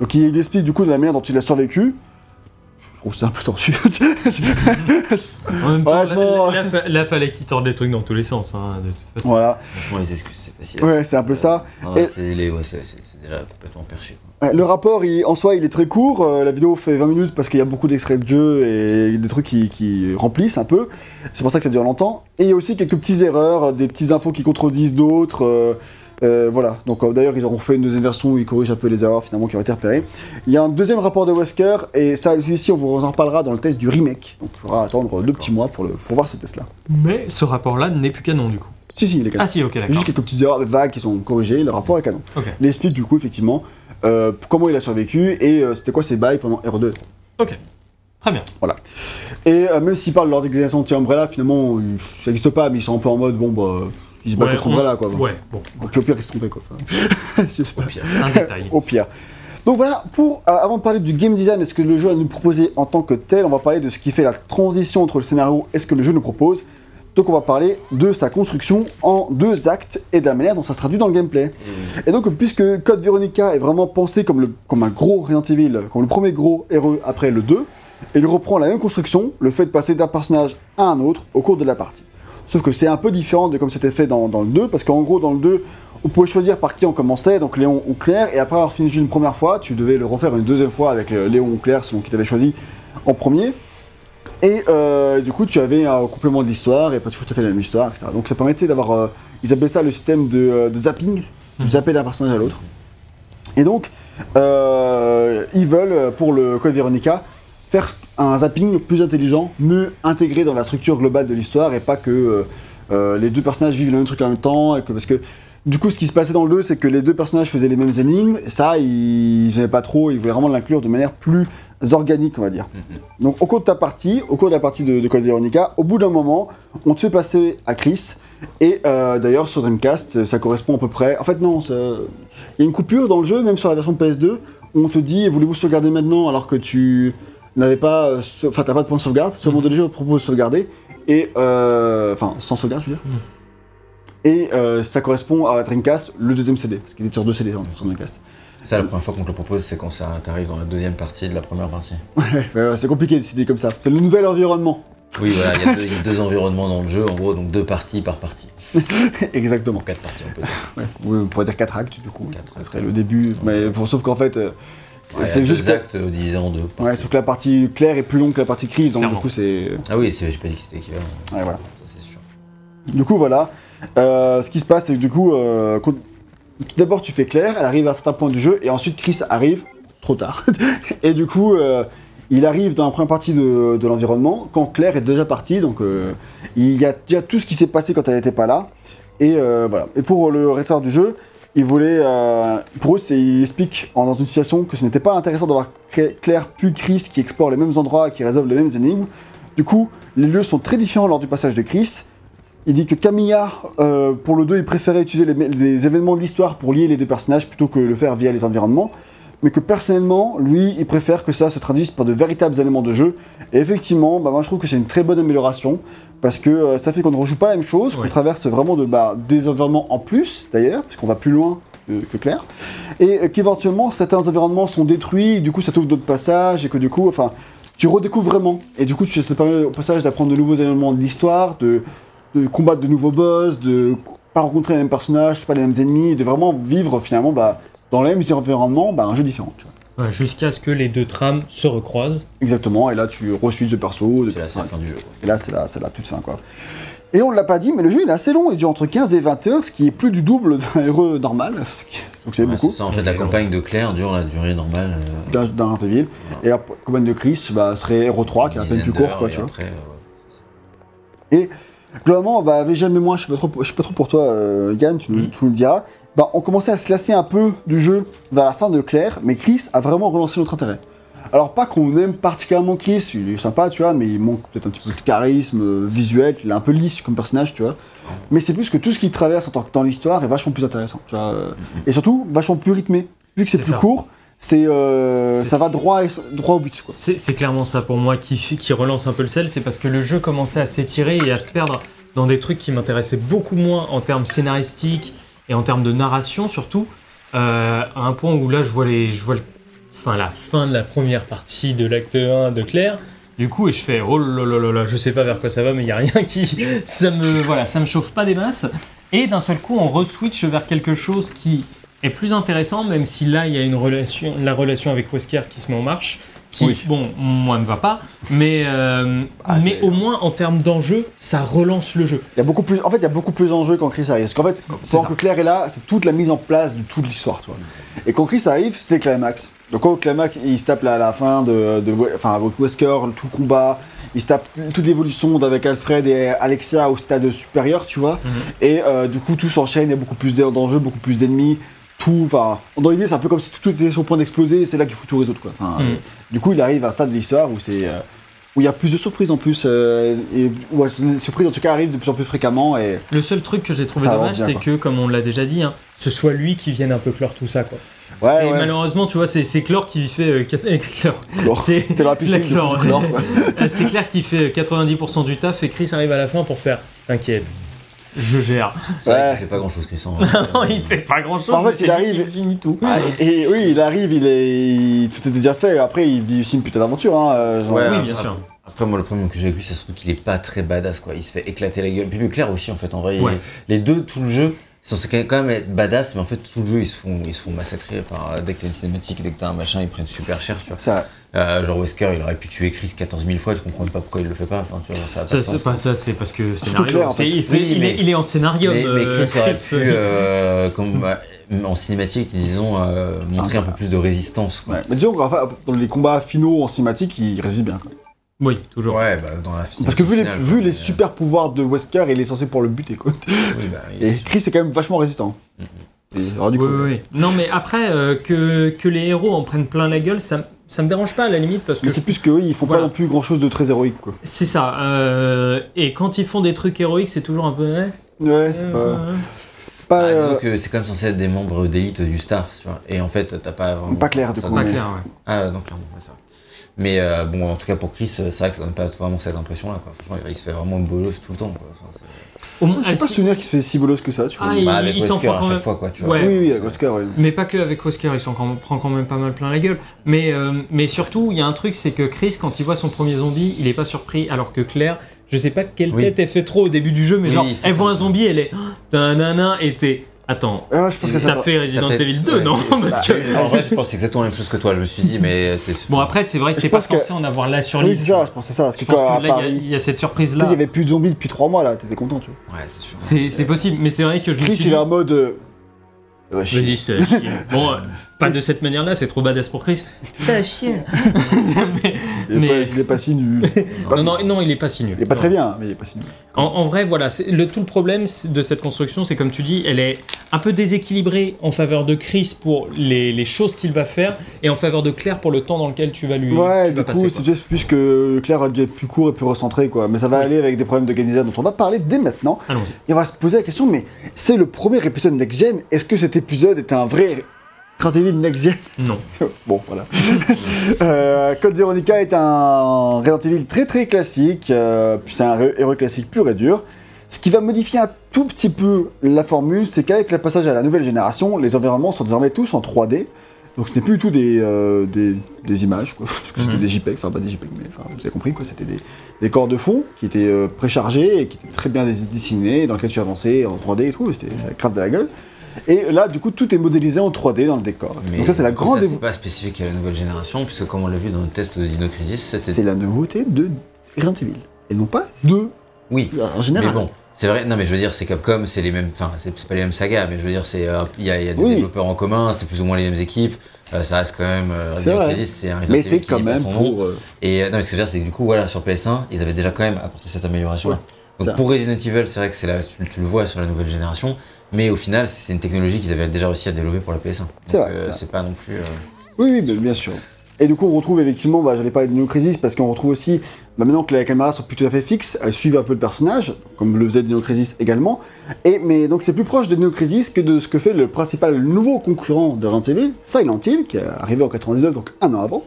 Donc il explique du coup de la manière dont il a survécu. Trouve c'est un peu tordu.
En même temps, là, là, fa- là, fallait qu'il torde les trucs dans tous les sens, hein, de toute façon.
voilà.
Franchement, les excuses, c'est facile.
Ouais, c'est un peu ça.
Non,
Et-
c'est les- ouais, c'est- c'est- c'est déjà complètement perché.
Le rapport, il- en soi, il est très court. euh, la vidéo fait 20 minutes parce qu'il y a beaucoup d'extraits de jeu et des trucs qui, qui remplissent un peu. C'est pour ça que ça dure longtemps. Et il y a aussi quelques petites erreurs, des petites infos qui contredisent d'autres. euh, Euh, voilà, donc euh, d'ailleurs ils auront fait une deuxième version où ils corrigent un peu les erreurs finalement qui ont été repérées. Il y a un deuxième rapport de Wesker et ça celui-ci on vous en reparlera dans le test du remake. Donc il faudra attendre deux petits mois pour, le, pour voir ce test-là.
Mais ce rapport-là n'est plus canon du coup.
Si si, il est canon.
Ah si, ok, d'accord.
Juste quelques petites erreurs vagues qui sont corrigées, le rapport est canon.
Ok.
Il explique du coup effectivement euh, comment il a survécu et c'était quoi ses bails pendant R2.
Ok. Très bien.
Et euh, même s'il parle lors d'organisation anti-Umbrella, finalement euh, ça n'existe pas, mais ils sont un peu en mode bon bah ils se battent
Ouais,
contre
on-
quoi.
Ouais, bon,
Au pire, au pire, ils se trompaient quoi. Enfin.
Au pire.
un détail.
au pire. Donc voilà, pour, euh, avant de parler du game design et ce que le jeu a nous proposé en tant que tel, on va parler de ce qui fait la transition entre le scénario et ce que le jeu nous propose. Donc on va parler de sa construction en deux actes et de la manière dont ça se traduit dans le gameplay. Et donc puisque Code Veronica est vraiment pensé comme, le, comme un gros Resident Evil, comme le premier gros héros après le 2, il reprend la même construction, le fait de passer d'un personnage à un autre au cours de la partie. Sauf que c'est un peu différent de comme c'était fait dans, dans le 2, parce qu'en gros dans le 2, on pouvait choisir par qui on commençait, donc Léon ou Claire, et après avoir fini une première fois, tu devais le refaire une deuxième fois avec euh, Léon ou Claire, selon qui t'avais choisi en premier. Et euh, du coup, tu avais un complément de l'histoire, et pas tout à fait la même histoire, etc. Donc ça permettait d'avoir. euh, ils appelaient ça le système de, euh, de zapping, tu zappais d'un personnage à l'autre. Et donc, euh, ils veulent, pour le Code Veronica, faire un zapping plus intelligent, mieux intégré dans la structure globale de l'histoire, et pas que euh, euh, les deux personnages vivent le même truc en même temps, et que, parce que du coup, ce qui se passait dans le 2, c'est que les deux personnages faisaient les mêmes énigmes, et ça, ils faisaient pas trop, ils voulaient vraiment l'inclure de manière plus organique, on va dire. Donc, au cours de ta partie, au cours de la partie de, de Code Veronica, au bout d'un moment, on te fait passer à Chris, et euh, d'ailleurs, sur Dreamcast, ça correspond à peu près. En fait, non, ça- il y a une coupure dans le jeu, même sur la version PS2, où on te dit voulez-vous sauvegarder maintenant alors que tu n'avais pas. euh, Enfin, t'as pas de point de sauvegarde. Moment donné, le jeu te propose de sauvegarder. Et. euh, Enfin, sans sauvegarde, je veux dire.
Mhm.
Et euh, ça correspond à Dreamcast, le deuxième CD, parce qu'il est sur deux CD sur Dreamcast.
Ça, la première fois qu'on te le propose, c'est quand ça t'arrive dans la deuxième partie de la première partie.
Ouais, c'est compliqué de décider comme ça. C'est le nouvel environnement.
Oui, voilà, il y, a deux- il y a deux environnements dans le jeu, en gros, donc deux parties par partie.
Exactement.
Quatre parties, on peut dire.
Ouais. Oui, on pourrait dire 4 actes du coup.
Quatre
Ça serait le début. Mais bon, sauf qu'en fait.
Ouais,
c'est juste
deux actes euh, divisés en deux.
Ouais, sauf que la partie claire est plus longue que la partie crise, donc
Clairement.
du coup c'est.
Ah oui, c'est- j'ai pas dit que c'était équivalent.
Ouais, voilà.
Ça, c'est sûr.
Du coup, voilà. Euh, ce qui se passe, c'est que du coup, euh, quand- d'abord tu fais Claire, elle arrive à un certain point du jeu, et ensuite Chris arrive, trop tard. et du coup, euh, il arrive dans la première partie de, de l'environnement, quand Claire est déjà partie, donc euh, il y a déjà tout ce qui s'est passé quand elle n'était pas là. Et euh, voilà. Et pour le restant du jeu, ils voulaient. euh, pour eux, ils expliquent en- dans une situation que ce n'était pas intéressant d'avoir Cla- Claire puis Chris qui explorent les mêmes endroits, qui résolvent les mêmes énigmes. Du coup, les lieux sont très différents lors du passage de Chris. Il dit que Camilla, euh, pour le 2, il préférait utiliser les, les événements de l'histoire pour lier les deux personnages plutôt que le faire via les environnements. Mais que personnellement, lui, il préfère que ça se traduise par de véritables éléments de jeu. Et effectivement, bah, moi je trouve que c'est une très bonne amélioration. Parce que euh, ça fait qu'on ne rejoue pas la même chose, qu'on
Ouais.
traverse vraiment de, bah, des environnements en plus, d'ailleurs, puisqu'on va plus loin que, que Claire. Et euh, qu'éventuellement, certains environnements sont détruits, et du coup ça t'ouvre d'autres passages, et que du coup, enfin, tu redécouvres vraiment. Et du coup, tu, ça te permet au passage d'apprendre de nouveaux éléments de l'histoire, de, de combattre de nouveaux boss, de pas rencontrer les mêmes personnages, pas les mêmes ennemis, de vraiment vivre finalement bah, dans les mêmes environnements bah, un jeu différent. Tu vois.
Ouais, Jusqu'à ce que les deux trames se recroisent.
Exactement, et là tu re-switches de perso, de
C'est là, c'est la fin du jeu.
et là c'est la, c'est la toute fin quoi. Et on l'a pas dit, mais le jeu il est assez long, il dure entre 15 et 20 heures, ce qui est plus du double d'un héros normal, ce qui- donc c'est
Ouais,
beaucoup,
c'est ça, en fait, la campagne de Claire dure la durée normale. euh,
d'un Resident. Et la campagne de Chris bah, serait Hero 3, qui est à peine plus court quoi,
et
tu vois.
après, euh,
Globalement, bah, avec jamais moi, je sais pas trop, je sais pas trop pour toi, euh, Yann, tu nous,
Mhm.
tu nous le diras. Bah, on commençait à se lasser un peu du jeu vers la fin de Claire, mais Chris a vraiment relancé notre intérêt. Alors pas qu'on aime particulièrement Chris, il est sympa, tu vois, mais il manque peut-être un petit peu de charisme euh, visuel, il est un peu lisse comme personnage, tu vois. Mais c'est plus que tout ce qu'il traverse en tant que dans l'histoire est vachement plus intéressant, tu vois. euh, Et surtout, vachement plus rythmé. Vu que c'est plus
ça.
court, c'est euh, ça va droit, et- droit au but,
c'est clairement ça pour moi qui, qui relance un peu le sel, c'est parce que le jeu commençait à s'étirer et à se perdre dans des trucs qui m'intéressaient beaucoup moins en termes scénaristiques et en termes de narration surtout, euh, à un point où là je vois, les, je vois enfin, la fin de la première partie de l'acte 1 de Claire, du coup et je fais oh là là là là, je sais pas vers quoi ça va mais il y a rien qui... ça me, voilà, ça me chauffe pas des masses, et d'un seul coup on re-switch vers quelque chose qui est plus intéressant, même si là il y a une relation, la relation avec Wesker qui se met en marche, qui,
Oui.
bon, moi me va pas, mais, euh,
Ah,
mais au moins en termes d'enjeu, ça relance le jeu.
Il y a beaucoup plus, en fait, il y a beaucoup plus d'enjeux quand Chris arrive. Parce qu'en fait, pendant que Claire est là, c'est toute la mise en place de toute l'histoire. Et quand Chris arrive, c'est climax. Donc quand climax, il se tape la, la fin de, de, enfin, avec Wesker, tout le combat. Il se tape toute l'évolution avec Alfred et Alexia au stade supérieur, tu vois.
Mhm.
Et euh, du coup, tout s'enchaîne, il y a beaucoup plus d'enjeux, beaucoup plus d'ennemis. Tout, enfin, dans l'idée, c'est un peu comme si tout était sur le point d'exploser et c'est là qu'il faut tout résoudre, quoi. Enfin,
Mhm.
Du coup, il arrive à un stade de l'histoire où c'est. euh, où il y a plus de surprises en plus, euh, et où les surprises en tout cas arrivent de plus en plus fréquemment, et
Le seul truc que j'ai trouvé dommage, c'est que, comme on l'a déjà dit, hein, ce soit lui qui vienne un peu clore tout ça. Quoi.
Ouais,
C'est-
ouais.
Malheureusement, tu vois, c'est c'est Clore qui fait. euh, euh, Clore. C'est
T'es dans la piscine,
la chlore.
du chlore, quoi.
Euh, c'est clair qu'il fait 90% du taf et Chris arrive à la fin pour faire T'inquiète, je gère.
C'est vrai qu'il fait pas grand chose, Chris. hein.
Non, il fait pas grand chose.
En fait, il arrive-
qui finit tout.
Ah, et, et oui, il arrive, il est, il- tout était déjà fait. Après, il vit aussi une putain d'aventure. Hein, euh, genre-
Ouais,
oui,
après-
bien sûr.
Après, moi, le problème que j'ai avec lui, c'est surtout qu'il est pas très badass, quoi. Il se fait éclater la gueule. Puis Claire aussi, en fait, en vrai.
Ouais.
Les deux, tout le jeu, sont censés quand même être badass, mais en fait, tout le jeu, ils se font, ils se font massacrer par. Dès que t'as une cinématique, dès que t'as un machin, ils prennent super cher, tu vois. Euh, genre Wesker, il aurait pu tuer Chris 14 000 fois, tu comprends pas pourquoi il le fait pas. Enfin, tu vois, ça
c'est pas ça, c'est parce que scénario.
clair, en fait.
Oui,
il,
mais-
est, il est en scénario.
Mais, mais
euh,
Chris aurait pu, euh, comme, euh, en cinématique, disons, euh, montrer un peu plus de résistance. Quoi.
Ouais. Mais disons qu'enfin, dans les combats finaux en cinématique, il résiste bien. quoi.
Oui, toujours.
Ouais, bah, dans la
Parce que vu les, vu super pouvoirs de Wesker, il est censé pour le buter. Quoi.
oui, bah,
Et Chris est quand même vachement résistant. Et alors, du coup,
Oui, oui, oui. Non, mais après, euh, que, que les héros en prennent plein la gueule, ça, ça me dérange pas à la limite parce que
Mais c'est plus que oui, ils font
Voilà.
pas non plus grand chose de très héroïque. Quoi.
c'est ça. euh, et quand ils font des trucs héroïques, c'est toujours un peu. ouais,
Ouais, c'est
euh,
pas.
ça-
C'est pas.
Disons que c'est quand même censé être des membres d'élite du Star, tu vois. Et en fait, t'as pas vraiment.
Pas clair, du
ça
coup,
Pas clair, ouais.
Ah, non, clairement, ouais, c'est vrai. Mais euh, bon, en tout cas, pour Chris, euh, c'est vrai que ça donne pas vraiment cette impression-là, quoi. Franchement, il se fait vraiment bolos tout le temps, quoi. Enfin, c'est-
Au moins,
Je sais pas
si-
souvenir qu'il se fait si bolos que ça, tu vois.
Ah, il-
bah, avec
il s'en
Wesker
prend
à chaque
même.
fois, quoi, tu vois.
Ouais.
Oui, oui, avec Wesker, oui.
Mais pas que avec Wesker, il s'en prend quand même pas mal plein la gueule. Mais, euh, mais surtout, il y a un truc, c'est que Chris, quand il voit son premier zombie, il est pas surpris, alors que Claire, je sais pas quelle
Oui.
tête elle fait trop au début du jeu, mais
Oui,
genre, elle
ça.
voit un zombie, elle est. Nanana, et t'es. Attends,
Ouais, je pense que ça.
t'as fait Resident
fait-
Evil 2,
ouais,
non
c'est-
Parce que-
bah, En vrai, je pense exactement la même chose que toi. Je me suis dit, mais. t'es-
Bon, après, c'est vrai que t'es pas
que-
censé en avoir là sur
Oui, c'est ça, je pensais ça. Parce que
Je pense que là, il y a-
Paris,
il y, a cette
tu sais,
surprise-là.
il y avait plus de zombies depuis 3 mois là, t'étais content, tu vois.
Ouais, c'est sûr.
C'est c'est possible, mais c'est vrai que je me
Chris,
suis
il
dit-
est en mode. euh.
Vas-y, chie. Bon, euh, pas de cette manière-là, c'est trop badass pour Chris. Ça chie. mais,
Il est
mais-
pas- il est pas si nul.
non, non, non, il est pas si nul.
Il est pas
Non.
très bien, mais il est pas si nul.
En, en vrai, voilà, le, tout le problème de cette construction, c'est comme tu dis, elle est un peu déséquilibrée en faveur de Chris pour les, les choses qu'il va faire et en faveur de Claire pour le temps dans lequel tu vas lui.
Ouais, du coup, c'est juste plus que Claire a dû être plus court et plus recentré, quoi. Mais ça va
Oui.
aller avec des problèmes de game design dont on va parler dès maintenant.
Allons-y.
Et on va se poser la question, mais c'est le premier épisode Next Gen. Est-ce que cet épisode est un vrai Resident Evil Next Gen
Non.
Bon, voilà. euh, Code Veronica est un Resident Evil très très classique. euh, puis c'est un héros classique pur et dur. Ce qui va modifier un tout petit peu la formule, c'est qu'avec le passage à la nouvelle génération, les environnements sont désormais tous en 3D. Donc ce n'est plus du tout des, euh, des, des images, quoi, parce que c'était
Mhm.
des JPEG, enfin pas des JPEG, mais vous avez compris, quoi, c'était des, des corps de fond qui étaient préchargés et qui étaient très bien dess- dessinés, dans lesquels tu avançais en 3D et tout, c'était ça crave de la gueule. Et là, du coup, tout est modélisé en 3D dans le décor.
Mais
Donc ça, c'est la grande
C'est pas spécifique à la nouvelle génération, puisque comme on l'a vu dans le test de Dino Crisis,
C'est la nouveauté de Resident Evil. Et non pas de.
Oui,
En général.
mais bon. C'est vrai, non mais je veux dire, c'est Capcom, c'est les mêmes, enfin c'est pas les mêmes sagas, mais je veux dire, c'est euh, il y a, il y a des
Oui.
développeurs en commun, c'est plus ou moins les mêmes équipes, euh, ça reste quand même euh,
C'est
un Resident
Mais
Evil qui
quand même
son nom.
pour. euh,
Et non, mais ce que je veux dire, c'est que du coup, voilà, sur PS1, ils avaient déjà quand même apporté cette amélioration.
Ouais,
Donc
ça.
pour Resident Evil, c'est vrai que c'est la, tu, tu le vois sur la nouvelle génération, mais au final, c'est une technologie qu'ils avaient déjà réussi à développer pour la PS1.
C'est
Donc,
vrai,
euh,
c'est vrai.
c'est pas non plus. euh,
Oui, oui, bien sûr. Et du coup, on retrouve effectivement, bah, j'allais parler de Dino Crisis, parce qu'on retrouve aussi, bah, maintenant que les caméras sont plus tout à fait fixes, elles suivent un peu le personnage, comme le faisait Dino Crisis également. Et, mais donc c'est plus proche de Dino Crisis que de ce que fait le principal nouveau concurrent de Resident Evil, Silent Hill, qui est arrivé en 99, donc un an avant.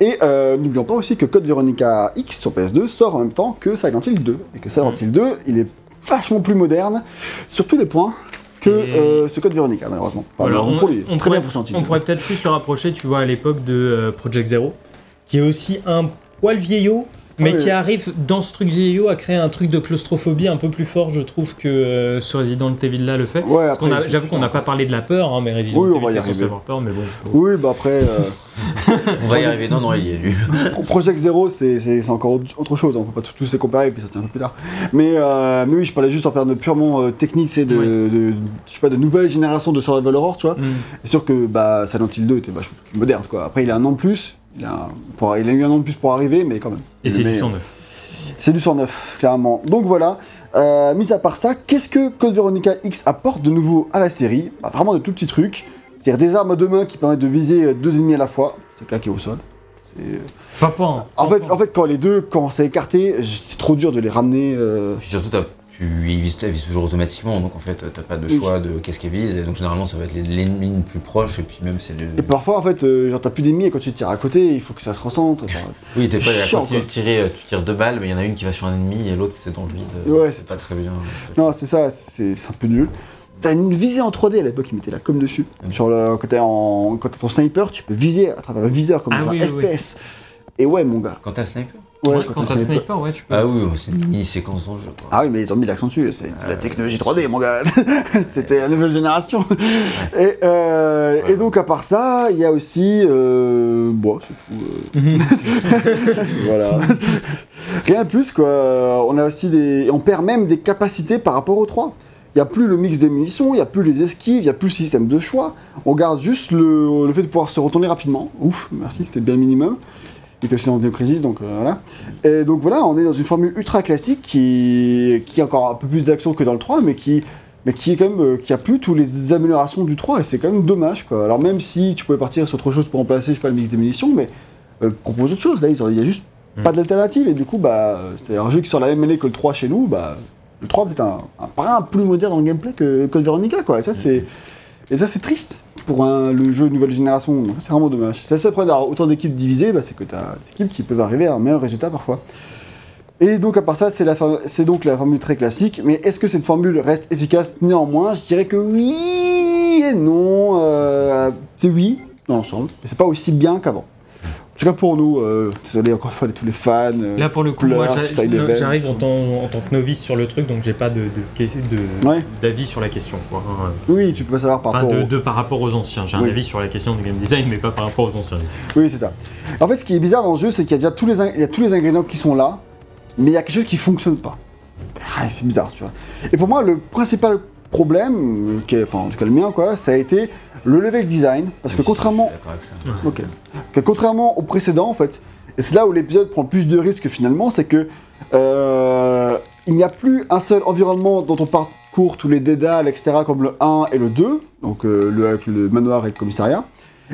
Et euh, n'oublions pas aussi que Code Veronica X sur PS2 sort en même temps que Silent Hill 2. Et que Silent Hill 2, il est vachement plus moderne, sur tous les points, que euh, ce Code Veronica, malheureusement. Enfin,
Voilà,
malheureusement
on, pourrait, on
2.
pourrait peut-être plus le rapprocher, tu vois, à l'époque de euh, Project Zero, qui est aussi un poil vieillot, mais qui arrive dans ce truc vieillot à créer un truc de claustrophobie un peu plus fort, je trouve, que euh, ce Resident Evil là le fait.
Ouais, c'est-
J'avoue qu'on n'a pas parlé de la peur, hein, mais Resident
Oui, on
Evil
va y
t'es censé
arriver.
avoir peur, mais bon.
Oui, bah après. euh,
On va y arriver. Non, non, il y est lui.
Pro- Project Zero, c'est c'est- c'est encore autre- chose, on peut pas tous les comparer, puis ça tient un peu plus tard. Mais, euh, mais oui, je parlais juste en termes purement euh, technique, c'est de,
Oui.
de, je sais pas, de nouvelle génération de Survival Horror, tu vois.
Mm.
C'est sûr que bah, Silent Hill 2 était vachement plus moderne, quoi. Après, il a un an de plus, il a, un- pour- il a eu un an de plus pour arriver, mais quand même.
Et c'est du 109.
C'est du 109, clairement. Donc voilà. Euh, mis à part ça, qu'est-ce que Code Veronica X apporte de nouveau à la série? Bah, Vraiment de tout petits trucs. C'est-à-dire des armes à deux mains qui permettent de viser euh, deux ennemis à la fois. C'est claqué au sol. C'est-
Papa. hein.
En fait, en fait, quand les deux commencent à écarter, c'est trop dur de les ramener. euh,
surtout, t'as- tu visent toujours automatiquement, donc en fait, t'as pas de choix de qu'est-ce qu'ils visent. Et donc généralement, ça va être les- l'ennemi le plus proche, et puis même c'est le.
Et parfois, en fait, euh, genre t'as plus d'ennemis et quand tu tires à côté, il faut que ça se recentre. Enfin,
Oui, des fois, il y a
chiant,
quand tu tires, tu tires deux balles, mais il y en a une qui va sur un ennemi et l'autre c'est dans le vide.
Ouais,
c'est pas très bien.
Non, c'est ça, c'est un peu nul. T'as une visée en 3D à l'époque, ils mettaient la com dessus.
Mm.
Sur le, quand t'es en, quand t'as ton sniper, tu peux viser à travers le viseur comme
Ah
dans
oui,
un
oui, oui.
FPS. Et ouais, mon gars.
Quand t'as le sniper?
Ouais,
Ouais, quand t'as sniper, ouais, tu peux.
Ah oui, c'est une mini-séquence dans le jeu. Quoi.
Ah oui, mais ils ont mis l'accent dessus, c'est de la technologie 3D, mon gars. C'était la nouvelle génération. Et, euh,
Ouais.
et donc, à part ça, il y a aussi. Euh, bon, c'est tout. euh, voilà. Rien de plus, quoi. On a aussi des. On perd même des capacités par rapport au 3. Il n'y a plus le mix des munitions, il n'y a plus les esquives, il n'y a plus le système de choix. On garde juste le, le fait de pouvoir se retourner rapidement. Ouf, merci, c'était bien minimum. Il était aussi dans Crisis, donc euh, voilà. Et donc voilà, on est dans une formule ultra classique qui, qui a encore un peu plus d'action que dans le 3, mais qui, mais qui est quand même, euh, qui a plus toutes les améliorations du 3, et c'est quand même dommage, quoi. Alors même si tu pouvais partir sur autre chose pour remplacer, je sais pas, le mix des munitions, mais euh, propose autre chose, là, il y a juste
Mm.
pas d'alternative, et du coup, bah, c'est un jeu qui sort la même année que le 3 chez nous, bah, le 3 peut-être un, un brin plus moderne dans le gameplay que Code Veronica, quoi, et ça, c'est... Et ça, c'est triste pour un- le jeu nouvelle génération. C'est vraiment dommage. C'est le seul problème d'avoir autant d'équipes divisées, bah, c'est que tu as des équipes qui peuvent arriver à un meilleur résultat parfois. Et donc, à part ça, c'est la donc la formule très classique. Mais est-ce que cette formule reste efficace? Néanmoins Je dirais que oui et non. Euh, c'est oui dans l'ensemble, mais c'est pas aussi bien qu'avant. En tout cas pour nous, euh, désolé encore une fois tous les fans. euh,
Là, pour le coup, moi, j'arrive en tant, en tant que novice sur le truc, donc j'ai pas de, de, de-
Ouais.
d'avis sur la question. Quoi, hein.
Oui, tu peux pas savoir par
Enfin,
rapport
de,
au-
de par rapport aux anciens. J'ai un avis sur la question du game design, mais pas par rapport aux anciens.
Oui, c'est ça. En fait, ce qui est bizarre dans le jeu, c'est qu'il y a déjà tous les, il y a tous les ingrédients qui sont là, mais il y a quelque chose qui fonctionne pas. Ah, c'est bizarre, tu vois. Et pour moi, le principal problème, qui est- enfin en tout cas le mien, quoi, ça a été le level design, parce que contrairement, que contrairement au précédent, en fait, et c'est là où l'épisode prend plus de risques finalement, c'est que euh, il n'y a plus un seul environnement dont on parcourt tous les dédales, etc., comme le 1 et le 2, donc euh, le, avec le manoir et le commissariat.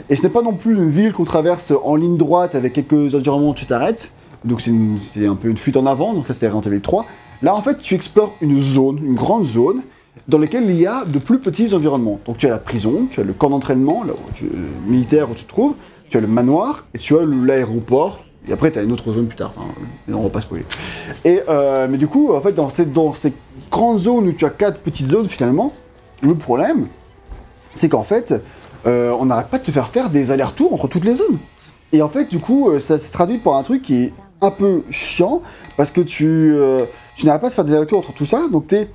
Et ce n'est pas non plus une ville qu'on traverse en ligne droite avec quelques environnements où tu t'arrêtes. Donc c'est un peu une fuite en avant, donc ça c'était Resident Evil 3. Là en fait tu explores une zone, une grande zone, dans laquelle il y a de plus petits environnements. Donc tu as la prison, tu as le camp d'entraînement, tu, le militaire où tu te trouves, tu as le manoir, et tu as l'aéroport, et après tu as une autre zone plus tard, enfin, on va pas spoiler. Et, euh, mais du coup, en fait, dans ces, grandes zones où tu as quatre petites zones finalement, le problème, c'est qu'en fait, euh, on n'arrête pas de te faire faire des allers-retours entre toutes les zones. Et en fait, du coup, euh, ça se traduit par un truc qui est un peu chiant, parce que tu, tu n'arrêtes pas de faire des allers-retours entre tout ça, donc t'es-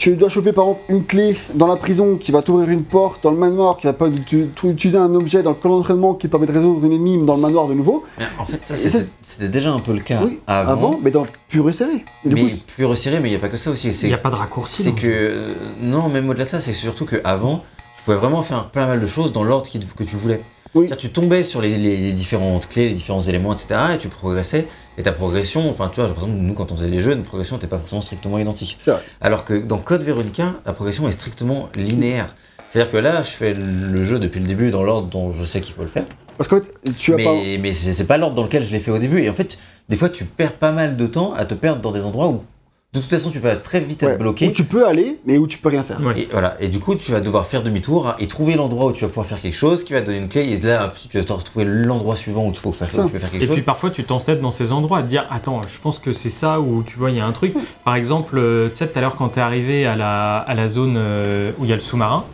tu dois choper par exemple une clé dans la prison qui va t'ouvrir une porte dans le manoir, qui va pas tu- tu- utiliser un objet dans le camp d'entraînement qui permet de résoudre une énigme dans le manoir de nouveau.
Mais en fait, ça, c'était déjà un peu le cas
Oui,
avant.
Avant, mais dans pur et serré. Et du
mais
coup, c'est-
plus resserré, mais il n'y a pas que ça aussi.
Il n'y a pas de raccourci.
c'est que. euh, non, même au-delà de ça, c'est surtout qu'avant, tu pouvais vraiment faire plein mal de choses dans l'ordre que tu voulais.
Oui.
Tu tombais sur les, les- les différentes clés, les différents éléments, etc. Et tu progressais. Et ta progression, enfin, tu vois, par exemple, nous, quand on faisait les jeux, notre progression n'était pas forcément strictement identique.
vrai.
Alors que dans Code Veronica, la progression est strictement linéaire. C'est-à-dire que là, je fais le jeu depuis le début dans l'ordre dont je sais qu'il faut le faire.
Parce qu'en fait, tu as
mais
pas.
mais c'est c'est pas l'ordre dans lequel je l'ai fait au début. Et en fait, des fois, tu perds pas mal de temps à te perdre dans des endroits où, de toute façon, tu vas très vite
Ouais,
être bloqué.
Où tu peux aller, mais où tu peux rien faire.
Ouais.
Et voilà. Et du coup, tu vas devoir faire demi-tour et trouver l'endroit où tu vas pouvoir faire quelque chose, qui va te donner une clé. Et là, tu vas te retrouver l'endroit suivant où tu faut faire,
Ça.
où tu peux faire quelque
Et
chose.
puis parfois tu t'entêtes dans ces endroits à te dire attends je pense que c'est ça où tu vois il y a un truc par exemple euh, tu sais tout à l'heure quand t'es arrivé à la, à la zone euh, où il y a le sous-marin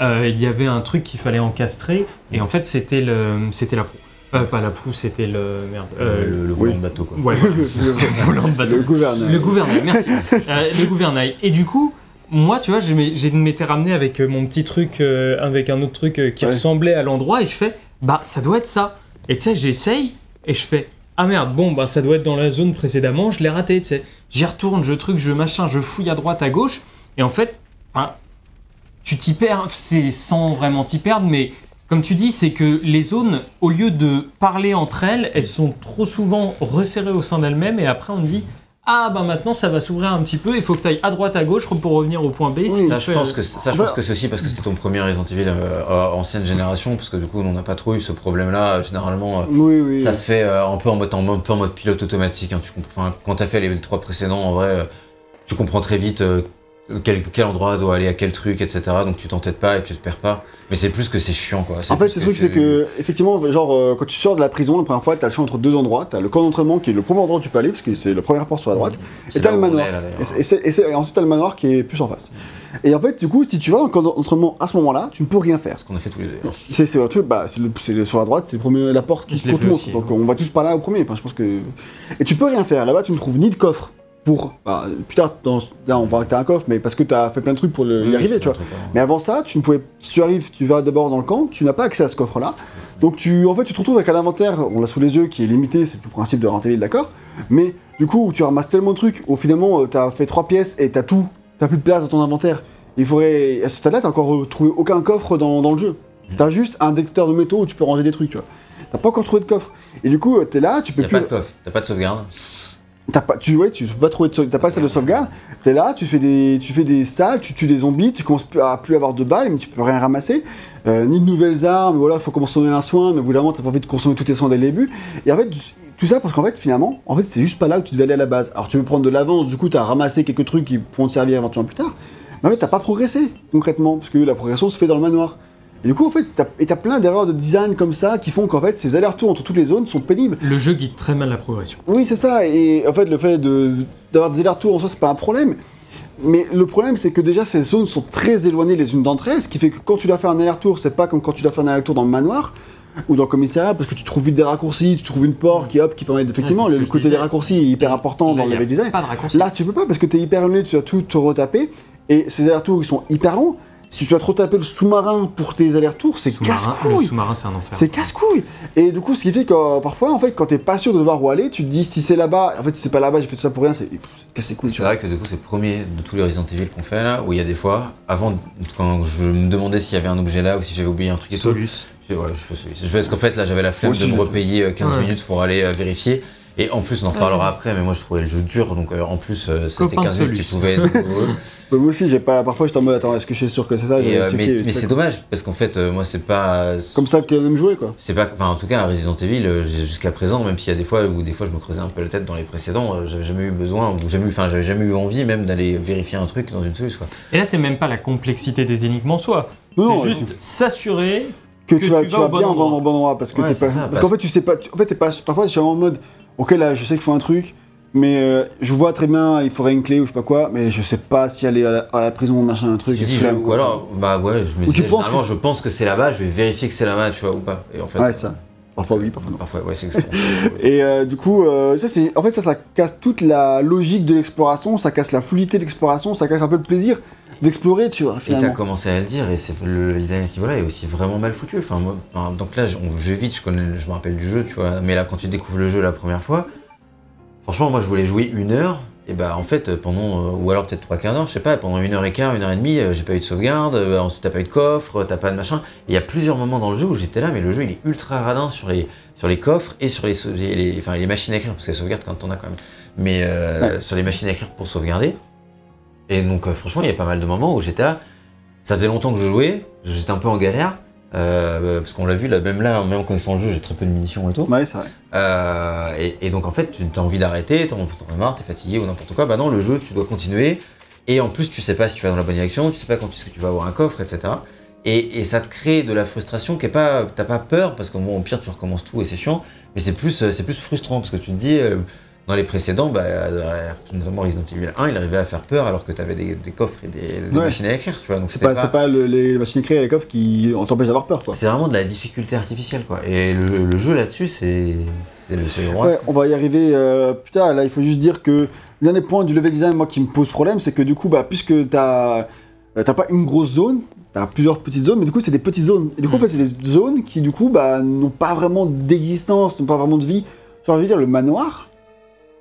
euh, il y avait un truc qu'il fallait encastrer et en fait c'était le c'était la proue Euh, pas la proue c'était le merde euh,
le, le volant de bateau, quoi.
ouais le volant de bateau
Le gouverneur.
le gouvernail, merci. Euh, le gouvernail. Et du coup, moi, tu vois, je m'étais ramené avec euh, mon petit truc, euh, avec un autre truc qui
Ouais.
ressemblait à l'endroit, et je fais, bah, ça doit être ça. Et tu sais, j'essaye et je fais Ah merde, bon, bah ça doit être dans la zone précédemment, je l'ai raté, tu sais. J'y retourne, je truc, je machin, je fouille à droite, à gauche. Et en fait, tu t'y perds, c'est sans vraiment t'y perdre, mais comme tu dis, c'est que les zones, au lieu de parler entre elles, elles sont trop souvent resserrées au sein d'elles-mêmes et après on dit ah bah maintenant ça va s'ouvrir un petit peu, il faut que tu ailles à droite à gauche pour revenir au point B.
Oui.
si
Ça, je pense que, ça, je
Bah-
pense que c'est aussi parce que c'était ton premier Resident Evil euh, euh, ancienne génération, parce que du coup, on n'a pas trop eu ce problème-là. Généralement, euh,
Oui, oui.
ça se fait euh, un, peu en mode, en mode- un peu en mode pilote automatique. hein, tu comprends, quand tu as fait les trois précédents, en vrai, euh, tu comprends très vite euh, quel, quel endroit doit aller à quel truc, etc. Donc tu t'entêtes pas et tu te perds pas. Mais c'est plus que c'est chiant, quoi.
En fait, le truc, c'est que, effectivement, genre, euh, quand tu sors de la prison la première fois, t'as le choix entre deux endroits. T'as le camp d'entraînement qui est le premier endroit où tu peux aller, parce que c'est le premier porte sur la droite. Et t'as le manoir.
est, là, d'ailleurs.
Et, et et ensuite, t'as le manoir qui est plus en face. Et en fait, du coup, si tu vas dans le camp d'entraînement à ce moment-là, tu ne peux rien faire.
Ce qu'on a fait tous les deux.
C'est le truc, bah, c'est sur la droite, c'est le premier, la porte qui monde.
aussi,
Donc
ouais.
on va tous par là au premier. Enfin, je pense que. Et tu peux rien faire. Là-bas, tu ne trouves ni de coffre pour. bah, plus tard, dans- là, on voit que t'as un coffre, mais parce que t'as fait plein de trucs pour le- y arriver, tu vois. Mais avant ça, tu ne pouvais. Si tu arrives, tu vas d'abord dans le camp, tu n'as pas accès à ce coffre-là. Donc tu, en fait, tu te retrouves avec un inventaire, on l'a sous les yeux, qui est limité, c'est le principe de la rentabilité, d'accord. Mais du coup, tu ramasses tellement de trucs, où finalement, tu as fait trois pièces et t'as tout, t'as plus de place dans ton inventaire. Il faudrait. À ce stade-là, t'as encore trouvé aucun coffre dans, dans le jeu. T'as juste un détecteur de métaux où tu peux ranger des trucs, tu vois. T'as pas encore trouvé de coffre. Et du coup, t'es là, tu peux plus.
pas de coffre, t'as pas de sauvegarde.
T'as pas, tu, ouais, tu peux pas trouver de, t'as pas celle de sauvegarde. T'es là, tu fais des, tu fais des salles, tu tues des zombies, tu commences à plus avoir de balles, mais tu peux rien ramasser, euh, ni de nouvelles armes. Voilà, faut consommer un soin, mais au bout d'un moment, t'as pas envie de consommer tous tes soins dès le début. Et en fait, tout ça parce qu'en fait, finalement, en fait, c'est juste pas là où tu devais aller à la base. Alors, tu veux prendre de l'avance, du coup, t'as ramassé quelques trucs qui pourront te servir éventuellement plus tard. Mais en fait, t'as pas progressé concrètement, parce que la progression se fait dans le manoir. Et du coup, en fait, t'as, t'as plein d'erreurs de design comme ça qui font qu'en fait, ces allers-retours entre toutes les zones sont pénibles.
Le jeu guide très mal la progression.
Oui, c'est ça. Et en fait, le fait de- d'avoir des allers-retours en soi, c'est pas un problème. Mais le problème, c'est que déjà, ces zones sont très éloignées les unes d'entre elles, ce qui fait que quand tu dois faire un aller-retour, c'est pas comme quand tu dois faire un aller-retour dans le manoir ou dans le commissariat, parce que tu trouves vite des raccourcis, tu trouves une porte qui, hop, qui permet effectivement, le côté
disais.
des raccourcis est hyper important dans le design.
Pas de.
Là, tu peux pas parce que t'es hyper éloigné, tu dois tout te retaper, et ces allers-retours, ils sont hyper longs. Si tu dois te retaper le sous-marin pour tes allers-retours, c'est
Sous-marin- le
casse-couille.
sous-marin, c'est un enfer.
C'est casse-couille. Et du coup, ce qui fait que euh, parfois, en fait, quand t'es pas sûr de voir où aller, tu te dis si c'est là-bas, en fait, si c'est pas là-bas, j'ai fait tout ça pour rien, c'est pff, c'est
vrai que du coup, c'est le premier de tous les Resident Evil qu'on fait là, où il y a des fois, avant, quand je me demandais s'il y avait un objet là ou si j'avais oublié un truc et tout,
Solus.
je, ouais, je fais fais parce qu'en fait, là, j'avais la flemme
aussi,
de me repayer euh, 15
Ouais.
minutes pour aller euh, vérifier. Et en plus, on en reparlera après, mais moi je trouvais le jeu dur, donc euh, en plus, euh, c'était 15 minutes qui
Solus.
pouvaient être
moi aussi, j'ai pas. Parfois, j'étais en mode, attends, est-ce que je suis sûr que c'est ça
Et, euh,
checké,
mais c'est dommage, parce qu'en fait, euh, moi, c'est pas.
Comme ça qu'on aime jouer, quoi.
C'est pas, enfin, en tout cas, à Resident Evil, jusqu'à présent, même s'il y a des fois où des fois je me creusais un peu la tête dans les précédents, j'avais jamais eu besoin, ou jamais, eu- enfin, j'avais jamais eu envie même d'aller vérifier un truc dans une soluce, quoi.
Et là, c'est même pas la complexité des énigmes en soi. C'est juste s'assurer.
Que,
Que
tu vas,
tu
tu
vas
bien au bon,
endroit.
au bon endroit, parce que
Ouais,
t'es pas.
ça,
parce
parce-
qu'en fait, tu sais pas. tu- En fait, t'es pas. Parfois, je suis en mode, ok, là, je sais qu'il faut un truc, mais euh, je vois très bien, il faudrait une clé ou je sais pas quoi, mais je sais pas si aller à la, à la prison, machin, un truc.
Dis,
flemme,
je- ou alors, bah ouais, je me
penses
généralement,
que-
je pense que c'est là-bas, je vais vérifier que c'est là-bas, tu vois, ou pas. Et en fait,
Ouais, c'est ça. Parfois oui, parfois non.
parfois, ouais, c'est.
Et euh, du coup, euh, ça c'est, en fait, ça, ça casse toute la logique de l'exploration, ça casse la fluidité de l'exploration, ça casse un peu le plaisir d'explorer, tu vois,
Et t'as commencé à le dire, et c'est le le design à ce niveau-là est aussi vraiment mal foutu. Enfin, moi, donc là, je, on- je vais vite, je connais, je me rappelle du jeu, tu vois. Mais là, quand tu découvres le jeu la première fois, franchement, moi, je voulais jouer une heure. Et bah, en fait, pendant, euh, ou alors peut-être trois quarts d'heure, je sais pas, pendant une heure et quart, une heure et demie, euh, j'ai pas eu de sauvegarde. euh, ensuite, t'as pas eu de coffre, t'as pas de machin. Il y a plusieurs moments dans le jeu où j'étais là, mais le jeu, il est ultra radin sur les, sur les coffres et sur les, sau- les, les- enfin, les machines à écrire, parce que les sauvegardes, quand on a quand même. Mais sur les machines à écrire pour sauvegarder. Et donc, euh, franchement, il y a pas mal de moments où j'étais là. Ça faisait longtemps que je jouais, j'étais un peu en galère. euh, parce qu'on l'a vu, là, même là, même en connaissant le jeu, j'ai très peu de munitions et tout.
Ouais, c'est vrai.
Euh, et, et donc en fait, tu as envie d'arrêter, t'en as marre, t'es fatigué ou n'importe quoi. Bah non, le jeu, tu dois continuer. Et en plus, tu sais pas si tu vas dans la bonne direction, tu sais pas quand que tu vas avoir un coffre, etc. Et, et ça te crée de la frustration qui est pas, t'as pas peur parce bon, au pire, tu recommences tout et c'est chiant. Mais c'est plus, c'est plus frustrant parce que tu te dis, euh, dans les précédents, bah, euh, notamment Resident Evil 1, il arrivait à faire peur alors que t'avais des, des coffres et des, des
Ouais.
machines à écrire, tu vois. Donc
C'est pas, c'est pas le- les machines écrites et les coffres qui t'empêchent d'avoir peur,
c'est vraiment de la difficulté artificielle, quoi. Et le, le jeu là-dessus, c'est le.
Ouais, on va y arriver euh, plus tard. Là, il faut juste dire que le dernier point du level design, moi, qui me pose problème, c'est que du coup, bah, puisque t'as euh, t'as pas une grosse zone, t'as plusieurs petites zones, mais du coup, c'est des petites zones. Et du coup, en fait, c'est des zones qui, du coup, bah, n'ont pas vraiment d'existence, n'ont pas vraiment de vie. Genre, je veux dire, le manoir,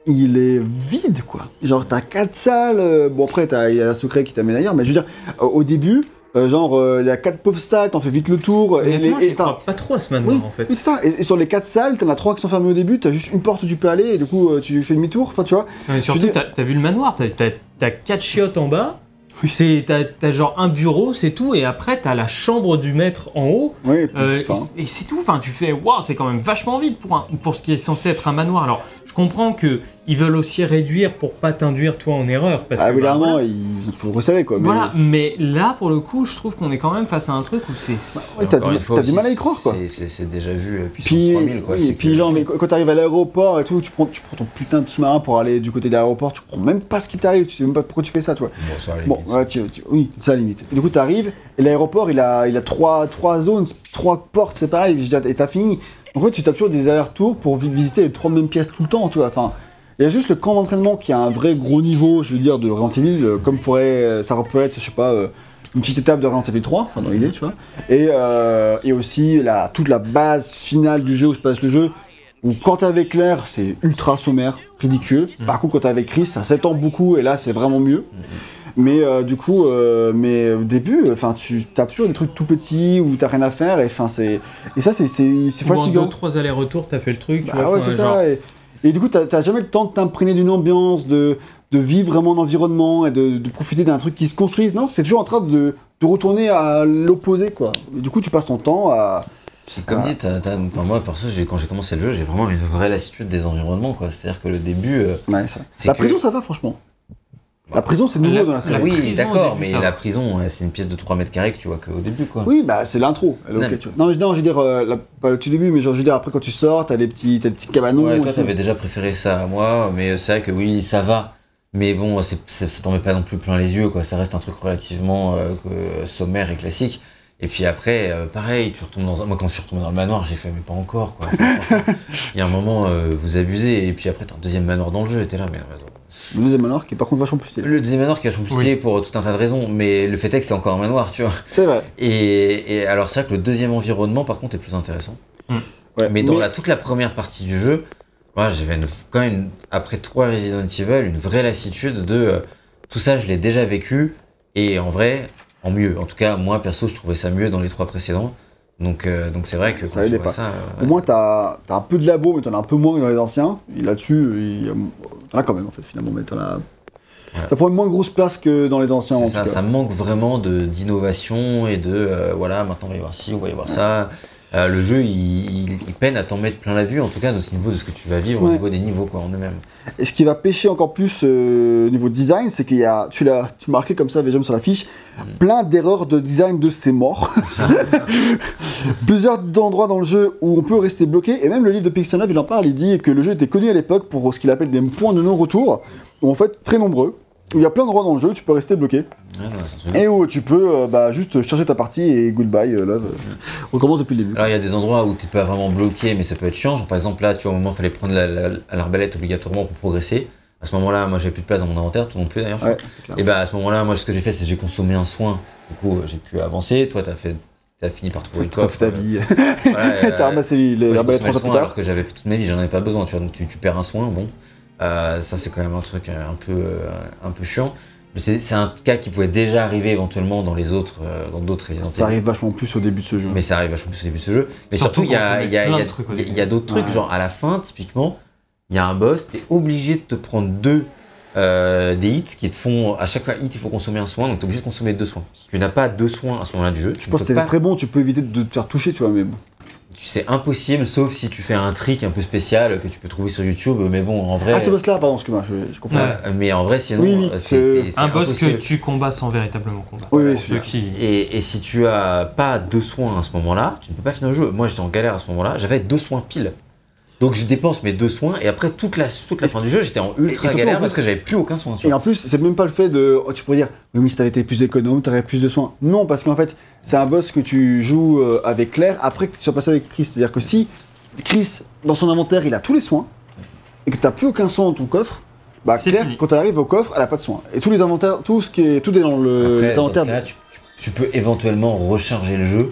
il est vide, quoi. Genre, t'as quatre salles. euh, bon, après, t'as- il y a un secret qui t'amène ailleurs, mais je veux dire, euh, au début, euh, genre, euh, il y a quatre pauvres salles, t'en fais vite le tour. Et, les, et
crois pas trop à ce manoir
oui,
en fait.
oui, c'est ça. Et, et sur les quatre salles, t'en as trois qui sont fermées au début, t'as juste une porte où tu peux aller, et du coup, euh, tu fais demi-tour. Enfin, tu vois.
Non, mais surtout,
dis-
t'as vu le manoir, t'as- t'as t'as quatre chiottes en bas,
Oui.
c'est- t'as genre un bureau, c'est tout, et après t'as la chambre du maître en haut,
Ouais, et
euh, et, et c'est tout. Enfin, tu fais, waouh, c'est quand même vachement vite pour, un- pour ce qui est censé être un manoir. Alors, comprends que ils veulent aussi réduire pour pas t'induire toi en erreur, parce
ah,
que bah,
évidemment,
voilà.
il faut resserrer, quoi. mais-
Voilà, mais là pour le coup, je trouve qu'on est quand même face à un truc où c'est.
Ouais, t'as du-
une fois
t'as du mal à y croire, quoi.
c'est- C'est c'est déjà vu euh,
Puis,
3000, quoi.
oui, et puis
que-
genre, mais quand t'arrives à l'aéroport et tout, tu prends, tu prends ton putain de sous-marin pour aller du côté de l'aéroport, tu comprends même pas ce qui t'arrive, tu sais même pas pourquoi tu fais ça, toi.
Bon, ça,
Bon,
limite.
ouais, tu- tu- oui, la limite. Et du coup, t'arrives, et l'aéroport, il a, il a trois, trois zones, trois portes, c'est pareil, et t'as fini. En fait, tu tapes toujours des allers-retours pour vi- visiter les trois mêmes pièces tout le temps, tu vois. Enfin, il y a juste le camp d'entraînement qui a un vrai gros niveau, je veux dire, de Resident Evil, euh, comme pourrait, euh, ça pourrait être, je sais pas, euh, une petite étape de Resident Evil 3, enfin dans l'idée, tu vois. Et, euh, et aussi la, toute la base finale du jeu où se passe le jeu, où quand t'es avec Claire, c'est ultra sommaire, ridicule. Par contre, quand t'es avec Chris, ça s'étend beaucoup, et là, c'est vraiment mieux. Mais euh, du coup, euh, mais au début, enfin, tu tapes toujours des trucs tout petits où t'as rien à faire, et enfin, c'est et ça, c'est c'est c'est
Ou en
fatigant.
deux, trois allers-retours, t'as fait le truc, tu
Bah
vois.
ouais, c'est
genre-
ça. Et, et du coup, t'as t'as jamais le temps de t'imprégner d'une ambiance, de, de vivre vraiment en environnement et de, de profiter d'un truc qui se construit. Non, c'est toujours en train de, de retourner à l'opposé, quoi. Et du coup, tu passes ton temps à.
C'est comme
Ah.
dit, t'as- t'as- enfin, moi perso, quand j'ai commencé le jeu, j'ai vraiment une vraie lassitude des environnements, quoi. C'est-à-dire que le début. euh,
Ouais, ça.
C'est
La
que-
prison, ça va, franchement. La prison, c'est nouveau
La-
dans la
la-
série.
oui, d'accord, mais la prison, c'est une pièce de 3 mètres carrés que tu vois qu'au début, quoi.
Oui, bah c'est l'intro. Non, mais non, je veux dire, euh, la- pas le tout début, mais genre, je veux dire, après quand tu sors, t'as des petits, t'as des petits cabanons.
Ouais, toi, t'avais déjà préféré ça à moi, mais c'est vrai que oui, ça va. Mais bon, c'est- c'est- ça t'en met pas non plus plein les yeux, quoi. Ça reste un truc relativement euh, sommaire et classique. Et puis après, euh, pareil, tu retombes dans un. Moi, quand je suis retombé dans le manoir, j'ai fait, mais pas encore, quoi. Il y a un moment, euh, vous abusez, et puis après, t'as un deuxième manoir dans le jeu, et t'es là, mais. attends.
Le deuxième manoir qui est par contre vachement plus stylé.
Le deuxième manoir qui a changé stylé pour tout un tas de raisons, mais le fait est que c'est encore un manoir, tu vois.
C'est vrai.
Et, et alors, c'est vrai que le deuxième environnement, par contre, est plus intéressant.
Ouais.
Mais dans la, toute la première partie du jeu, moi j'avais quand même, après trois Resident Evil, une vraie lassitude de euh, tout ça, je l'ai déjà vécu, et en vrai, en mieux. En tout cas, moi perso, je trouvais ça mieux dans les trois précédents. Donc euh, donc c'est vrai que
Ça aidait pas.
ça,
Au moins, t'as as un peu de labo, mais t'en as un peu moins que dans les anciens. Et là-dessus, il y a- t'en as quand même, en fait, finalement, mais t'en as. Ça prend une moins grosse place que dans les anciens, en tout
ça,
cas.
ça manque vraiment de d'innovation et de euh, voilà, maintenant on va y voir ci, on va y voir ça. Euh, le jeu, il, il- il peine à t'en mettre plein la vue, en tout cas, de ce niveau de ce que tu vas vivre au
Ouais.
niveau des niveaux quoi, en eux-mêmes.
Et ce qui va pêcher encore plus euh, au niveau design, c'est qu'il y a, tu l'as tu marqué comme ça, Vejam sur la fiche, plein d'erreurs de design de ces morts. Plusieurs endroits dans le jeu où on peut rester bloqué, et même le livre de Pixel Love, il en parle, il dit que le jeu était connu à l'époque pour ce qu'il appelle des points de non-retour, où en fait, très nombreux, où il y a plein d'endroits dans le jeu où tu peux rester bloqué,
Ouais,
et où tu peux euh, bah, juste charger ta partie et goodbye, euh, love. On recommence depuis le début.
Alors il y a des endroits où t'es pas vraiment bloqué, mais ça peut être chiant. Genre, par exemple là, tu vois, au moment il fallait prendre la- la- l'arbalète obligatoirement pour progresser. À ce moment-là, moi j'avais plus de place dans mon inventaire, toi non plus d'ailleurs.
Ouais.
Et bah à ce moment-là, moi ce que j'ai fait, c'est que j'ai consommé un soin. Du coup, euh, j'ai pu avancer. Toi, t'as fait, t'as fini par trouver le
Tout à
coffre.
ta vie.
Voilà,
T'as ramassé l'arbalète trois ans
le
plus
soin alors
tard.
que j'avais toute ma vie, j'en avais pas besoin. Tu vois, donc tu, tu perds un soin, bon. Euh, ça c'est quand même un truc euh, un peu, euh, un peu chiant. Mais c'est un cas qui pouvait déjà arriver éventuellement dans les autres, dans d'autres Resident
Ça arrive vachement plus au début de ce jeu.
Mais ça arrive vachement plus au début de ce jeu. Mais
Surtout
surtout, il y a, y a, y a- y a- d'autres trucs,
Ouais.
genre à la fin, typiquement, il y a un boss, t'es obligé de te prendre deux euh, des hits qui te font. À chaque hit, il faut consommer un soin, donc t'es obligé de consommer deux soins. Si tu n'as pas deux soins à ce moment-là du jeu,
Je
tu
pense que c'était
pas.
très bon, tu peux éviter de te faire toucher, tu vois, mais bon.
C'est impossible, sauf si tu fais un trick un peu spécial que tu peux trouver sur YouTube, mais bon, en vrai.
Ah, ce boss-là, pardon, excuse-moi, je, je comprends.
euh, mais en vrai, sinon,
Oui,
euh,
c'est-
c'est c'est
Un boss
impossible.
que tu combats sans véritablement combattre.
Oui, oui,
ceux qui.
Et, et si tu as pas deux soins à ce moment-là, tu ne peux pas finir le jeu. Moi, j'étais en galère à ce moment-là, j'avais deux soins pile. Donc je dépense mes deux soins et après toute la, toute la fin du jeu, j'étais en
et
ultra galère
en
parce que j'avais plus aucun soin.
Et en plus, c'est même pas le fait de. oh, tu pourrais dire, oui, mais si t'avais été plus économe, t'aurais plus de soins. Non, parce qu'en fait, c'est un boss que tu joues euh, avec Claire après que tu sois passé avec Chris. C'est-à-dire que si Chris, dans son inventaire, il a tous les soins, et que t'as plus aucun soin dans ton coffre, bah Claire,
fini.
quand elle arrive au coffre, elle a pas de soins. Et tous les inventaires, tout ce qui est. Tout est dans le,
Après,
les
dans ce
inventaires.
cas-là, tu, peux éventuellement recharger le jeu.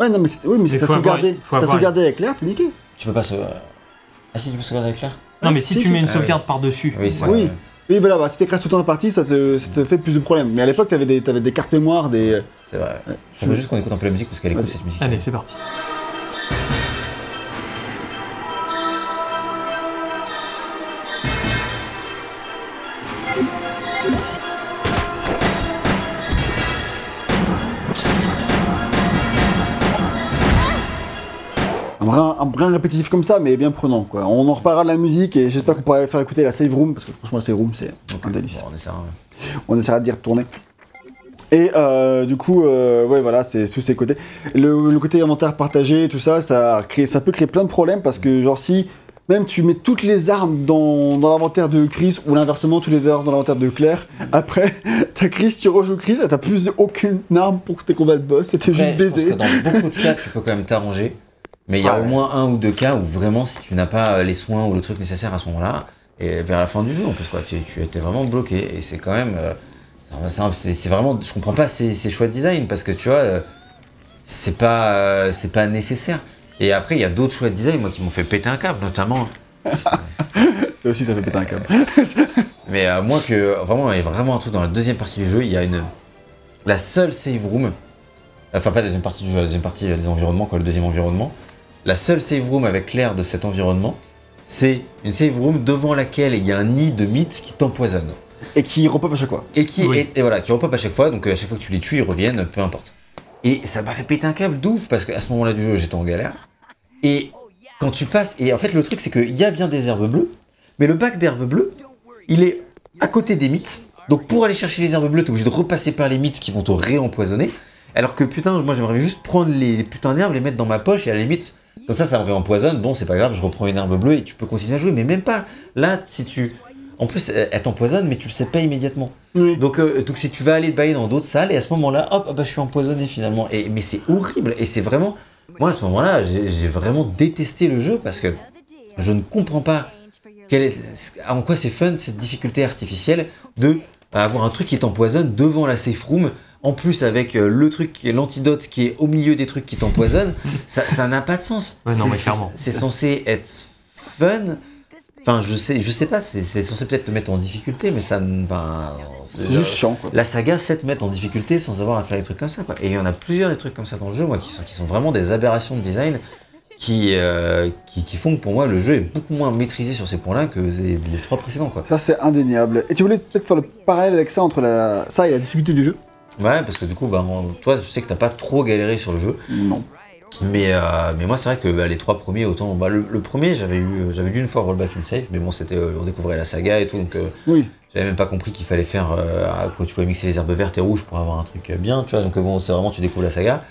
Ouais, non, mais c'est oui, mais si sauvegardé,
faut
si t'as
avoir-
sauvegardé avec l'air, t'es niqué.
Tu peux pas se. Ah si, tu peux sauvegarder avec l'air
Non, mais si
si,
tu
si.
mets une
Ah,
sauvegarde par-dessus.
Oui, c'est
Oui. Oui, voilà, bah, si t'écrases tout le temps la partie, ça te, ça te fait plus de problèmes. Mais à l'époque, t'avais des, t'avais des cartes mémoire, des.
C'est vrai.
Ouais.
Je propose juste qu'on écoute un peu la musique parce qu'elle
Vas-y.
cette musique.
Allez, c'est parti.
Brin, un brin répétitif comme ça, mais bien prenant, quoi. On en reparlera de la musique et j'espère qu'on pourra faire écouter la save room, parce que franchement, la save room, c'est un délice.
Bon, on essaiera.
On essaiera d'y retourner. Et euh, du coup, euh, ouais, voilà, c'est tous ces côtés. Le, le côté inventaire partagé, tout ça, ça, crée, ça peut créer plein de problèmes parce que, genre, si même tu mets toutes les armes dans, dans l'inventaire de Chris ou l'inversement, toutes les armes dans l'inventaire de Claire, après, t'as Chris, tu rejoues Chris, et t'as plus aucune arme pour tes combats de boss, c'était juste
Après, je pense
baiser.
que dans beaucoup de cas, tu peux quand même t'arranger. Mais il y a
Ah
au moins un ou deux cas où vraiment, si tu n'as pas les soins ou le truc nécessaire à ce moment-là, et vers la fin du jeu en plus, quoi, tu, tu étais vraiment bloqué. Et c'est quand même. euh, c'est vraiment. Je comprends pas ces, ces choix de design parce que tu vois, euh, c'est pas, euh, c'est pas nécessaire. Et après, il y a d'autres choix de design, moi, qui m'ont fait péter un câble, notamment.
Ça aussi, ça fait péter un câble.
Mais euh, moi, que vraiment, il y a vraiment un truc dans la deuxième partie du jeu, il y a une. La seule save room. Enfin, pas la deuxième partie du jeu, la deuxième partie, des environnements, quoi, le deuxième environnement. La seule save room avec l'air de cet environnement, c'est une save room devant laquelle il y a un nid de mythes qui t'empoisonne.
Et qui repop à chaque fois.
Et qui
Oui.
et, et voilà, qui repop à chaque fois, donc euh, à chaque fois que tu les tues, ils reviennent, peu importe. Et ça m'a fait péter un câble d'ouf parce qu'à ce moment-là du jeu, j'étais en galère. Et quand tu passes, et en fait, le truc, c'est qu'il y a bien des herbes bleues, mais le bac d'herbes bleues, il est à côté des mythes. Donc pour aller chercher les herbes bleues, t'es obligé de repasser par les mythes qui vont te réempoisonner. Alors que putain, moi j'aimerais juste prendre les, les putains d'herbes, les mettre dans ma poche et à la limite, comme ça, ça me réempoisonne. Bon, c'est pas grave, je reprends une herbe bleue et tu peux continuer à jouer. Mais même pas. Là, si tu. En plus, elle t'empoisonne, mais tu le sais pas immédiatement.
Oui.
Donc, euh, donc si tu vas aller te bailler dans d'autres salles, et à ce moment-là, hop, ah bah, je suis empoisonné finalement. Et, mais c'est horrible, et c'est vraiment. Moi, à ce moment-là, j'ai j'ai vraiment détesté le jeu parce que je ne comprends pas quel est- en quoi c'est fun cette difficulté artificielle de avoir un truc qui t'empoisonne devant la safe room. En plus, avec euh, le truc, qui est l'antidote qui est au milieu des trucs qui t'empoisonnent, ça ça n'a pas de sens.
Ouais, non,
C'est-
mais clairement.
C'est censé être fun. Enfin, je sais, je sais pas, c'est censé peut-être te mettre en difficulté, mais ça.
C'est juste chiant, quoi.
la saga sait te mettre en difficulté sans avoir à faire des trucs comme ça. Quoi. Et il y en a plusieurs des trucs comme ça dans le jeu, moi, qui sont, qui sont vraiment des aberrations de design qui, euh, qui, qui font que pour moi le jeu est beaucoup moins maîtrisé sur ces points-là que les, les trois précédents. Quoi.
Ça, c'est indéniable. Et tu voulais peut-être faire le parallèle avec ça entre la... ça et la difficulté du jeu?
Ouais, parce que du coup, bah, toi, je sais que t'as pas trop galéré sur le jeu.
Non.
Mais, euh, mais moi, c'est vrai que bah, les trois premiers, autant. Bah, le, le premier, j'avais eu, j'avais dû une fois rollback une save, mais bon, c'était, euh, on découvrait la saga et tout, donc euh,
Oui.
j'avais même pas compris qu'il fallait faire. euh, quand tu pouvais mixer les herbes vertes et rouges pour avoir un truc euh, bien, tu vois. Donc euh, bon, c'est vraiment, tu découvres la saga.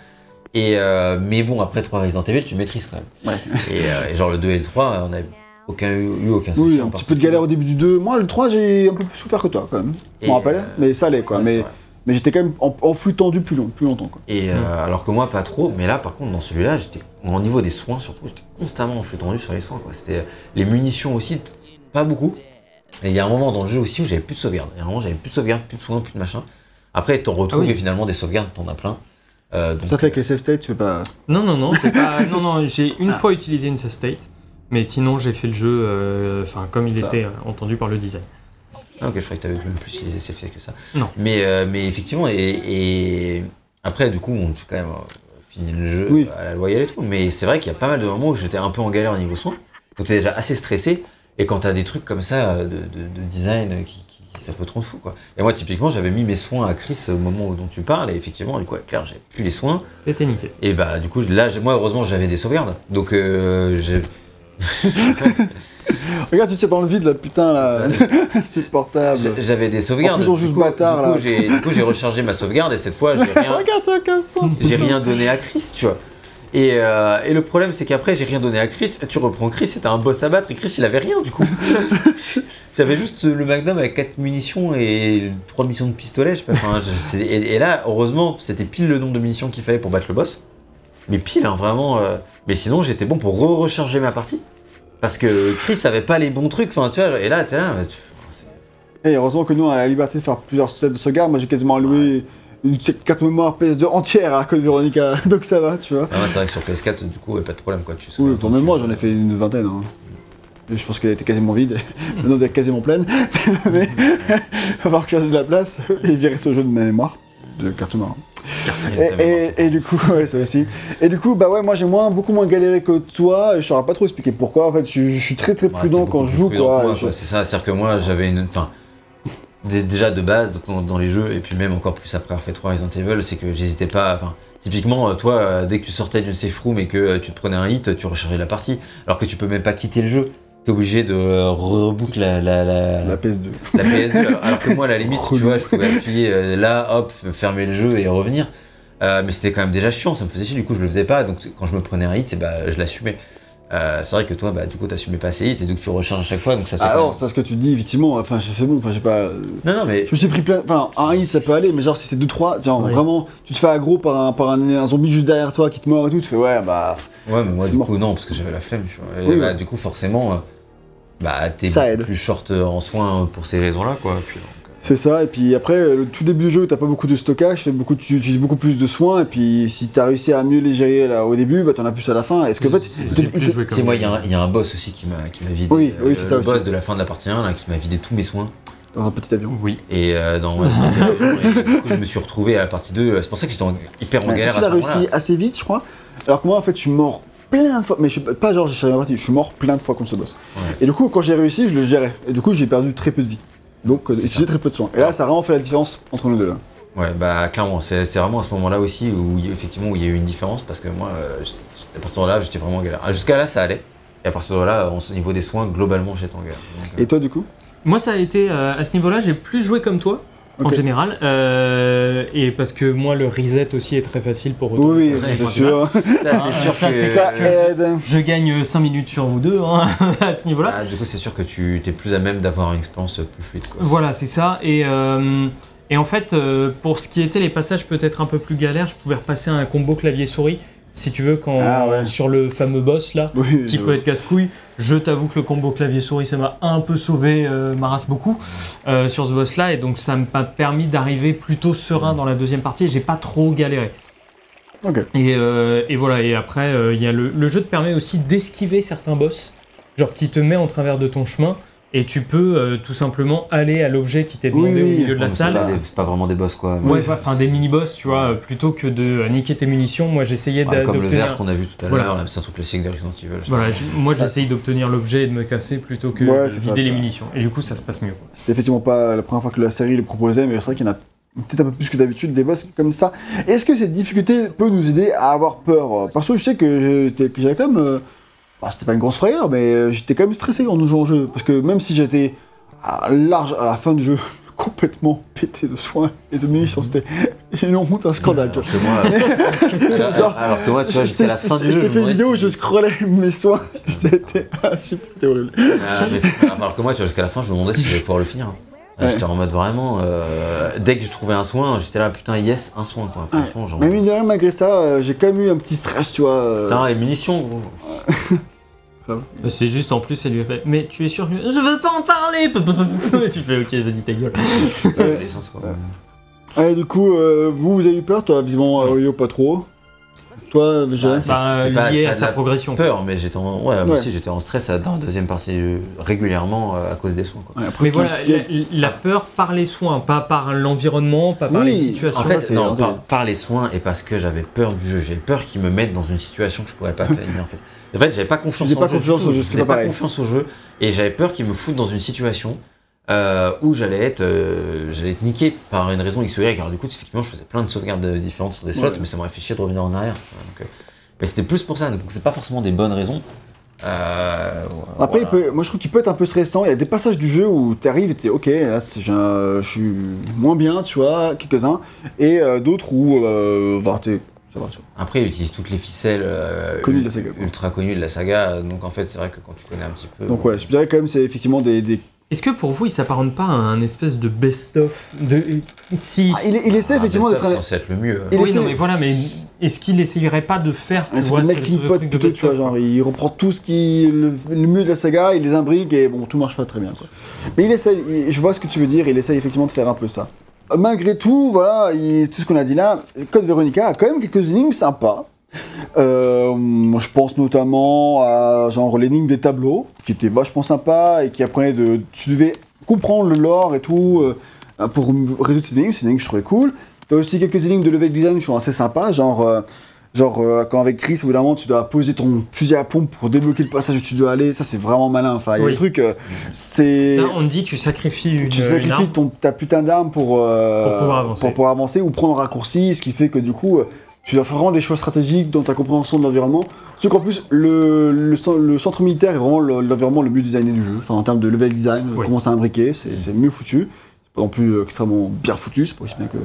Et, euh, mais bon, après trois Resident Evil, tu maîtrises quand même.
Ouais.
Et, euh, et genre le 2 et le 3, on a aucun, eu aucun souci.
Oui,
en
un petit peu de
particulier.
galère au début du 2. Moi, le 3, j'ai un peu plus souffert que toi, quand même. Je
Et,
me rappelle,
euh,
mais ça allait, quoi.
Ouais, c'est
mais
vrai.
Mais j'étais quand même en, en flux tendu plus, long, plus longtemps, quoi.
Et euh, alors que moi, pas trop, mais là, par contre, dans celui-là, j'étais au niveau des soins, surtout, j'étais constamment en flux tendu sur les soins. Quoi. C'était les munitions aussi, pas beaucoup. Et il y a un moment dans le jeu aussi où j'avais plus de sauvegarde. Il y a un moment, j'avais plus de sauvegarde, plus de soins, plus de machin. Après, t'en retrouves
Ah oui.
et finalement des sauvegardes, t'en as plein. Euh, donc,
Ça fait avec les save states, tu peux pas.
Non, non, non, pas... non, non, j'ai une fois utilisé une save state, mais sinon j'ai fait le jeu, euh, enfin comme il
Ça.
était euh, entendu par le design.
Ah, ok, je croyais que t'avais même plus les SF que ça.
Non.
Mais, euh, mais effectivement, et, et après, du coup, on quand même euh, fini le jeu
Oui.
à la loyale et tout. Mais c'est vrai qu'il y a pas mal de moments où j'étais un peu en galère au niveau soin. Donc t'es déjà assez stressé. Et quand t'as des trucs comme ça de, de- de design qui, qui- ça peut te rendre fou quoi. Et moi typiquement j'avais mis mes soins à Chris au moment où- dont tu parles et effectivement du coup avec Claire j'avais plus les soins
C'était niqué.
et bah du coup là moi heureusement j'avais des sauvegardes donc euh, j'ai-
Regarde, tu tires dans le vide, là, putain, là. Insupportable.
j'avais des sauvegardes.
En plus, on
coup-
bâtard,
du coup,
là.
j'ai- Du coup j'ai rechargé ma sauvegarde et cette fois j'ai rien
Regarde, ça a aucun sens.
j'ai rien donné à Chris, tu vois. Et, euh, et le problème, c'est qu'après, j'ai rien donné à Chris. Tu reprends Chris, c'était un boss à battre, et Chris, il avait rien, du coup. J'avais juste le Magnum avec 4 munitions et 3 munitions de pistolet, je sais pas. Enfin, je- c'est- et, et là, heureusement, c'était pile le nombre de munitions qu'il fallait pour battre le boss. Mais pile, hein, vraiment. euh, Mais sinon, j'étais bon pour re-recharger ma partie. Parce que Chris avait pas les bons trucs, enfin, tu vois. Et là, t'es là. tu-
Et heureusement que nous, on a la liberté de faire plusieurs sets de sauvegarde. Moi, j'ai quasiment alloué une carte mémoire PS2 entière à Code Veronica, donc ça va, tu vois.
Ah ouais, c'est vrai que sur PS4, du coup, ouais, pas de problème quoi. Tu sais,
Oui,
tu-
moi, j'en ai fait une vingtaine. hein. Je pense qu'elle était quasiment vide. Maintenant, elle est quasiment pleine. Mais il va falloir que je fasse de la place et virer ce jeu de ma mémoire de carte mémoire. Et, et- et du coup, ouais, ça aussi. Et du coup, bah ouais, moi j'ai moins, beaucoup moins galéré que toi. Et je saurais pas trop expliquer pourquoi. En fait, je, je suis très très
Ouais,
prudent quand je
plus
joue,
prudent
quoi. Je-
C'est ça, c'est-à-dire que moi j'avais une. Enfin, dé- déjà de base dans, dans les jeux, et puis même encore plus après avoir fait 3 Resident Evil, c'est que j'hésitais pas. Enfin, typiquement, euh, toi, euh, dès que tu sortais d'une safe room et que euh, tu te prenais un hit, tu rechargeais la partie. Alors que tu peux même pas quitter le jeu. T'es obligé de euh, reboot la, la, la,
La PS2.
la PS2. alors, alors que moi, à la limite, tu vois, je pouvais appuyer euh, là, hop, fermer le jeu et revenir. Euh, mais c'était quand même déjà chiant, ça me faisait chier, du coup je le faisais pas, donc quand je me prenais un hit, c'est bah, je l'assumais. Euh, c'est vrai que toi, bah, du coup, t'assumais pas ces hits et donc tu recharges à chaque fois, donc ça c'est
Ah non, c'est ce que tu dis, effectivement. Enfin, c'est bon. Enfin, j'ai pas.
Non, non, mais
Je me suis pris plein. Enfin, un hit ça peut aller, mais genre si c'est 2-3, genre vraiment, tu te fais aggro par, un, par un, un zombie juste derrière toi qui te mord et tout, tu fais ouais, bah.
Ouais, mais moi,
C'est
du
mort.
coup, non, parce que j'avais la flemme, tu vois. Et
Oui,
bah,
ouais.
du coup, forcément, euh, bah, t'es plus short euh, en soins pour ces raisons-là, quoi. Puis, donc, euh,
C'est ça, et puis après, euh, le tout début du jeu, t'as pas beaucoup de stockage, beaucoup, tu utilises beaucoup plus de soins, et puis si t'as réussi à mieux les gérer là, au début, bah t'en as plus à la fin. Est-ce que en fait,
Si, moi, il y, a un- il y a un boss aussi qui m'a qui m'a vidé.
Oui,
euh,
oui, c'est ça
Le
aussi.
boss de la fin de la partie 1, là, qui m'a vidé tous mes soins.
dans un petit avion.
Oui.
Et euh, dans. ouais, et du coup, je me suis retrouvé à la partie 2. euh, C'est pour ça que j'étais en- hyper en
Ouais,
galère
tu
à
l'as
ce moment-là.
réussi assez vite, je crois. Alors que moi, en fait, je suis mort plein de fois, mais je suis pas- genre j'ai cherché la partie, je suis mort plein de fois contre ce boss.
Ouais.
Et du coup, quand j'ai réussi, je le gérais. Et du coup, j'ai perdu très peu de vie. Donc, euh,
C'est
j'ai très peu de soins. Et là, ça a vraiment fait la différence entre nous deux. Là.
Ouais, bah clairement, c'est c'est vraiment à ce moment-là aussi où il y a- effectivement où il y a eu une différence parce que moi, euh, à partir de là, j'étais vraiment en galère. Ah, Jusqu'à là, ça allait. Et à partir de là, au niveau des soins, globalement, j'étais en galère. Donc, euh,
Et toi, du coup?
Moi, ça a été euh, à ce niveau-là, j'ai plus joué comme toi. En général, euh, et parce que moi le reset aussi est très facile pour
Oui, c'est sûr.
ça, c'est sûr
ça,
que.
c'est
Ça
que-
aide.
Je gagne 5 minutes sur vous deux hein, à ce niveau-là.
Ah, du coup, c'est sûr que tu es plus à même d'avoir une expérience plus fluide. Quoi.
Voilà, c'est ça. Et, euh, et en fait, euh, pour ce qui était les passages peut-être un peu plus galères, je pouvais repasser un combo clavier-souris, si tu veux, quand
Ah ouais.
sur le fameux boss là,
Oui,
qui peut être casse-couille. Je t'avoue que le combo clavier-souris, ça m'a un peu sauvé euh, ma race beaucoup euh, sur ce boss-là, et donc ça m'a permis d'arriver plutôt serein dans la deuxième partie, et j'ai pas trop galéré.
Ok.
Et, euh, et voilà, et après, euh, il y a le, le jeu te permet aussi d'esquiver certains boss, genre qui te met en travers de ton chemin, et tu peux euh, tout simplement aller à l'objet qui t'est demandé
Oui, oui.
au milieu de la
c'est
salle.
pas C'est pas vraiment des boss, quoi.
Ouais, ouais, enfin des mini-boss, tu vois, euh, plutôt que de euh, niquer tes munitions, moi j'essayais
Ouais,
d'a-
comme le verre
d'obtenir.
qu'on a vu tout à
Voilà.
l'heure, là, c'est un truc classique de Resident Evil.
Voilà, moi j'essayais d'obtenir l'objet et de me casser plutôt que
Ouais,
de
ça,
vider les munitions. Et du coup, ça se passe mieux.
C'était effectivement pas la première fois que la série le proposait, mais c'est vrai qu'il y en a peut-être un peu plus que d'habitude des boss comme ça. Est-ce que cette difficulté peut nous aider à avoir peur? Parce que je sais que j'avais quand même. Bah, c'était pas une grosse frayeur, mais euh, j'étais quand même stressé en jouant au jeu. Parce que même si j'étais à large à la fin du jeu, complètement pété de soins et de munitions, c'était une honte, un scandale. tu
Alors que moi, alors,
Genre,
alors que moi, tu vois, j'étais
t'ai
à la fin du
je
jeu.
t'ai
je
fait une vidéo où je scrollais mes soins. Super, c'était horrible.
Ah, mais- alors que moi, jusqu'à la fin, je me demandais si j'allais pouvoir le finir.
Ouais.
J'étais en mode vraiment. euh, dès que je trouvais un soin, j'étais là, putain, yes, un soin, quoi. Franchement, genre.
Mais mine de rien, malgré ça, euh, j'ai quand même eu un petit stress, tu vois.
Putain, les munitions, gros.
Euh, C'est juste en plus, elle lui a fait Mais tu es sûr que. Je veux pas en parler Et Tu fais Ok, vas-y, ta gueule.
Ouais. Allez, du coup, euh, vous, vous avez eu peur, toi, visiblement, euh, Yo, pas trop. Toi,
C'est-
Bah,
c'est pas-
lié à sa progression.
Peur, mais j'étais en. Ouais, moi
Ouais.
aussi, j'étais en stress dans la deuxième partie régulièrement euh, à cause des soins, quoi.
Ouais, après,
Mais voilà, la, la peur par les soins, pas par l'environnement, pas par
Oui.
les situations.
En fait, non, par, les soins et parce que j'avais peur du jeu. J'avais peur qu'ils me mettent dans une situation que je pourrais pas finir, en fait. En fait, j'avais pas confiance
pas
jeu.
confiance
tout.
au jeu,
Je
pas
pas confiance au jeu et j'avais peur qu'ils me foutent dans une situation euh, où j'allais être, euh, j'allais être niqué par une raison X ou Y. Alors du coup, effectivement, je faisais plein de sauvegardes euh, différentes sur des slots,
Ouais.
mais ça m'aurait fait chier de revenir en arrière. Donc, mais c'était plus pour ça. Donc c'est pas forcément des bonnes raisons. Euh,
Après,
voilà.
il peut- moi je trouve qu'il peut être un peu stressant. Il y a des passages du jeu où tu arrives et tu es ok, là, je suis moins bien, tu vois, quelques-uns. Et euh, d'autres où euh, bah, t'es- ça va, tu vois.
Après, il utilise toutes les ficelles
Connues de la saga,
ultra connues de la saga. Donc en fait, c'est vrai que quand tu connais un petit peu.
Donc ouais, je dirais quand même c'est effectivement des. des-
Est-ce que pour vous, il s'apparente pas à un espèce de best-of de... Si...
Ah, il, il essaie
Ah,
effectivement
of,
un.
censé être le mieux.
Il
oui,
essaie-
non, mais voilà, mais est-ce qu'il essayerait pas de faire, tu
un
vois,
de
de
plutôt, tu vois,
best-of,
genre il reprend tout ce qui le, le mieux de la saga, il les imbrique et bon, tout marche pas très bien. Quoi. Mais il essaye, il- je vois ce que tu veux dire, il essaye effectivement de faire un peu ça. malgré tout, voilà, il- tout ce qu'on a dit là, Code Veronica a quand même quelques énigmes sympas. Euh, je pense notamment à genre l'énigme des tableaux, qui était vachement sympa et qui apprenait de. Tu devais comprendre le lore et tout euh, pour résoudre ces énigmes. C'est une énigme que je trouvais cool. T'as aussi quelques énigmes de level design qui sont assez sympas, genre. euh, Genre, euh, quand avec Chris, au bout d'un moment, tu dois poser ton fusil à pompe pour débloquer le passage où tu dois aller, ça c'est vraiment malin. Enfin, il y a
Oui.
des trucs, c'est.
Ça, on dit, tu sacrifies une,
Tu
une
sacrifies
arme.
ton, ta putain d'arme pour,
Pour pouvoir avancer.
pour pouvoir avancer ou prendre un raccourci, ce qui fait que du coup, tu dois faire vraiment des choix stratégiques dans ta compréhension de l'environnement. Sauf qu'en plus, le, le, cen- le centre militaire est vraiment le- l'environnement le mieux designé du jeu. Enfin, en termes de level design,
Oui.
comment c'est imbriqué, c'est c'est mieux foutu. C'est pas non plus extrêmement bien foutu, c'est pas aussi bien que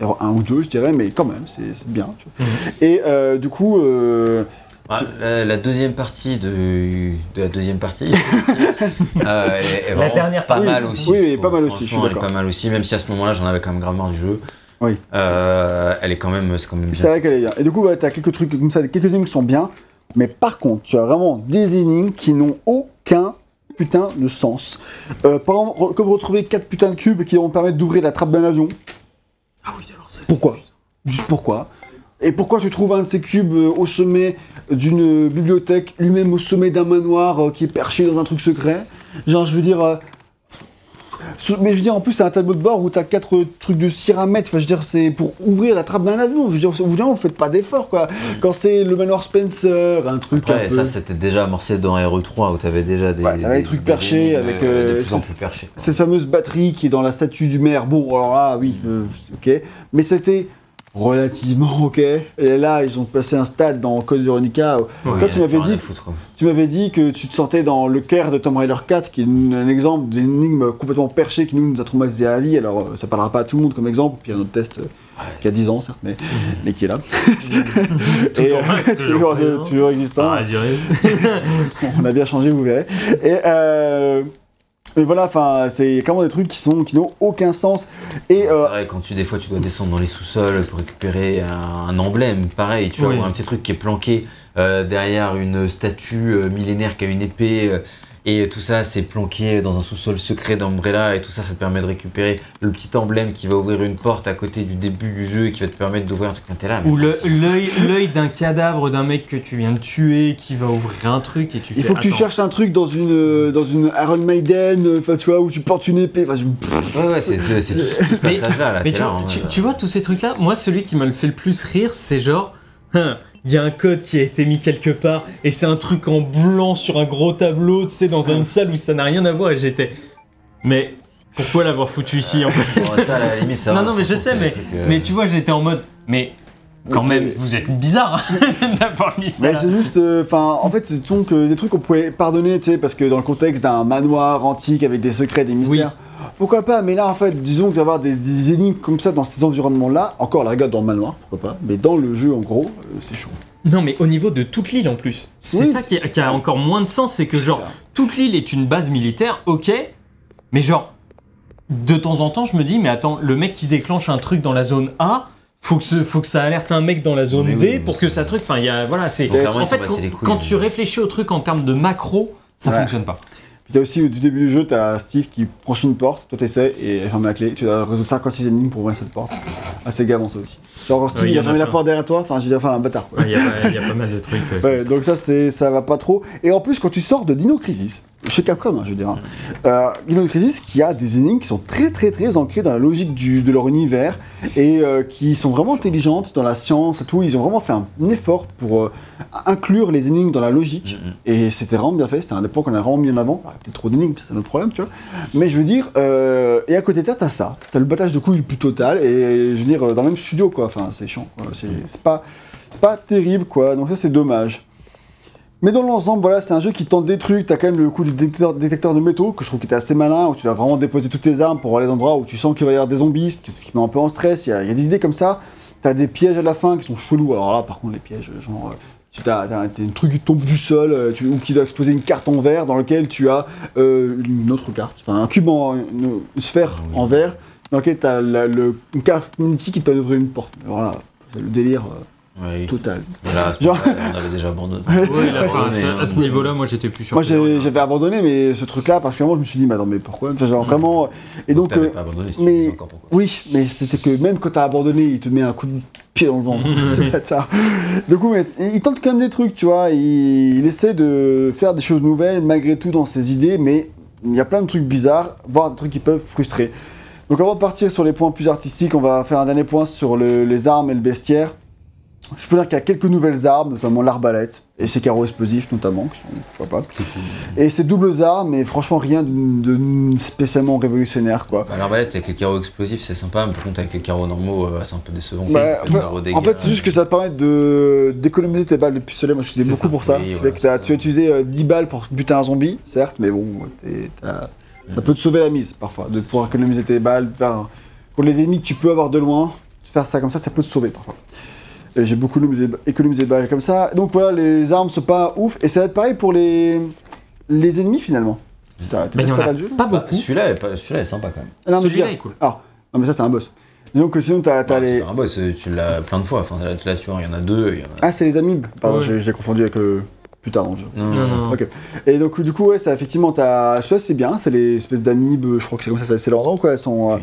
Hero 1 ou 2, je dirais, mais quand même, c'est bien. tu vois.
Mhm.
Et euh, du coup, euh,
Ouais, la, la deuxième partie de, de la deuxième partie euh, est, est vraiment
dernière
pas mal aussi.
oui, pas mal aussi, je suis
Franchement, elle est
d'accord.
pas mal aussi, même si à ce moment-là j'en avais quand même grave marre du jeu.
Oui.
Euh, elle est quand même, c'est quand même
C'est vrai qu'elle est bien. Et du coup, ouais, t'as quelques trucs comme ça, quelques énigmes qui sont bien, mais par contre, tu as vraiment des énigmes qui n'ont aucun putain de sens. Euh, par exemple, quand vous retrouvez quatre putains de cubes qui vont permettre d'ouvrir la trappe d'un avion,
Ah oui, alors ça, c'est-
pourquoi? Juste pourquoi? Et pourquoi tu trouves un de ces cubes euh, au sommet d'une bibliothèque, lui-même au sommet d'un manoir euh, qui est perché dans un truc secret? Genre, je veux dire. Mais je veux dire, en plus, c'est un tableau de bord où t'as quatre euh, trucs de cire à mettre. Enfin, je veux dire, c'est pour ouvrir la trappe d'un avion. Je veux dire, au bout vous faites pas d'effort, quoi. Quand c'est le manoir Spencer, un truc
Après,
un peu.
ça c'était déjà amorcé dans RE3 où t'avais déjà des,
Ouais, des trucs perchés avec,
euh,
euh,
de plus en
cette-
plus perchés. quoi.
cette fameuse batterie qui est dans la statue du maire. Bon, alors là, oui, euh, ok. Mais c'était relativement ok. Et là, ils ont passé un stade dans Code Veronica.
Oui,
Toi, tu m'avais dit, tu m'avais dit que tu te sentais dans le Caire de Tomb Raider 4, qui est un exemple d'énigme complètement perché qui nous, nous a traumatisé à la vie. Alors, euh, ça parlera pas à tout le monde comme exemple. Puis il y a un autre test euh, qui a 10 ans, certes, mais, mais qui est là. Et, euh, toujours,
toujours,
toujours existant.
Ah.
On a bien changé, vous verrez. Et euh, mais voilà, enfin, c'est clairement des trucs qui sont qui n'ont aucun sens. Et euh,
C'est vrai, quand tu, des fois, tu dois descendre dans les sous-sols pour récupérer un, un emblème, pareil, tu vois,
Oui.
ou un petit truc qui est planqué euh, derrière une statue euh, millénaire qui a une épée, euh, et tout ça, c'est planqué dans un sous-sol secret d'Umbrella, et tout ça, ça te permet de récupérer le petit emblème qui va ouvrir une porte à côté du début du jeu et qui va te permettre d'ouvrir un truc quand t'es là. mais
Ou le- l'œil l'œil d'un cadavre d'un mec que tu viens de tuer qui va ouvrir un truc et tu
il
fais,
faut que tu
attends,
cherches un truc dans une euh, dans une Iron Maiden, euh, enfin tu vois, où tu portes une épée. Enfin, je-
Ouais, ouais, c'est c'est tout, tout ce
Mais-
passage-là, là,
Mais
t'es
tu,
là. en
tu-
mode,
tu vois tous ces trucs-là? Moi, celui qui m'a le fait le plus rire, c'est genre. hein, Il y a un code qui a été mis quelque part et c'est un truc en blanc sur un gros tableau, tu sais, dans une salle où ça n'a rien à voir et j'étais. Mais pourquoi l'avoir foutu ici en fait
Bon, ça, à la limite, ça
Non, non, mais je sais, mais,
trucs, euh,
mais tu vois, j'étais en mode. Mais quand même, vous êtes bizarre d'avoir mis ça.
Mais c'est juste, euh, enfin, en fait, c'est donc euh, des trucs qu'on pouvait pardonner, tu sais, parce que dans le contexte d'un manoir antique avec des secrets, des mystères, pourquoi pas Mais là, en fait, disons que d'avoir des, des énigmes comme ça dans ces environnements-là, encore la regarde dans le manoir, pourquoi pas Mais dans le jeu, en gros, euh, c'est chaud.
Non, mais au niveau de toute l'île en plus. C'est
Oui,
ça qui a, qui a encore moins de sens, c'est que genre, toute l'île est une base militaire, ok, mais genre, de temps en temps, je me dis, mais attends, le mec qui déclenche un truc dans la zone A, faut que, ce- faut que ça alerte un mec dans la zone
Mais oui,
D
mais
pour que ça truc. Enfin, il y a, voilà, c'est.
Donc, clairement,
En
ils
fait,
s'en
quand,
battaient les couilles,
quand
mais-
tu réfléchis au truc en termes de macro, ça
Ouais.
fonctionne pas.
T'as aussi, du début du jeu, t'as Steve qui franchit une porte, toi t'essaies, et elle ferme la clé, tu dois résoudre 56 énigmes pour ouvrir cette porte. Assez gavant ça aussi. Genre, Steve,
il
a fermé la porte derrière toi, enfin, je veux dire, enfin, un bâtard.
Il y, a pas- mal de trucs.
donc ça, c'est, ça va pas trop. Et en plus, quand tu sors de Dino Crisis, chez Capcom, hein, je veux dire, hein, euh, Crisis qui a des énigmes qui sont très très très ancrées dans la logique du, de leur univers et euh, qui sont vraiment intelligentes dans la science et tout. Ils ont vraiment fait un effort pour euh, inclure les énigmes dans la logique.
Mhm.
Et c'était vraiment bien fait, c'était un des points qu'on a vraiment mis en avant. Ah, Peut-être trop d'énigmes, c'est notre problème, tu vois. Mais je veux dire, euh, et à côté de ça, t'as ça. T'as le battage de couilles le plus total, et je veux dire, dans le même studio, quoi. Enfin, c'est chiant, quoi. C'est c'est pas, c'est pas terrible, quoi. Donc ça, c'est dommage. Mais dans l'ensemble, voilà, c'est un jeu qui tente des trucs. T'as quand même le coup du détecteur, détecteur de métaux, que je trouve qui était assez malin, où tu vas vraiment déposer toutes tes armes pour aller dans endroits où tu sens qu'il va y avoir des zombies, ce qui ce qui met un peu en stress. Il y, a- il y a des idées comme ça. T'as des pièges à la fin qui sont chelous. Alors là, par contre, les pièges, genre. euh, tu as, un truc qui tombe du sol, euh, tu- ou qui doit exposer une carte en verre dans lequel tu as euh, une autre carte, enfin un cube en une, une sphère
Ah oui.
en verre, dans lequel tu as une carte magnétique qui te permet d'ouvrir une porte. Alors là, le délire. euh,
Ouais.
total.
Voilà, à ce
Genre-
moment-là, on avait déjà abandonné.
Ouais, là, enfin,
Ouais,
à, ce niveau-là, moi j'étais plus sûr.
Moi j'avais abandonné, mais ce truc-là, particulièrement, je me suis dit, mais attends, mais pourquoi Enfin, genre vraiment. Et donc,
T'avais
euh,
pas abandonné, si
mais-
encore pourquoi.
oui, mais c'était que même quand t'as abandonné, il te met un coup de pied dans le ventre. ce bâtard. Du coup, mais, il tente quand même des trucs, tu vois. Il, il essaie de faire des choses nouvelles malgré tout dans ses idées, mais il y a plein de trucs bizarres, voire des trucs qui peuvent frustrer. Donc avant de partir sur les points plus artistiques, on va faire un dernier point sur le- les armes et le bestiaire. Je peux dire qu'il y a quelques nouvelles armes, notamment l'arbalète et ses carreaux explosifs notamment, qui sont pourquoi pas. Et ces doubles armes, mais franchement rien de, de spécialement révolutionnaire quoi.
Bah, L'arbalète avec les carreaux explosifs, c'est sympa, mais par contre, avec les carreaux normaux, euh, c'est un peu décevant.
Bah,
ça
en fait, c'est juste que ça te permet de d'économiser tes balles de pistolet. Moi, je faisais beaucoup
ça.
pour ça.
Oui,
c'est
voilà,
que t'as- tu as utilisé euh, 10 balles pour buter un zombie, certes, mais bon, t'es- t'as- ça peut te sauver la mise parfois, de pouvoir économiser tes balles. Pour les ennemis que tu peux avoir de loin, faire ça comme ça, ça peut te sauver parfois. Et J'ai beaucoup économisé, de balles comme ça. Donc voilà, les armes sont pas ouf. Et ça va être pareil pour les, les ennemis finalement. T'as
Mais il y
testé
en a
là le jeu?
pas
Bah,
beaucoup.
Celui-là est, pas- celui-là est sympa quand même.
Ah, non,
Celui-là est cool.
Ah, non, mais ça c'est un boss. Disons que sinon t'as t'as
Bah,
les.
c'est un boss, tu l'as plein de fois. Enfin, tu vois, il y en a deux. il y en a...
Ah, c'est les amibes. Pardon,
Ouais.
j'ai j'ai confondu avec euh, plus tard dans le jeu.
Non,
Non, non, non.
Ok. Et donc du coup ouais ça effectivement t'as ça c'est bien c'est les espèces d'amibes je crois que c'est comme ça c'est leur nom quoi elles sont euh, euh,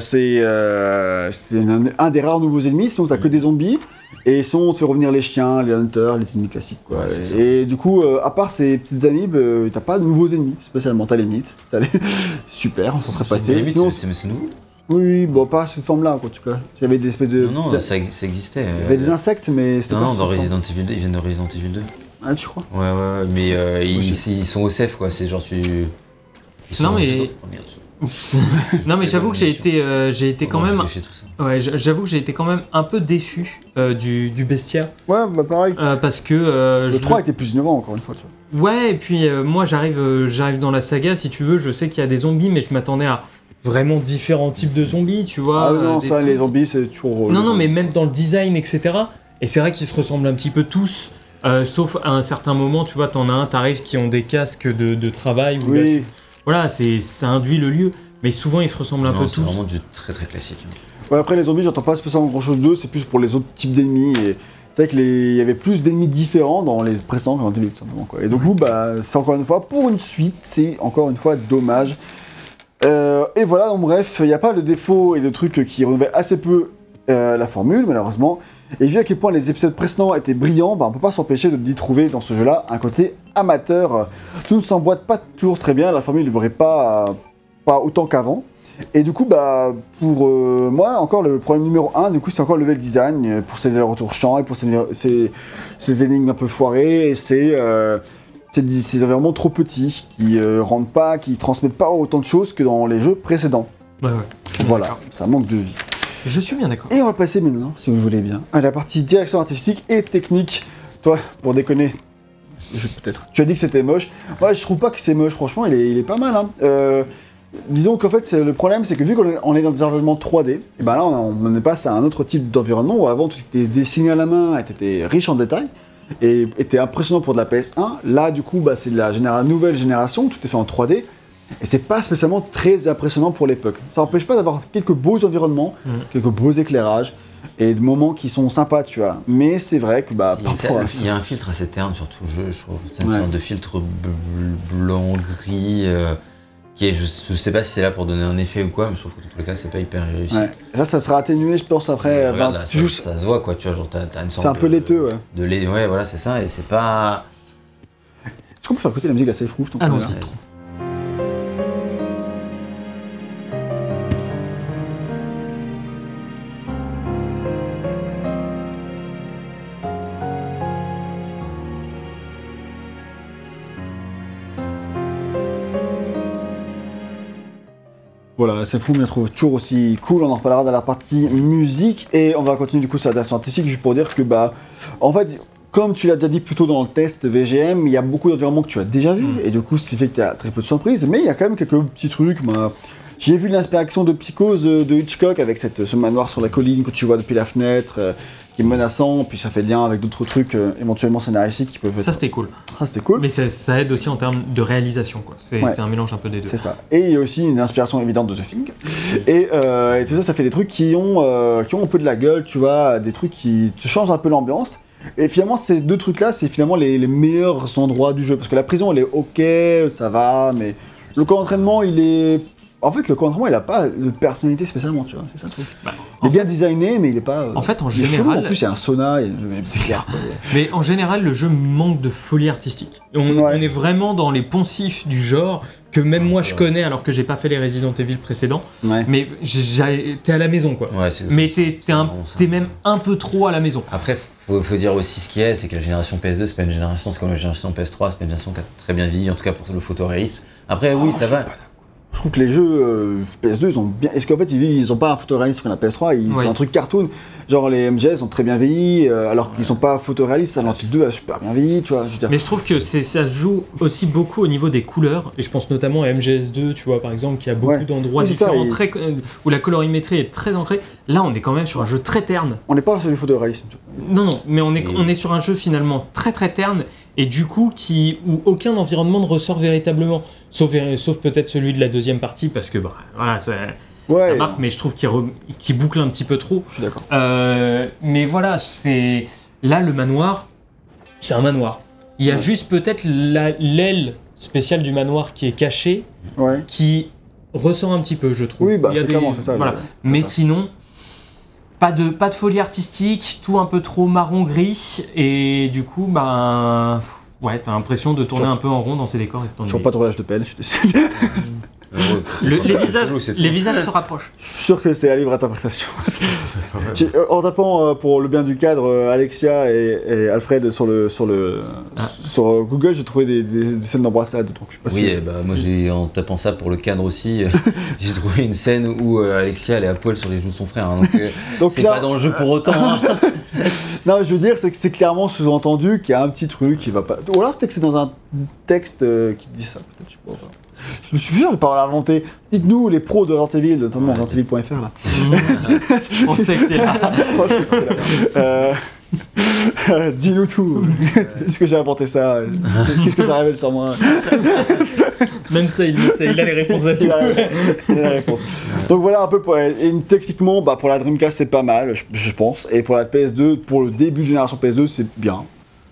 c'est euh, c'est un, un des rares nouveaux ennemis sinon t'as que des zombies et sinon on te fait revenir les chiens les hunters les ennemis classiques quoi
Ouais,
et, du coup euh, à part ces petites amibes euh, t'as pas de nouveaux ennemis spécialement t'as les mythes les super on s'en serait passé sinon
c'est- c'est mais c'est nouveau.
oui oui bon pas sous cette forme là en tout cas il y avait des espèces de
Non, non, ça, ça existait.
il y avait des insectes mais c'était
Non,
pas
non, dans. Resident Evil 2, ils viennent de Resident Evil 2.
ah tu crois?
Ouais, ouais, mais euh, ils, ils sont au safe quoi, c'est genre tu. Ils sont
Non, mais- Oups. non mais j'avoue que j'ai été, euh, j'ai été quand même, ouais, j'avoue que j'ai été quand même un peu déçu euh, du, du bestiaire
ouais bah pareil
euh, parce que euh,
le
je-
3 était plus innovant encore une fois tu vois
Ouais, et puis euh, moi j'arrive euh, j'arrive dans la saga, si tu veux, je sais qu'il y a des zombies, mais je m'attendais à vraiment différents types de zombies, tu vois.
Ah non, ça, les zombies, c'est toujours.
Non, non, mais même dans le design, etc. Et c'est vrai qu'ils se ressemblent un petit peu tous, euh, sauf à un certain moment, tu vois, t'en as un, t'arrives qui ont des casques de, de travail. là,
Oui,
tu- Voilà, c'est, ça induit le lieu, mais souvent ils se ressemblent un
Non,
peu
c'est
tous.
vraiment du très très classique.
ouais, après les zombies, j'entends pas spécialement grand chose d'eux, c'est plus pour les autres types d'ennemis. Et c'est vrai qu'il y avait plus d'ennemis différents dans les précédents Evil, tout simplement. Quoi. Et donc, coup, bah, c'est encore une fois, pour une suite, c'est encore une fois dommage. Euh, et voilà, donc bref, il n'y a pas de défauts et de trucs qui renouvellent assez peu euh, la formule, malheureusement. Et vu à quel point les épisodes précédents étaient brillants, bah, on peut pas s'empêcher de d'y trouver dans ce jeu-là un côté amateur. Tout ne s'emboîte pas toujours très bien, la formule ne brille pas, pas autant qu'avant. Et du coup, bah, pour euh, moi, encore le problème numéro 1, du coup, c'est encore le level design, euh, pour ces retours champs et pour ces, ces, ces énigmes un peu foirées, et euh, ces environnements trop petits, qui euh, rendent pas, qui transmettent pas autant de choses que dans les jeux précédents.
Ouais, ouais.
Voilà, ça manque de vie.
Je suis bien d'accord.
Et on va passer maintenant, si vous voulez bien, à la partie direction artistique et technique. Toi, pour déconner, peut-être. Tu as dit que c'était moche. Moi, je trouve pas que c'est moche. Franchement, il est, il est pas mal. Hein. Euh, disons qu'en fait, le problème, c'est que vu qu'on est- dans des environnements 3D, et ben là, on, on passe à un autre type d'environnement où avant, tout était dessiné à la main, et était riche en détails et était impressionnant pour de la PS1. Là, du coup, bah, c'est de la nouvelle génération, tout est fait en 3D. Et c'est pas spécialement très impressionnant pour l'époque. Ça n'empêche pas d'avoir quelques beaux environnements,
Mhm.
quelques beaux éclairages et des moments qui sont sympas, tu vois. Mais c'est vrai que bah,
Il y, a,
par rapport à
il y a un filtre assez terne sur tout le jeu, je trouve. C'est une
Ouais.
sorte de filtre blanc, gris, euh, qui est, je, je sais pas si c'est là pour donner un effet ou quoi, mais je trouve que dans tous les cas, c'est pas hyper réussi.
Ouais. Ça, ça sera atténué, je pense, après.
Regarde, là, ça, se voit quoi, tu vois, genre t'as, une sorte
C'est un
de-
peu laiteux, ouais.
De lait, ouais, voilà, c'est ça, et c'est pas.
Est-ce qu'on peut faire écouter la musique de la Safe Roof est
Allons-y.
Voilà, c'est fou, mais je trouve toujours aussi cool. On en reparlera dans la partie musique et on va continuer du coup sur la direction artistique juste pour dire que bah, en fait, comme tu l'as déjà dit plus tôt dans le test VGM, il y a beaucoup d'environnements que tu as déjà vus
Mm.
et du coup, ce qui fait que tu as très peu de surprises, mais il y a quand même quelques petits trucs. bah, j'ai vu l'inspiration de Psychose euh, de Hitchcock avec cette, ce manoir sur la colline que tu vois depuis la fenêtre, euh, qui est menaçant, puis ça fait lien avec d'autres trucs euh, éventuellement scénaristiques qui peuvent être.
Ça, c'était cool.
Ah, c'était cool.
Mais ça, ça aide aussi en termes de réalisation, quoi. C'est
Ouais.
un mélange un peu des deux.
C'est ça. Et il y a aussi une inspiration évidente de The Thing. Et, euh, et tout ça, ça fait des trucs qui ont, euh, qui ont un peu de la gueule, tu vois, des trucs qui te changent un peu l'ambiance. Et finalement, ces deux trucs-là, c'est finalement les, les meilleurs endroits du jeu. Parce que la prison, elle est ok, ça va, mais le camp d'entraînement, il est. En fait, le d'entraînement, il a pas de personnalité spécialement, tu vois. C'est ça le truc.
Bah,
Il est bien designé, mais il est pas. euh,
En fait, en
est chelou.
général-
En plus, il y a un sauna. et- C'est clair. quoi.
Mais en général, le jeu manque de folie artistique. On,
Ouais.
on est vraiment dans les poncifs du genre que même moi je connais alors que j'ai pas fait les Resident Evil précédents.
Ouais.
Mais t'es à la maison quoi.
Ouais, c'est-
Mais t'es même un peu trop à la maison.
Après, faut, faut dire aussi ce qu'il y a, c'est que la génération PS2, c'est pas une génération, c'est comme la génération PS3, c'est pas une génération qui a très bien vieilli, en tout cas pour le photoréalisme. Après, oui, ça va.
Je trouve que les jeux euh, PS2, ils ont bien. Est-ce qu'en fait, ils, ils ont pas un photoréalisme comme la PS3 Ils
Oui.
ont un truc cartoon. Genre les MGS ont très bien vieilli, euh, alors qu'ils sont pas photoréalistes. Hill 2 a super bien vieilli, tu vois. Je veux dire.
Mais je trouve que ça se joue aussi beaucoup au niveau des couleurs. Et je pense notamment à MGS2, tu vois, par exemple, qui a beaucoup
Ouais.
d'endroits
Oui, c'est ça,
différents, très, euh, où la colorimétrie est très ancrée. Là, on est quand même sur un jeu très terne.
On n'est pas sur du photoréalisme. tu vois.
Non, non, mais on est,
Et-
on est sur un jeu finalement très très terne et du coup qui, où aucun environnement ne ressort véritablement. Sauf, sauf peut-être celui de la deuxième partie parce que bah, voilà, ça,
Ouais,
ça marque, mais je trouve qu'il boucle un petit peu trop.
je suis d'accord.
Euh, mais voilà, c'est. Là, le manoir, c'est un manoir. Il y a
Ouais.
juste peut-être la- l'aile spéciale du manoir qui est cachée
Ouais.
qui ressort un petit peu, je trouve.
Oui, bah, c'est
des-
clairement, c'est ça.
Voilà. Mais
ça.
sinon, pas de, pas de folie artistique, tout un peu trop marron-gris, et du coup, ben. Ouais, t'as l'impression de tourner
Toujours-
un peu en rond dans ces décors et de t'ennuyer.
Toujours pas de roulage de pelle, je suis désolé.
Heureux.
Le- les, visages,
c'est tout.
les visages se rapprochent.
Je suis sûr que c'est à libre interprétation. J'ai- euh, en tapant euh, pour le bien du cadre euh, Alexia et, et Alfred sur le sur le
Ah.
sur euh, Google, j'ai trouvé des, des- des scènes d'embrassade. Donc je sais pas
Oui,
si-
eh bah, moi j'ai en tapant ça pour le cadre aussi, euh, j'ai trouvé une scène où euh, Alexia elle est à poil sur les joues de son frère. hein, donc euh,
Donc
c'est
là-
pas dans le jeu pour autant. hein.
Non, je veux dire, c'est que c'est clairement sous-entendu qu'il y a un petit truc qui va pas. Ou alors peut-être que c'est dans un texte euh, qui dit ça. Peut-être, je sais pas. Je me suis sûr de pas l'inventer. Dites-nous, les pros de Renteville, notamment
Ouais.
Là.
On sait que t'es là.
Oh, c'est cool, là. Euh, Dis-nous tout. Est-ce que j'ai inventé ça Qu'est-ce que ça révèle sur moi
Même ça, il le sait, il a les réponses à tout.
Il a, il a la réponse. Donc voilà un peu pour et techniquement bah, pour la Dreamcast c'est pas mal je, je pense et pour la PS2 pour le début de génération PS2 c'est bien.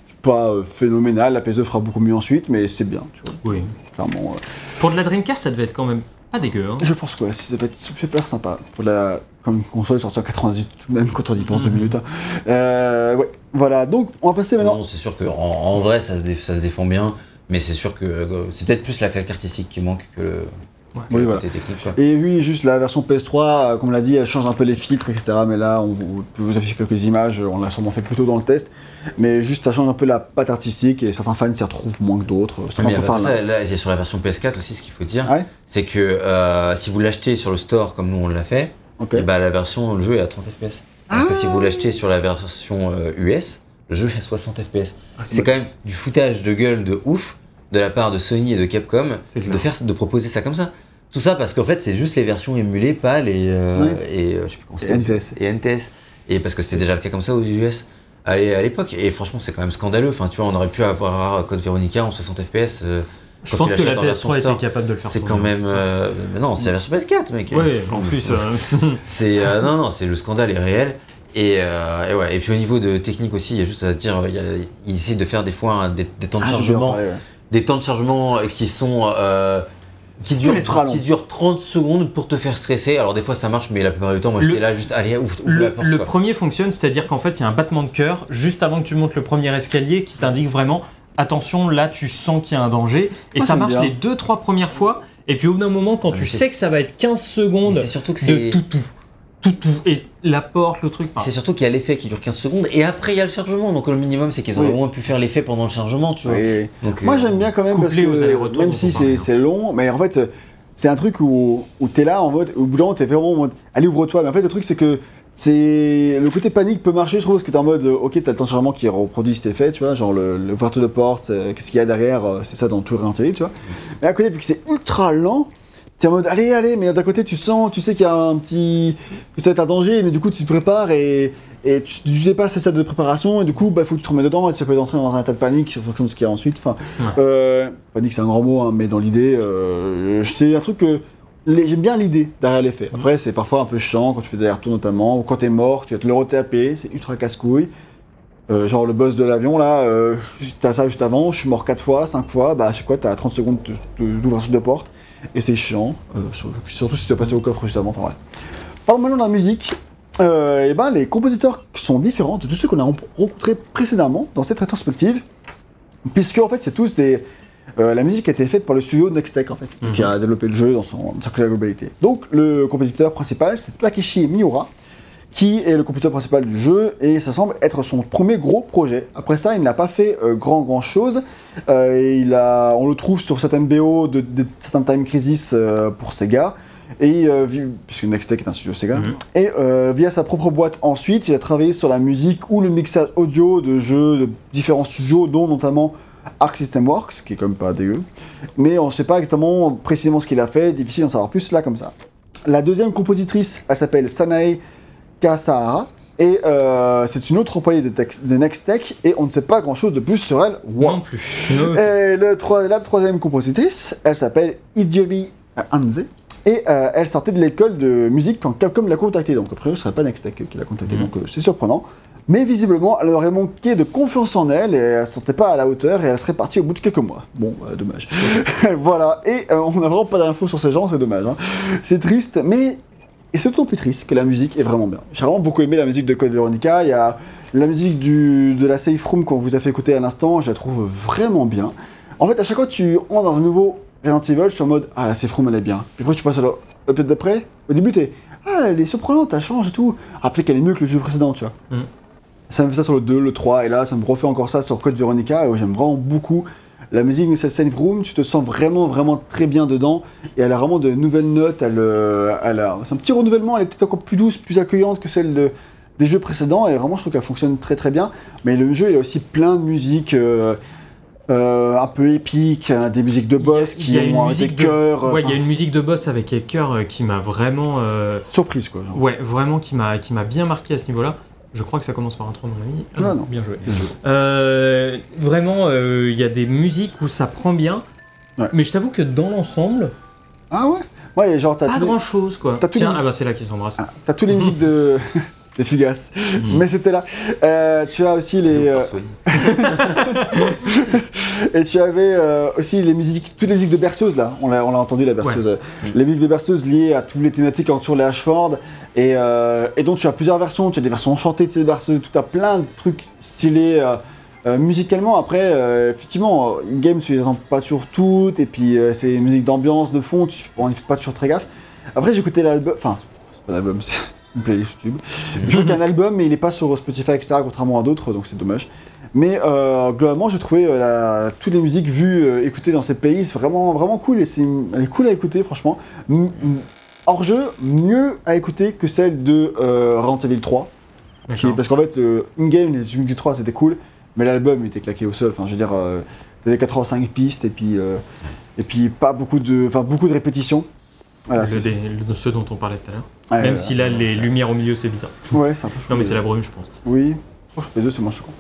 C'est pas euh, phénoménal, la PS2 fera beaucoup mieux ensuite mais c'est bien, tu vois.
Oui.
Clairement. euh.
Pour de la Dreamcast, ça devait être quand même pas dégueu. Hein.
Je pense que ouais, ça va être super sympa pour la comme une console sortie en 98 tout de même quand on y pense deux minutes. hein. Euh, ouais, voilà. Donc on va passer maintenant.
Non, c'est sûr qu'en en vrai ça se, dé- ça se défend bien, mais c'est sûr que euh, c'est peut-être plus la claque artistique qui manque que le,
Ouais.
Oui,
le
voilà.
côté technique. Quoi.
Et oui, juste la version PS3, euh, comme on l'a dit, elle change un peu les filtres, etc. Mais là, on vous, vous affiche quelques images, on l'a sûrement fait plus tôt dans le test. Mais juste, ça change un peu la patte artistique et certains fans s'y retrouvent moins que d'autres.
Mais
Certains
il y a
préfèrent
pas
la-
ça, là, il y a sur la version PS4 aussi, ce qu'il faut dire,
Ah ouais
c'est que euh, si vous l'achetez sur le store comme nous on l'a fait, et bah, la version, le jeu est à 30 FPS. Alors que si vous l'achetez sur la version euh, US, le jeu est à 60 FPS.
Ah,
C'est quand même du foutage de gueule de ouf de la part de Sony et de Capcom
C'est
de faire de proposer ça comme ça. Tout ça parce qu'en fait c'est juste les versions émulées, pas les euh,
Ouais.
et euh, je sais plus
Et. NTS.
Et NTS. Et parce que c'était déjà le cas comme ça aux US à l'é- à l'époque. Et franchement c'est quand même scandaleux. Enfin tu vois on aurait pu avoir Code Veronica en 60 FPS. euh,
Je pense que la
l'achètes en version
PS3
store.
était capable de le faire.
C'est quand même. euh, mais non, c'est la version PS4, mec.
Ouais, en plus. euh,
C'est euh, non, non, c'est le scandale est réel. Et, euh, et ouais. Et puis au niveau de technique aussi, il y a juste à dire, il y a- ils essaient de faire des fois des, des temps de
Ah,
chargement,
parler, ouais.
des temps de chargement qui sont euh, qui
long.
qui durent 30 secondes pour te faire stresser. Alors des fois ça marche, mais la plupart du temps, moi
Le-
j'étais là juste, allez, ouvre, ouvre
Le,
la porte.
le
quoi.
premier fonctionne, c'est-à-dire qu'en fait, il y a un battement de cœur juste avant que tu montes le premier escalier qui t'indique vraiment attention, là, tu sens qu'il y a un danger. Et ça marche
bien.
les deux, trois premières fois. Et puis au bout d'un moment, quand
Ah,
tu sais que ça va être 15
Mais
secondes
C'est surtout que
de
c'est.
tout, tout, tout, tout, et la porte, le truc. enfin,
C'est surtout qu'il y a l'effet qui dure 15 secondes et après il y a le chargement. Donc le minimum c'est qu'ils auraient
Oui.
au moins pu faire l'effet pendant le chargement, tu vois. Donc,
Moi
euh,
j'aime bien quand même parce que même si c'est long, mais en fait c'est un truc où, où t'es là en mode, au bout d'un moment t'es vraiment en mode, allez ouvre-toi. Mais en fait le truc c'est que c'est le côté panique peut marcher, je trouve, parce que t'es en mode, ok t'as le temps de chargement qui reproduit cet effet, tu vois, genre le- l'ouverture de porte, euh, qu'est-ce qu'il y a derrière, euh, c'est ça dans tout Evil, tu vois. Mais à côté vu que c'est ultra lent, t'es en mode allez, allez, mais d'un côté tu sens, tu sais qu'il y a un petit. que ça va être un danger, mais du coup tu te prépares et, et tu, tu dépasses cette stade de préparation et du coup, bah faut que tu te remets dedans et tu peux entrer dans un état de panique en fonction de ce qu'il y a ensuite. Enfin,
Ouais.
euh, panique c'est un grand mot, hein, mais dans l'idée, euh, c'est un truc que. J'aime bien l'idée derrière les faits. Après, c'est parfois un peu chiant quand tu fais des allers-retours notamment, ou quand t'es mort, tu vas te le retaper, c'est ultra casse-couille. Euh, genre le boss de l'avion là, euh, t'as ça juste avant, je suis mort 4 fois, 5 fois, bah je sais quoi, t'as 30 secondes de- de- d'ouverture de porte, et c'est chiant, euh, sur- surtout si tu dois passer au coffre juste avant, enfin bref. Parlons maintenant de la musique. Euh, et ben les compositeurs sont différents de tous ceux qu'on a rencontrés précédemment dans cette rétrospective, puisque en fait c'est tous des... euh, la musique a été faite par le studio Nextech en fait,
Mhm.
qui a développé le jeu dans, son, dans sa globalité. Donc le compositeur principal c'est Takeshi Miura, qui est le compositeur principal du jeu, et ça semble être son premier gros projet. Après ça, il n'a pas fait euh, grand grand chose. Euh, il a, on le trouve sur certaines BO de, de certains Time Crisis euh, pour Sega, et puisque Nextech est un studio Sega,
Mhm.
et via sa propre boîte ensuite, il a travaillé sur la musique ou le mixage audio de jeux de différents studios, dont notamment Arc System Works, qui est quand même pas dégueu. Mais on ne sait pas exactement précisément ce qu'il a fait, difficile d'en savoir plus là comme ça. La deuxième compositrice, elle s'appelle Sanae Kasahara. Et euh, c'est une autre employée de, de Nextech et on ne sait pas grand chose de plus sur elle. Wow.
Non plus. No.
Et le la troisième compositrice, elle s'appelle Ijori Hanze. Et euh, elle sortait de l'école de musique quand Capcom l'a contactée. Donc, a priori, ce serait pas Nextech qui l'a contactée.
Mhm.
Donc, euh, c'est surprenant. Mais visiblement, elle aurait manqué de confiance en elle et elle ne sentait pas à la hauteur et elle serait partie au bout de quelques mois. Bon, dommage. voilà. Et on n'a vraiment pas d'infos sur ces gens, c'est dommage. hein. C'est triste, mais. Et c'est d'autant plus triste que la musique est vraiment bien. J'ai vraiment beaucoup aimé la musique de Code Veronica. Il y a la musique du, de la Safe Room qu'on vous a fait écouter à l'instant, je la trouve vraiment bien. En fait, à chaque fois que tu entres dans un nouveau Resident Evil, je suis en mode Ah, la Safe Room elle est bien. Puis après, tu passes à l'épisode d'après. Au début, t'es Ah, elle est surprenante, elle change et tout. Après, qu'elle est mieux que le jeu précédent, tu vois.
Mm.
Ça me fait ça sur le 2, le 3, et là, ça me refait encore ça sur Code Veronica. Et j'aime vraiment beaucoup la musique de cette Safe Room. Tu te sens vraiment, vraiment très bien dedans. Et elle a vraiment de nouvelles notes. Elle, euh, elle a... C'est un petit renouvellement. Elle est peut-être encore plus douce, plus accueillante que celle de, des jeux précédents. Et vraiment, je trouve qu'elle fonctionne très, très bien. Mais le jeu, il a aussi plein de musiques. euh, euh, un peu épiques, hein, des musiques de boss
a
qui ont des
musique. Ouais, il y a une musique de boss avec les chœurs euh, qui m'a vraiment. euh,
Surprise quoi. genre.
Ouais, vraiment qui m'a qui m'a bien marqué à ce niveau-là. Je crois que ça commence par un 3, mon ami.
Ah, non.
Bien joué. Euh, vraiment, euh, il y a des musiques où ça prend bien.
Ouais.
Mais je t'avoue que dans l'ensemble,
Ah ouais? Ouais, genre t'as
pas
tous les-
grand chose quoi.
T'as tous
Tiens,
les-
ah bah c'est là qu'ils s'embrassent.
ah, t'as tous les musiques de. des fugaces.
Mhm.
Mais c'était là. Euh, tu as aussi les. euh. Et tu avais euh, aussi les musiques, toutes les musiques de berceuse là, on l'a, on l'a entendu la berceuse. Les musiques de berceuse liées à toutes les thématiques autour les Ashford. Et, euh, et donc tu as plusieurs versions, tu as des versions enchantées de ces berceuses, tu as plein de trucs stylés euh, euh, musicalement. Après, effectivement, in-game tu les entends pas toujours toutes, et puis c'est une musique d'ambiance, de fond, tu on fait pas toujours très gaffe. Après j'ai écouté l'album, enfin c'est pas l'album, c'est une playlist YouTube. Je trouve qu'un album, mais il est pas sur Spotify, etc., contrairement à d'autres, donc c'est dommage. Mais globalement, j'ai trouvé toutes les musiques vues, écoutées dans pays, c'est vraiment, vraiment cool. Et c'est, elle est cool à écouter, franchement. M- Hors jeu, mieux à écouter que celle de euh, Resident Evil 3. qui- parce qu'en fait, euh, in-game, les musiques du 3 c'était cool, mais l'album était claqué au sol. Enfin, je veux dire, euh, t'avais 85 pistes et puis, euh, et puis pas beaucoup de, beaucoup de répétitions. Voilà,
le, le- ce dont on parlait tout à l'heure. Même si là, les lumières au milieu, c'est bizarre.
Ouais, c'est un peu
Non, mais
chaud,
c'est la brume, je pense.
Oui, franchement, les deux, c'est moins choquant.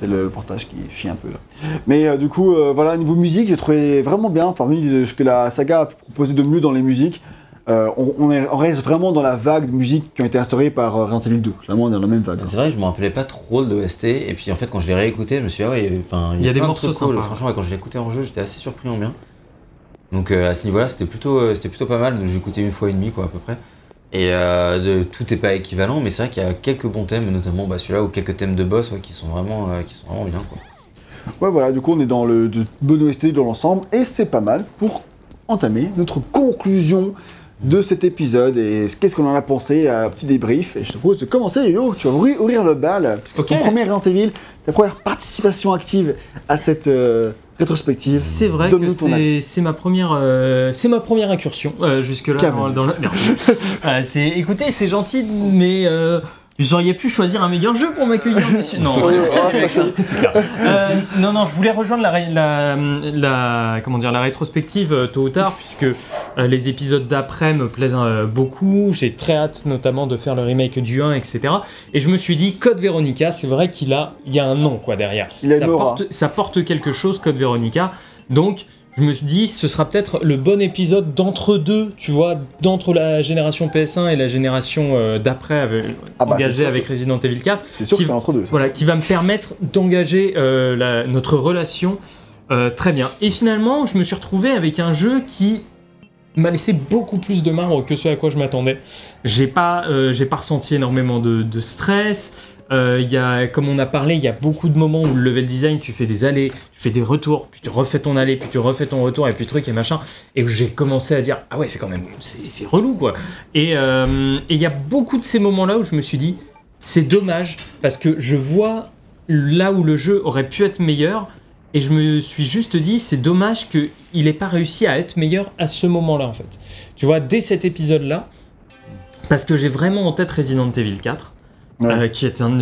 C'est le portage qui chie un peu là. Mais euh, du coup, euh, voilà, niveau musique, j'ai trouvé vraiment bien. Parmi euh, ce que la saga a proposé de mieux dans les musiques, euh, on, on est- on reste vraiment dans la vague de musique qui ont été instaurées par euh, Resident Evil 2. Clairement, on est dans la même vague.
C'est vrai, je me rappelais pas trop de l'OST, et puis en fait, quand je l'ai réécouté, je me suis dit, ah ouais,
Il y a des
de
morceaux
trucs cool.
sympas.
Franchement, ouais, quand je l'ai écouté en jeu, j'étais assez surpris en bien. Donc euh, à ce niveau-là, c'était plutôt, euh, c'était plutôt pas mal. Donc j'ai écouté une fois et demie, quoi, à peu près. Et euh, de, tout n'est pas équivalent, mais c'est vrai qu'il y a quelques bons thèmes, notamment bah, celui-là ou quelques thèmes de boss ouais, qui sont vraiment, euh, qui sont vraiment bien, quoi.
Ouais, voilà, du coup, on est dans le de bonne OST dans l'ensemble, et c'est pas mal pour entamer notre conclusion de cet épisode. Et qu'est-ce qu'on en a pensé Un petit débrief. Et je te propose de commencer, Yo. Tu vas ouvrir, le bal, parce que
Ok.
c'est ton premier Resident Evil, ta première participation active à cette euh, rétrospective.
C'est vrai que c'est ma première euh, c'est ma première incursion euh, jusque là dans, dans merci. Euh, c'est écoutez c'est gentil mais euh, vous auriez pu choisir un meilleur jeu pour m'accueillir. Non. Euh, non non je voulais rejoindre la, ré- la, la comment dire la rétrospective euh, tôt ou tard puisque Euh, les épisodes d'après me plaisent euh, beaucoup. J'ai très hâte notamment de faire le remake du 1, etc. Et je me suis dit, Code Veronica, c'est vrai qu'il a, il y a un nom quoi derrière.
Il
ça, porte, ça porte quelque chose, Code Veronica. Donc, je me suis dit, ce sera peut-être le bon épisode d'entre deux, tu vois, d'entre la génération PS1 et la génération euh, d'après, avec-
Ah bah,
engagée avec Resident Evil 4
C'est sûr
Qui-
que c'est entre deux. ça.
voilà, qui va me permettre d'engager euh, la- notre relation euh, très bien. Et finalement, je me suis retrouvé avec un jeu qui m'a laissé beaucoup plus de marbre que ce à quoi je m'attendais. J'ai pas, j'ai pas ressenti énormément de, de stress. Euh, y a, comme on a parlé, il y a beaucoup de moments où le level design, tu fais des allées, tu fais des retours, puis tu refais ton allée, puis tu refais ton retour, et puis truc et machin, et où j'ai commencé à dire ah ouais c'est quand même c'est relou quoi. Et euh, et il y a beaucoup de ces moments-là où je me suis dit c'est dommage parce que je vois là où le jeu aurait pu être meilleur et je me suis juste dit c'est dommage qu'il n'ait pas réussi à être meilleur à ce moment-là en fait. Tu vois, dès cet épisode-là, parce que j'ai vraiment en tête Resident Evil 4,
Ouais.
euh, qui est un,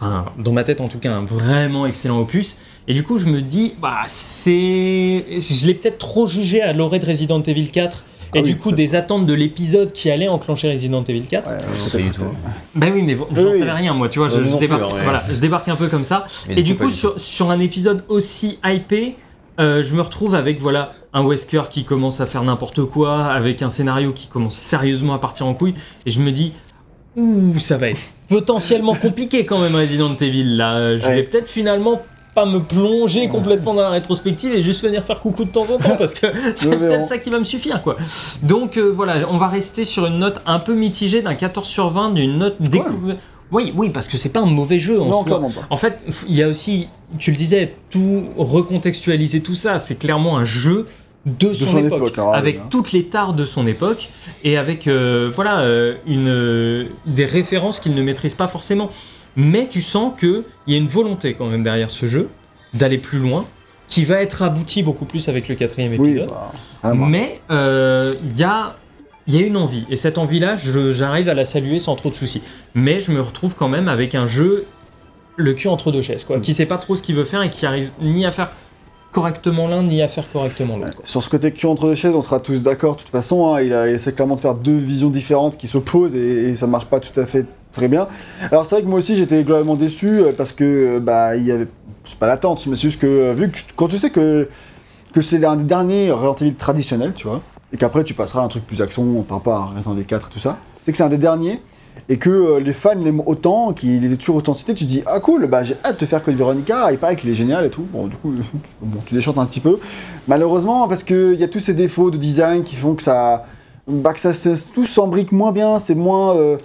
enfin, dans ma tête en tout cas, un vraiment excellent opus. Et du coup, je me dis, bah, c'est. Je l'ai peut-être trop jugé à l'orée de Resident Evil 4. Et
Ah
du
oui,
coup, des attentes de l'épisode qui allait enclencher Resident Evil 4.
Ouais,
Ben oui, mais
Oui,
j'en
oui.
savais rien, moi, tu vois, je,
plus,
débarque,
hein,
voilà, je débarque un peu comme ça.
Mais
Et
du coup,
sur, sur un épisode aussi hypé, euh, je me retrouve avec voilà un Wesker qui commence à faire n'importe quoi, avec un scénario qui commence sérieusement à partir en couille, et je me dis, ouh, ça va être potentiellement compliqué quand même Resident Evil là. Je
Ouais.
vais peut-être finalement pas me plonger complètement dans la rétrospective et juste venir faire coucou de temps en temps parce que c'est peut-être ça qui va me suffire quoi. Donc euh, voilà, on va rester sur une note un peu mitigée d'un 14 sur 20, d'une note découverte. Oui, oui, parce que c'est pas un mauvais jeu en
Non,
soi.
clairement pas.
En fait, il y a aussi, tu le disais, tout recontextualiser tout ça. C'est clairement un jeu de son,
son
époque,
époque, hein,
avec
hein.
toutes les tares de son époque et avec euh, voilà euh, une euh, des références qu'il ne maîtrise pas forcément. Mais tu sens que il y a une volonté quand même derrière ce jeu d'aller plus loin, qui va être abouti beaucoup plus avec le quatrième
Oui,
épisode.
bah.
Mais euh, il y a il y a une envie et cette envie-là, je- j'arrive à la saluer sans trop de soucis. Mais je me retrouve quand même avec un jeu le cul entre deux chaises, quoi, qui sait pas trop ce qu'il veut faire et qui arrive ni à faire correctement l'un ni à faire correctement l'autre.
Sur ce côté cul entre deux chaises, on sera tous d'accord. De toute façon, hein, il, a, essaie clairement de faire deux visions différentes qui s'opposent et, et ça marche pas tout à fait très bien. Alors c'est vrai que moi aussi j'étais globalement déçu euh, parce que euh, bah il y avait c'est pas l'attente, mais c'est juste que euh, vu que quand tu sais que que c'est un des derniers Resident traditionnels, tu vois, et qu'après tu passeras à un truc plus action par rapport à Resident Evil 4 et tout ça, c'est que c'est un des derniers et que euh, les fans l'aiment autant, qu'il est toujours autant tu dis ah cool, bah j'ai hâte de faire Code Veronica, il paraît qu'il est génial et tout. Bon du coup bon, tu déchantes un petit peu. Malheureusement parce qu'il y a tous ces défauts de design qui font que ça bah, que ça, c'est- tout s'embrique moins bien, c'est moins euh,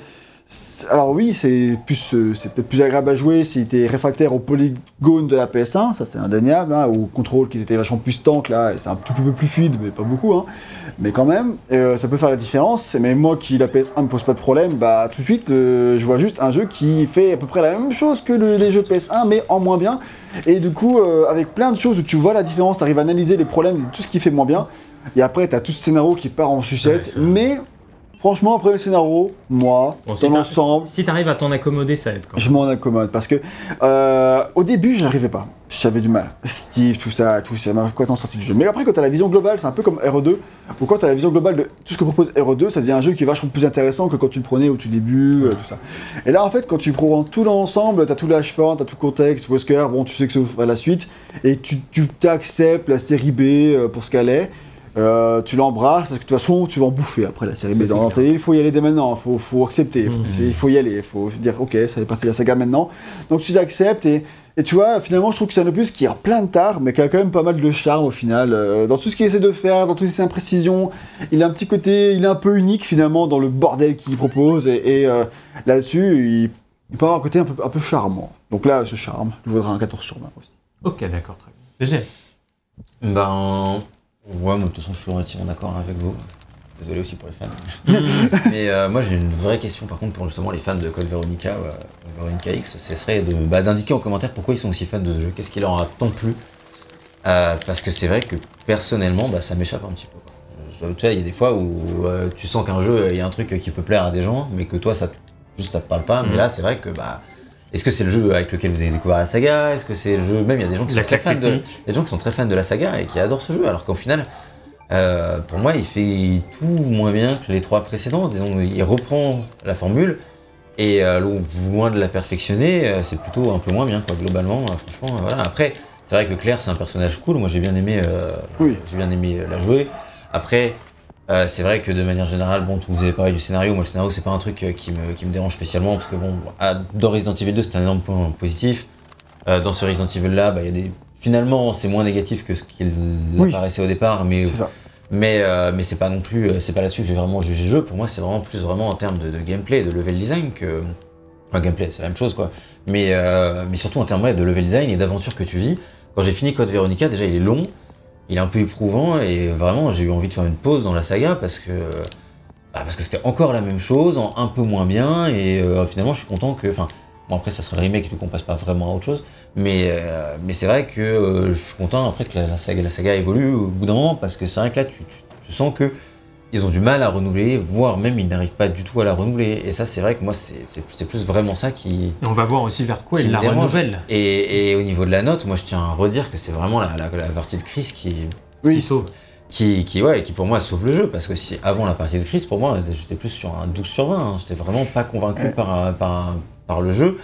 alors oui, c'est plus, euh, c'est peut-être plus agréable à jouer si t'es réfractaire au polygone de la PS1, ça c'est indéniable, hein, ou au contrôle qui était vachement plus tank là, et c'est un tout peu plus fluide, mais pas beaucoup, hein. mais quand même, euh, ça peut faire la différence. Mais moi qui la PS1 me pose pas de problème, bah tout de suite, euh, je vois juste un jeu qui fait à peu près la même chose que le- les jeux PS1, mais en moins bien. Et du coup, euh, avec plein de choses où tu vois la différence, tu arrives à analyser les problèmes de tout ce qui fait moins bien. Et après, t'as tout ce scénario qui part en sucette,
Ouais,
mais franchement, après le scénario, moi,
Bon,
dans l'ensemble,
si t'arrives à t'en accommoder, ça aide quand même.
je m'en accommode parce que euh, au début, j'arrivais pas. J'avais du mal. Steve, tout ça, tout ça m'a complètement sorti du jeu. Mais après, quand t'as la vision globale, c'est un peu comme RE2, ou quand t'as la vision globale de tout ce que propose RE2, ça devient un jeu qui est vachement plus intéressant que quand tu le prenais au tout début, euh, tout ça. Et là, en fait, quand tu prends tout l'ensemble, t'as tout l'H4, t'as tout le contexte, Wesker, bon, tu sais que ça ouvre à la suite, et tu, tu t'acceptes la série B euh, pour ce qu'elle est. Euh, tu l'embrasses parce que de toute façon tu vas en bouffer après la série
c'est
Dans il faut y aller dès maintenant, il faut, faut accepter. C'est- il faut y aller, il faut dire ok, ça fait partie de la saga maintenant. Donc tu l'acceptes et, et tu vois, finalement je trouve que c'est un opus qui a plein de tard, mais qui a quand même pas mal de charme au final. Euh, dans tout ce qu'il essaie de faire, dans toutes ses imprécisions, il a un petit côté, il est un peu unique finalement dans le bordel qu'il propose et, et, euh, là-dessus il, il peut avoir un côté un peu, un peu charmant. Donc là, ce charme lui vaudra un 14 sur 20 aussi.
Ok, d'accord, très bien. GG.
Ben. Ouais, moi, de toute façon, je suis relativement d'accord avec vous. Désolé aussi pour les fans. Mais euh, moi, j'ai une vraie question, par contre, pour justement les fans de Code Veronica, euh, Veronica X, ce serait de, bah, d'indiquer en commentaire pourquoi ils sont aussi fans de ce jeu, qu'est-ce qui leur a tant plu? Euh, parce que c'est vrai que personnellement, bah, ça m'échappe un petit peu. quoi. Je- Tu vois, il y a des fois où euh, tu sens qu'un jeu, il y a un truc qui peut plaire à des gens, mais que toi, ça te- juste ça te parle pas. Mais
Mhm.
là, c'est vrai que bah, est-ce que c'est le jeu avec lequel vous avez découvert la saga? Est-ce que c'est le jeu même il y a des gens qui
La
sont très fans de,
technique.
il y a des gens qui sont très fans de la saga et qui adorent ce jeu, alors qu'au final, Euh, pour moi, il fait tout moins bien que les trois précédents. Disons, il reprend la formule et euh, lo- loin de la perfectionner, euh, c'est plutôt un peu moins bien, quoi, globalement. euh, franchement, euh, voilà. Après, c'est vrai que Claire, c'est un personnage cool. Moi, j'ai bien aimé, euh,
Oui.
j'ai bien aimé euh, la jouer. Après, euh, c'est vrai que de manière générale, bon, vous avez parlé du scénario. Moi, le scénario, c'est pas un truc euh, qui me, qui me dérange spécialement parce que bon, dans Resident Evil 2, c'est un énorme point positif. Euh, dans ce Resident Evil là, bah, y a des. Finalement, c'est moins négatif que ce qu'il
Oui.
apparaissait au départ, mais
ça.
mais, euh, mais c'est pas non plus, c'est pas là-dessus que j'ai vraiment jugé le jeu. Pour moi, c'est vraiment plus vraiment en termes de, de gameplay, de level design que. Enfin, gameplay, c'est la même chose quoi. Mais, mais surtout en termes ouais, de level design et d'aventure que tu vis. Quand j'ai fini Code Veronica, déjà il est long, il est un peu éprouvant et vraiment j'ai eu envie de faire une pause dans la saga parce que. bah, c'était encore la même chose, un peu moins bien et euh, finalement je suis content que. Enfin, bon après ça sera le remake donc on passe pas vraiment à autre chose. Mais, euh, c'est vrai que euh, je suis content après que la, saga, la saga évolue au bout d'un moment parce que c'est vrai que là tu sens que ils ont du mal à renouveler, voire même ils n'arrivent pas du tout à la renouveler. Et ça c'est vrai que moi c'est- plus vraiment ça qui,
Et on va voir aussi vers quoi
qui
il
me
la
dérange.
renouvelle.
Et, et au niveau de la note, moi je tiens à redire que c'est vraiment la, la, la partie de Chris qui,
Oui.
Qui sauve.
qui, qui, ouais, qui pour moi sauve le jeu. Parce que si avant la partie de Chris, pour moi j'étais plus sur un 12 sur 20. hein. J'étais vraiment pas convaincu
Ouais.
par, par, par le jeu.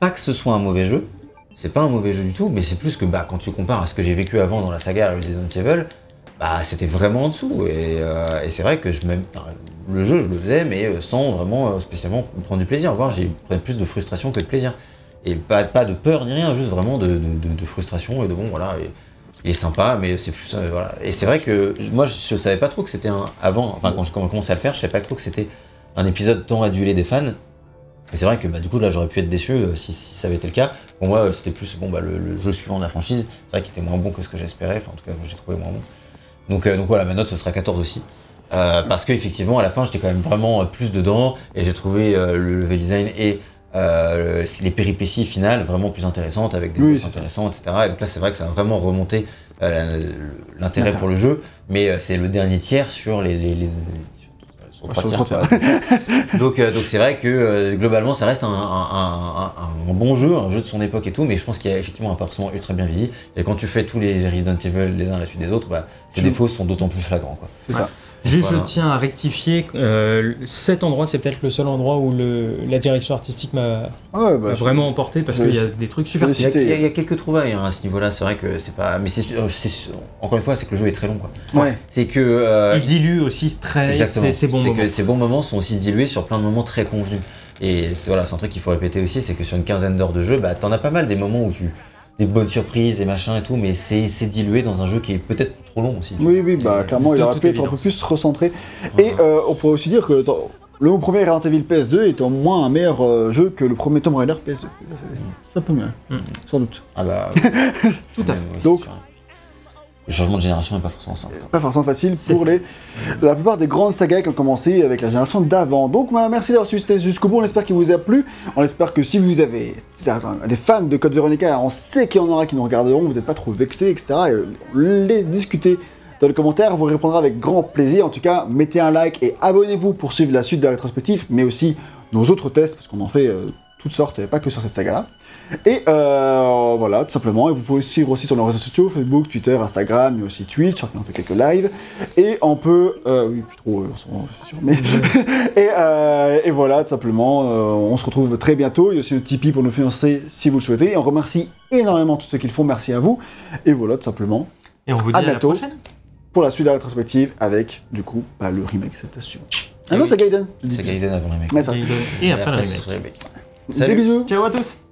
Pas que ce soit un mauvais jeu, c'est pas un mauvais jeu du tout, mais c'est plus que bah, quand tu compares à ce que j'ai vécu avant dans la saga Resident Evil, bah, c'était vraiment en dessous. Et, euh, c'est vrai que je, même, le jeu, je le faisais, mais euh, sans vraiment euh, spécialement prendre du plaisir. Voire j'ai pris plus de frustration que de plaisir. Et pas, de peur ni rien, juste vraiment de, frustration et de bon, voilà. et- il est sympa, mais c'est plus. voilà. Et c'est vrai que moi, je, je savais pas trop que c'était un. Avant, enfin, quand je commençait à le faire, je savais pas trop que c'était un épisode tant adulé des fans. Et c'est vrai que bah, du coup, là, j'aurais pu être déçu si, ça avait été le cas. Pour moi, c'était plus bon, bah, le, le jeu suivant de la franchise. C'est vrai qu'il était moins bon que ce que j'espérais. En tout cas, j'ai trouvé moins bon. Donc, euh, donc voilà, ma note, ce sera 14 aussi. Euh, parce qu'effectivement, à la fin, j'étais quand même vraiment euh, plus dedans. Et j'ai trouvé euh, le level design et euh, les péripéties finales vraiment plus intéressantes, avec des
Oui,
intéressants, etc. Et donc là, c'est vrai que ça a vraiment remonté euh, l'intérêt
L'intérêt.
pour le jeu. Mais euh, c'est le dernier tiers sur les. les, les- donc euh, donc c'est vrai que euh, globalement ça reste un, un- un- un- un bon jeu, un jeu de son époque et tout, mais je pense qu'il y a effectivement un forcément ultra bien vieilli. Et quand tu fais tous les Resident Evil les uns à la suite des autres, bah, ces défauts sont d'autant plus flagrants. Quoi.
C'est ça.
Juste,
Voilà.
je tiens à rectifier, euh, cet endroit, c'est peut-être le seul endroit où le, la direction artistique m'a
Ouais, bah, je-
vraiment emporté parce qu'il y a des trucs super
Il y, a, il y a- quelques trouvailles hein, à ce niveau-là, c'est vrai que c'est pas. Mais c'est encore une fois, c'est que le jeu est très long. quoi.
Ouais.
C'est que. euh,
Il dilue aussi très
Exactement.
ces ces bons
C'est
moments.
que ces bons moments sont aussi dilués sur plein de moments très convenus. Et c'est voilà, c'est un truc qu'il faut répéter aussi, c'est que sur une quinzaine d'heures de jeu, bah, t'en as pas mal des moments où tu des bonnes surprises, des machins et tout, mais c'est dilué dans un jeu qui est peut-être trop long aussi.
Oui, oui, bah clairement, il aurait pu être un peu plus recentré. Et euh, on pourrait aussi dire que le premier Resident Evil PS2 est au moins un meilleur euh, jeu que le premier Tomb Raider PS2. Ça, C'est un peu mieux, sans doute.
Ah bah.
Tout à fait.
Donc-.
Le changement de génération n'est pas forcément simple.
Pas forcément facile pour les, la plupart des grandes sagas qui ont commencé avec la génération d'avant. Donc bah, merci d'avoir suivi ce test jusqu'au bout, on espère qu'il vous a plu. On espère que si vous avez des fans de Code Veronica, on sait qu'il y en aura qui nous regarderont, vous n'êtes pas trop vexés, etc. Et euh, les discuter dans les commentaires, on vous répondra avec grand plaisir. En tout cas, mettez un like et abonnez-vous pour suivre la suite de la rétrospective, mais aussi nos autres tests, parce qu'on en fait euh, toutes sortes, et pas que sur cette saga-là. Et euh, voilà, tout simplement. Et vous pouvez suivre aussi sur nos réseaux sociaux, Facebook, Twitter, Instagram, mais aussi Twitch, crois qu'on fait quelques lives. Et on peut... Euh, oui, plus trop, euh, c'est sûr. Mais... et, euh, et voilà, tout simplement. euh, on se retrouve très bientôt. Il y a aussi le Tipeee pour nous financer si vous le souhaitez. Et on remercie énormément tous ceux qui le font. Merci à vous. Et voilà, tout simplement,
Et on vous dit
À
à, la
bientôt.
prochaine.
pour la suite de la rétrospective avec, du coup, bah, le remake, cette assurance. Ah non, c'est Gaiden. le.
C'est Gaiden avant les mecs.
Ouais, ça.
Et après le remake.
Mecs.
Des
Salut.
bisous.
Ciao à tous